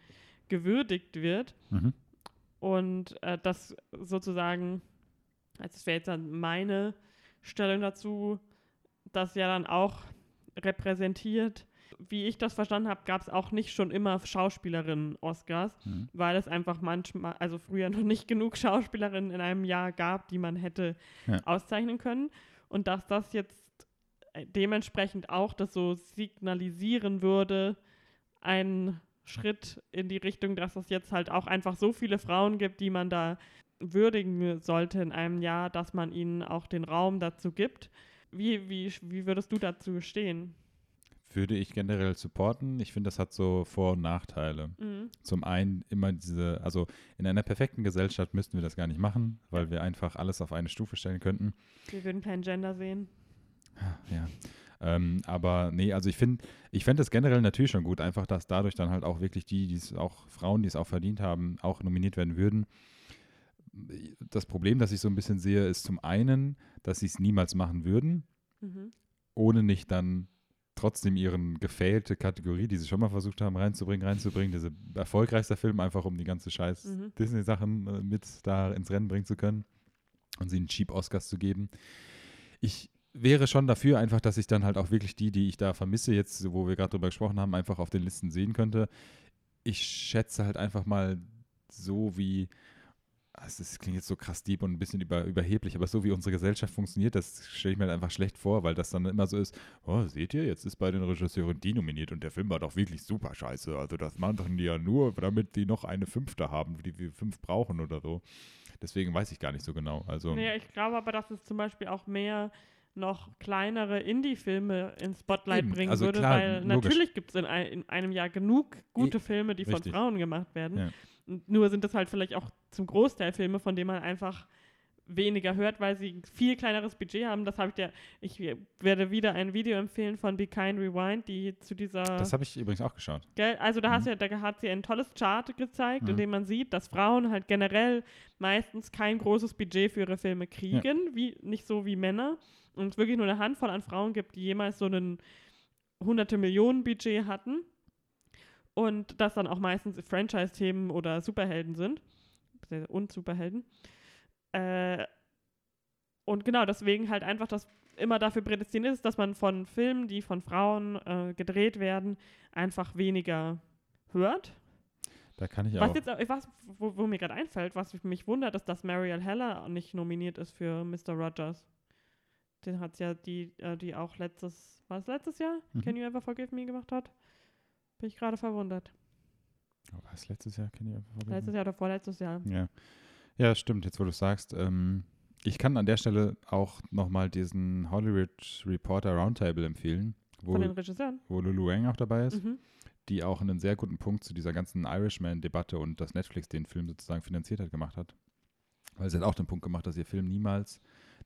gewürdigt wird. Mhm. Und äh, das sozusagen, also das wäre jetzt dann meine Stellung dazu, das ja dann auch repräsentiert. Wie ich das verstanden habe, gab es auch nicht schon immer Schauspielerinnen-Oscars, Mhm. weil es einfach manchmal, also früher noch nicht genug Schauspielerinnen in einem Jahr gab, die man hätte Ja. auszeichnen können. Und dass das jetzt dementsprechend auch das so signalisieren würde, ein Schritt in die Richtung, dass es jetzt halt auch einfach so viele Frauen gibt, die man da würdigen sollte in einem Jahr, dass man ihnen auch den Raum dazu gibt. Wie, wie, wie würdest du dazu stehen? Würde ich generell supporten. Ich finde, das hat so Vor- und Nachteile. Mhm. Zum einen immer diese, also in einer perfekten Gesellschaft müssten wir das gar nicht machen, weil wir einfach alles auf eine Stufe stellen könnten. Wir würden kein Gender sehen. Ja. Ähm, aber nee, also ich finde, ich fände es generell natürlich schon gut, einfach, dass dadurch dann halt auch wirklich die, die es auch, Frauen, die es auch verdient haben, auch nominiert werden würden. Das Problem, das ich so ein bisschen sehe, ist zum einen, dass sie es niemals machen würden, Mhm. ohne nicht dann trotzdem ihren gefailte Kategorie, die sie schon mal versucht haben reinzubringen, reinzubringen, diese erfolgreichster Film, einfach um die ganze scheiß Mhm. Disney-Sachen äh, mit da ins Rennen bringen zu können und sie einen cheap Oscars zu geben. Ich wäre schon dafür einfach, dass ich dann halt auch wirklich die, die ich da vermisse, jetzt, wo wir gerade drüber gesprochen haben, einfach auf den Listen sehen könnte. Ich schätze halt einfach mal so wie, also das klingt jetzt so krass deep und ein bisschen über, überheblich, aber so wie unsere Gesellschaft funktioniert, das stelle ich mir halt einfach schlecht vor, weil das dann immer so ist, oh, seht ihr, jetzt ist bei den Regisseuren die nominiert und der Film war doch wirklich super scheiße. Also das machen die ja nur, damit die noch eine Fünfte haben, die wir fünf brauchen oder so. Deswegen weiß ich gar nicht so genau. Also Nee, ich glaube aber, dass es zum Beispiel auch mehr noch kleinere Indie-Filme ins Spotlight Eben, bringen also würde, klar, weil logisch. natürlich gibt es in, ein, in einem Jahr genug gute Filme, die von richtig. Frauen gemacht werden. Ja. Nur sind das halt vielleicht auch zum Großteil Filme, von denen man einfach weniger hört, weil sie viel kleineres Budget haben. Das habe ich dir, ich werde wieder ein Video empfehlen von Be Kind Rewind, die zu dieser das habe ich übrigens auch geschaut. Gell? Also da, hast Mhm. ja, da hat sie ein tolles Chart gezeigt, in Mhm. dem man sieht, dass Frauen halt generell meistens kein großes Budget für ihre Filme kriegen, wie, nicht so wie Männer. Und es wirklich nur eine Handvoll an Frauen gibt, die jemals so einen hunderte Millionen Budget hatten. Und das dann auch meistens Franchise-Themen oder Superhelden sind. Und Superhelden. Äh, und genau, deswegen halt einfach das immer dafür prädestiniert ist, dass man von Filmen, die von Frauen äh, gedreht werden, einfach weniger hört. Da kann ich Was auch. jetzt, äh, was, wo, wo mir gerade einfällt, was mich wundert, ist, dass Mariel Heller nicht nominiert ist für Mr. Rogers. Den hat ja die, äh, die auch letztes, war es letztes Jahr? Mhm. Can You Ever Forgive Me gemacht hat? Bin ich gerade verwundert. Oh, was letztes Jahr? Kenn ich einfach vergessen. Letztes Jahr oder vorletztes Jahr. Ja. Ja, stimmt, jetzt wo du sagst. Ähm, ich kann an der Stelle auch nochmal diesen Hollywood Reporter Roundtable empfehlen, wo, Von den Regisseuren. wo Lulu Wang auch dabei ist, Mhm. die auch einen sehr guten Punkt zu dieser ganzen Irishman-Debatte und dass Netflix den Film sozusagen finanziert hat, gemacht hat. Weil sie hat auch den Punkt gemacht, dass ihr Film niemals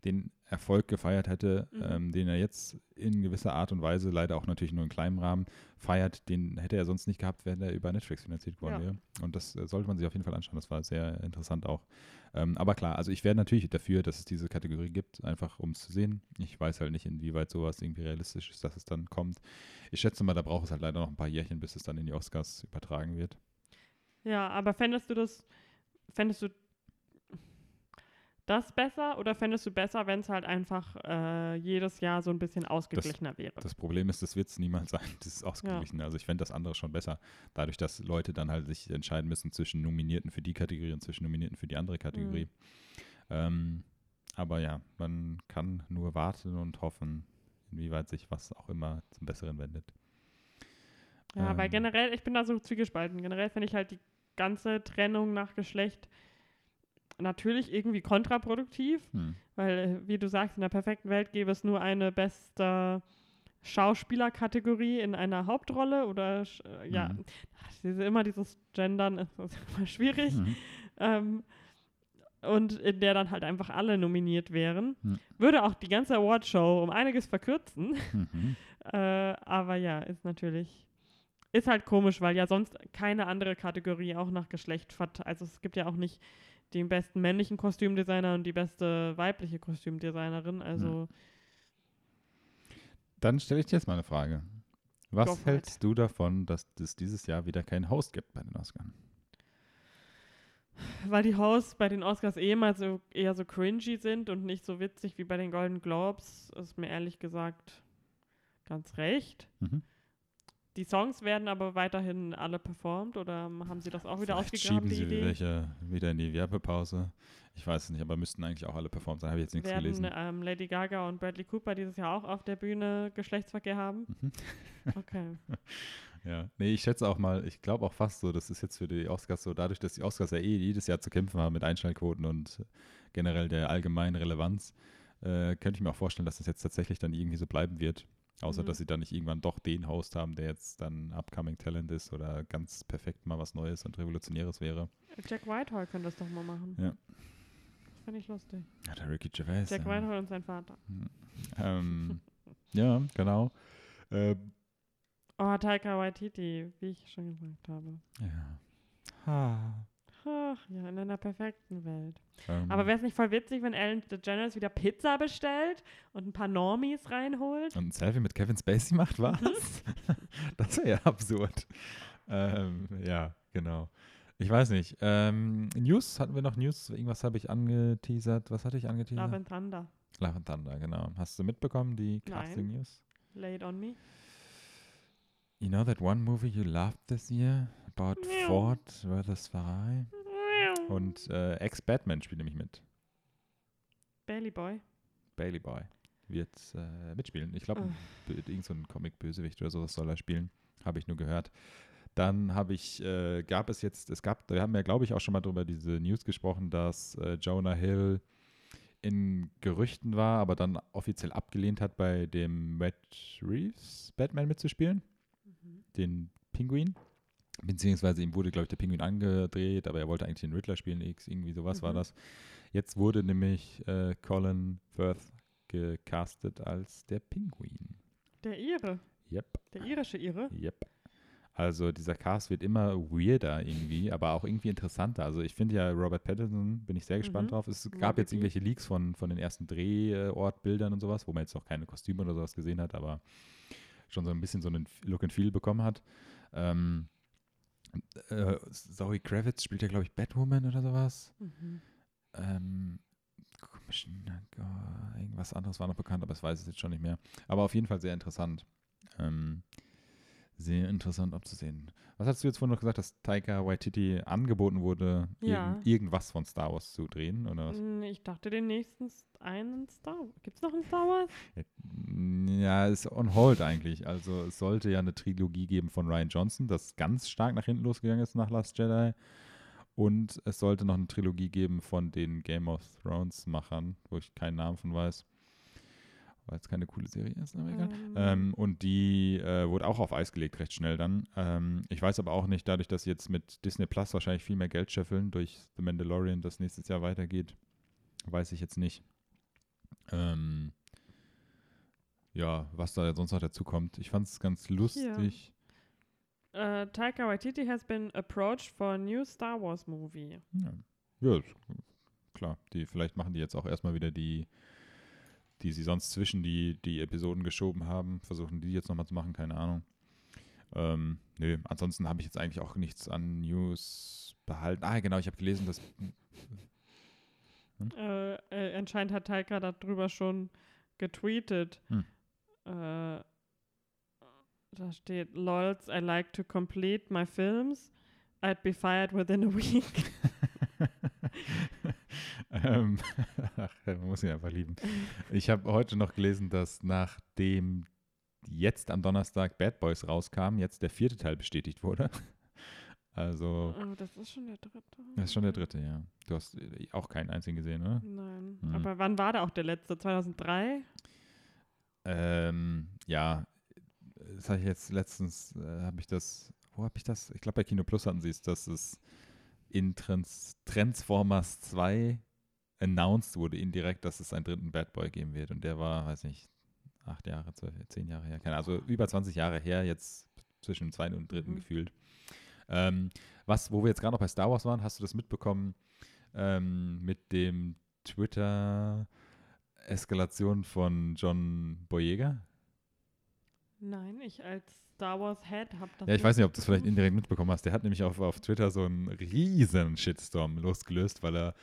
den Erfolg gefeiert hätte, Mhm. ähm, den er jetzt in gewisser Art und Weise, leider auch natürlich nur in kleinem Rahmen, feiert. Den hätte er sonst nicht gehabt, wenn er über Netflix finanziert worden Ja. wäre. Und das äh, sollte man sich auf jeden Fall anschauen. Das war sehr interessant auch. Ähm, aber klar, also ich wäre natürlich dafür, dass es diese Kategorie gibt, einfach um es zu sehen. Ich weiß halt nicht, inwieweit sowas irgendwie realistisch ist, dass es dann kommt. Ich schätze mal, da braucht es halt leider noch ein paar Jährchen, bis es dann in die Oscars übertragen wird. Ja, aber fändest du das, fändest du das besser oder fändest du besser, wenn es halt einfach äh, jedes Jahr so ein bisschen ausgeglichener wäre? Das Problem ist, das wird es niemals sein, dieses Ausgeglichene. Also ich fände das andere schon besser, dadurch, dass Leute dann halt sich entscheiden müssen zwischen Nominierten für die Kategorie und zwischen Nominierten für die andere Kategorie. Ähm, aber ja, man kann nur warten und hoffen, inwieweit sich was auch immer zum Besseren wendet. Ja, weil Ähm. generell, ich bin da so zwiegespalten. Generell finde ich halt die ganze Trennung nach Geschlecht natürlich irgendwie kontraproduktiv, Hm. weil, äh, wie du sagst, in der perfekten Welt gäbe es nur eine beste Schauspielerkategorie in einer Hauptrolle oder, äh, ja, ach, diese, immer dieses Gendern ist, ist immer schwierig. Mhm. Ähm, und in der dann halt einfach alle nominiert wären. Hm. Würde auch die ganze Awardshow um einiges verkürzen. Mhm. Äh, aber ja, ist natürlich, ist halt komisch, weil ja sonst keine andere Kategorie auch nach Geschlecht. Also es gibt ja auch nicht den besten männlichen Kostümdesigner und die beste weibliche Kostümdesignerin. Also Dann stelle ich dir jetzt mal eine Frage. Was it. hältst du davon, dass es dieses Jahr wieder keinen Host gibt bei den Oscars? weil die Hosts bei den Oscars eh mal so eher so cringy sind und nicht so witzig wie bei den Golden Globes, ist mir ehrlich gesagt ganz recht. Mhm. Die Songs werden aber weiterhin alle performt oder haben sie das auch wieder Vielleicht ausgegraben, schieben sie Idee? welche wieder in die Werbepause. Ich weiß es nicht, aber müssten eigentlich auch alle performt sein. Habe ich jetzt nichts werden gelesen. ähm, Lady Gaga und Bradley Cooper dieses Jahr auch auf der Bühne Geschlechtsverkehr haben? Mhm. Okay. Ja, nee, ich schätze auch mal, ich glaube auch fast so, das ist jetzt für die Oscars so, dadurch, dass die Oscars ja eh jedes Jahr zu kämpfen haben mit Einschaltquoten und generell der allgemeinen Relevanz, äh, könnte ich mir auch vorstellen, dass das jetzt tatsächlich dann irgendwie so bleiben wird. Außer, Mhm. dass sie dann nicht irgendwann doch den Host haben, der jetzt dann Upcoming Talent ist oder ganz perfekt mal was Neues und Revolutionäres wäre. Jack Whitehall könnte das doch mal machen. Ja. Das fände ich lustig. Ja, der Ricky Gervais. Jack ja. Whitehall und sein Vater. Ähm, ja, genau. Äh, Oh, Taika Waititi, wie ich schon gesagt habe. ja. Ha. Ach ja, in einer perfekten Welt. Ähm, Aber wäre es nicht voll witzig, wenn Ellen DeGeneres wieder Pizza bestellt und ein paar Normies reinholt? Und ein Selfie mit Kevin Spacey macht, was? Mhm. das wäre ja absurd. Ähm, ja, genau. Ich weiß nicht. Ähm, News, hatten wir noch News? Irgendwas habe ich angeteasert. Was hatte ich angeteasert? Love and Thunder. Love and Thunder, genau. Hast du mitbekommen, die. Casting News? Lay it on me. You know that one movie you loved this year? Miau. Ford Ferrari? Und äh, Ex-Batman spielt nämlich mit. Bailey Boy. Bailey Boy wird äh, mitspielen. Ich glaube, Oh. irgend so ein Comic-Bösewicht oder sowas soll er spielen. Habe ich nur gehört. Dann habe ich, äh, gab es jetzt, es gab, wir haben ja, glaube ich, auch schon mal drüber diese News gesprochen, dass äh, Jonah Hill in Gerüchten war, aber dann offiziell abgelehnt hat, bei dem Matt Reeves Batman mitzuspielen, Mhm. den Pinguin. Beziehungsweise ihm wurde, glaube ich, der Pinguin angedreht, aber er wollte eigentlich den Riddler spielen, X, irgendwie sowas war Mhm. das. Jetzt wurde nämlich äh, Colin Firth gecastet als der Pinguin. Der Ire. Yep, Der irische Ire. yep. Also dieser Cast wird immer weirder irgendwie, aber auch irgendwie interessanter. Also ich finde ja Robert Pattinson, bin ich sehr gespannt Mhm. drauf. Es gab jetzt irgendwelche Leaks von, von den ersten Drehortbildern und sowas, wo man jetzt noch keine Kostüme oder sowas gesehen hat, aber schon so ein bisschen so einen Look and Feel bekommen hat. Ähm, äh, Zoe Kravitz spielt ja, glaube ich, Batwoman oder sowas. Mhm. Ähm, Commissioner, irgendwas anderes war noch bekannt, aber das weiß ich jetzt schon nicht mehr. Aber auf jeden Fall sehr interessant. Ähm, sehr interessant abzusehen. Was hast du jetzt vorhin noch gesagt, dass Taika Waititi angeboten wurde, Ja. irgend, irgendwas von Star Wars zu drehen? Oder was? Mm, Ich dachte den nächsten einen Star Gibt es noch einen Star Wars? Ja, ist on hold eigentlich. Also es sollte ja eine Trilogie geben von Ryan Johnson, das ganz stark nach hinten losgegangen ist nach Last Jedi. und es sollte noch eine Trilogie geben von den Game of Thrones-Machern, wo ich keinen Namen von weiß. Weil es keine coole Serie ist, aber egal. Ähm. Ähm, und die äh, wurde auch auf Eis gelegt, recht schnell dann. Ähm, ich weiß aber auch nicht, dadurch, dass jetzt mit Disney Plus wahrscheinlich viel mehr Geld scheffeln durch The Mandalorian, das nächstes Jahr weitergeht, weiß ich jetzt nicht. Ähm, ja, was da sonst noch dazu kommt. Ich fand es ganz lustig. Uh, Taika Waititi has been approached for a new Star Wars movie. Ja, ja klar. Die, vielleicht machen die jetzt auch erstmal wieder die, die sie sonst zwischen die, die Episoden geschoben haben. Versuchen die jetzt nochmal zu machen, keine Ahnung. Ähm, nö, ansonsten habe ich jetzt eigentlich auch nichts an News behalten. Ah, genau, ich habe gelesen, dass. Äh, äh, anscheinend hat Taika darüber schon getweetet. Hm. Äh, da steht, LOLs, I like to complete my films. I'd be fired within a week. ähm, ach, man muss ihn einfach lieben. Ich habe heute noch gelesen, dass nachdem jetzt am Donnerstag Bad Boys rauskam, jetzt der vierte Teil bestätigt wurde. Also, oh, das ist schon der dritte. das ist schon der dritte, ja. Du hast äh, auch keinen einzigen gesehen, oder? Nein. Hm. Aber wann war der auch der letzte? 2003? Ähm, ja, das habe ich jetzt letztens, äh, habe ich das, wo habe ich das? Ich glaube, bei Kino Plus hatten sie es, dass es in Trans Transformers 2 announced wurde, indirekt, dass es einen dritten Bad Boy geben wird. Und der war, weiß nicht, acht Jahre, zwölf, zehn Jahre her, keine also über 20 Jahre her, jetzt zwischen dem zweiten und dritten Mhm. gefühlt. Ähm, was, wo wir jetzt gerade noch bei Star Wars waren, hast du das mitbekommen ähm, mit dem Twitter-Eskalation von John Boyega? Nein, ich als Star Wars Head. Ja, ich weiß nicht, ob du das vielleicht indirekt mitbekommen hast. Der hat nämlich auf, auf Twitter so einen riesen Shitstorm losgelöst, weil er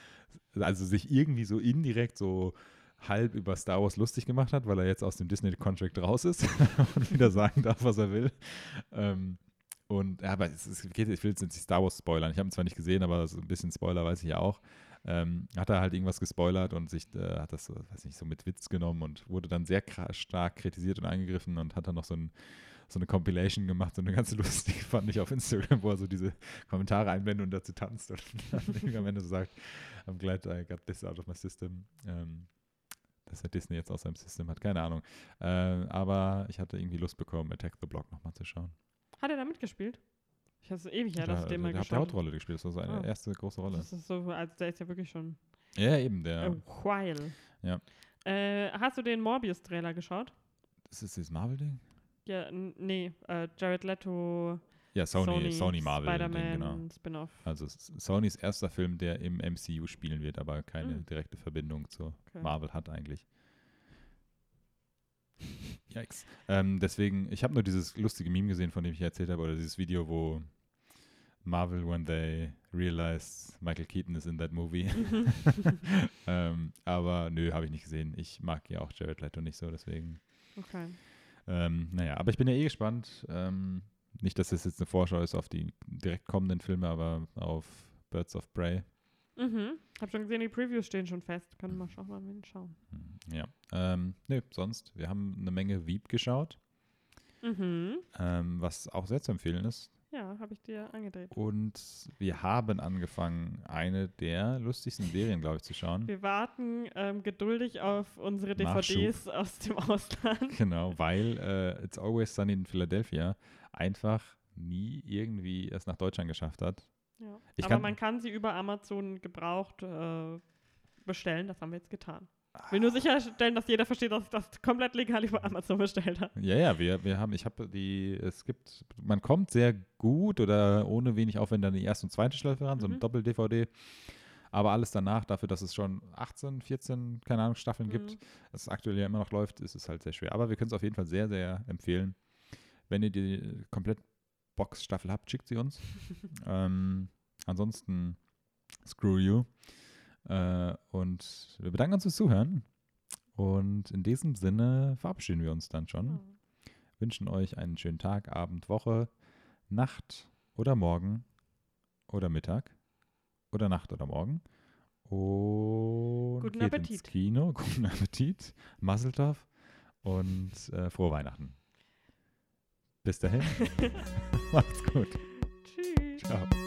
also sich irgendwie so indirekt so halb über Star Wars lustig gemacht hat, weil er jetzt aus dem Disney-Contract raus ist und wieder sagen darf, was er will. Ähm, und ja, aber es, es geht, ich will jetzt nicht Star Wars spoilern. Ich habe ihn zwar nicht gesehen, aber so ein bisschen Spoiler weiß ich ja auch. Ähm, hat er halt irgendwas gespoilert und sich äh, hat das so, weiß nicht, so mit Witz genommen und wurde dann sehr stark kritisiert und angegriffen und hat dann noch so ein so eine Compilation gemacht, so eine ganz lustige fand ich auf Instagram, wo er so diese Kommentare einblendet und dazu tanzt und dann am Ende so sagt, I'm glad I got this out of my system. Ähm, dass er Disney jetzt aus seinem System hat, keine Ahnung. Äh, aber ich hatte irgendwie Lust bekommen, Attack the Block nochmal zu schauen. Hat er da mitgespielt? Ich habe es ewig her, dass ich den mal der hat die geschaut Hauptrolle gespielt, das war seine Ah. erste große Rolle. Das ist so, also der ist ja wirklich schon Ja, eben, der. a while. Ja. Äh, hast du den Morbius-Trailer geschaut? Ist das dieses Marvel-Ding? Ja, nee, äh, Jared Leto, Ja, Sony, Sony, Marvel, Spider-Man, genau. Spin-off. Also Sonys erster Film, der im MCU spielen wird, aber keine Hm. direkte Verbindung zu Okay. Marvel hat eigentlich. Yikes. Ähm, deswegen, ich habe nur dieses lustige Meme gesehen, von dem ich erzählt habe, oder dieses Video, wo Marvel, when they realized Michael Keaton is in that movie. ähm, aber nö, habe ich nicht gesehen. Ich mag ja auch Jared Leto nicht so, deswegen. Okay. Ähm, naja, aber ich bin ja eh gespannt. Ähm, nicht, dass das jetzt eine Vorschau ist auf die direkt kommenden Filme, aber auf Birds of Prey. Mhm. Hab schon gesehen, die Previews stehen schon fest. Können wir schon mal hinschauen. Hm, Ja. Ähm, nö, sonst. Wir haben eine Menge Wieb geschaut, Mhm. ähm, was auch sehr zu empfehlen ist. Ja, habe ich dir angedreht. Und wir haben angefangen, eine der lustigsten Serien, glaube ich, zu schauen. Wir warten ähm, geduldig auf unsere Nachschub. DVDs aus dem Ausland. Genau, weil äh, It's Always Sunny in Philadelphia einfach nie irgendwie es nach Deutschland geschafft hat. Ja. Aber kann- man kann sie über Amazon gebraucht äh, bestellen. Das haben wir jetzt getan. Ich will nur sicherstellen, dass jeder versteht, dass ich das komplett legal über Amazon bestellt habe. Ja, ja, wir, wir haben, ich habe die, es gibt, man kommt sehr gut oder ohne wenig Aufwand an die erste und zweite Staffel ran, so ein Mhm. Doppel-DVD. Aber alles danach, dafür, dass es schon 18, 14, keine Ahnung, Staffeln gibt, Mhm. dass es aktuell ja immer noch läuft, ist es halt sehr schwer. Aber wir können es auf jeden Fall sehr, sehr empfehlen. Wenn ihr die komplett Box-Staffel habt, schickt sie uns. ähm, ansonsten, screw you. Äh, und wir bedanken uns fürs Zuhören. Und in diesem Sinne verabschieden wir uns dann schon. Wünschen euch einen schönen Tag, Abend, Woche, Nacht oder Morgen oder Mittag oder Nacht oder Morgen. Und Guten geht ins Appetit. Kino. Guten Appetit. Masseltoff und äh, frohe Weihnachten. Bis dahin. Macht's gut. Tschüss. Ciao.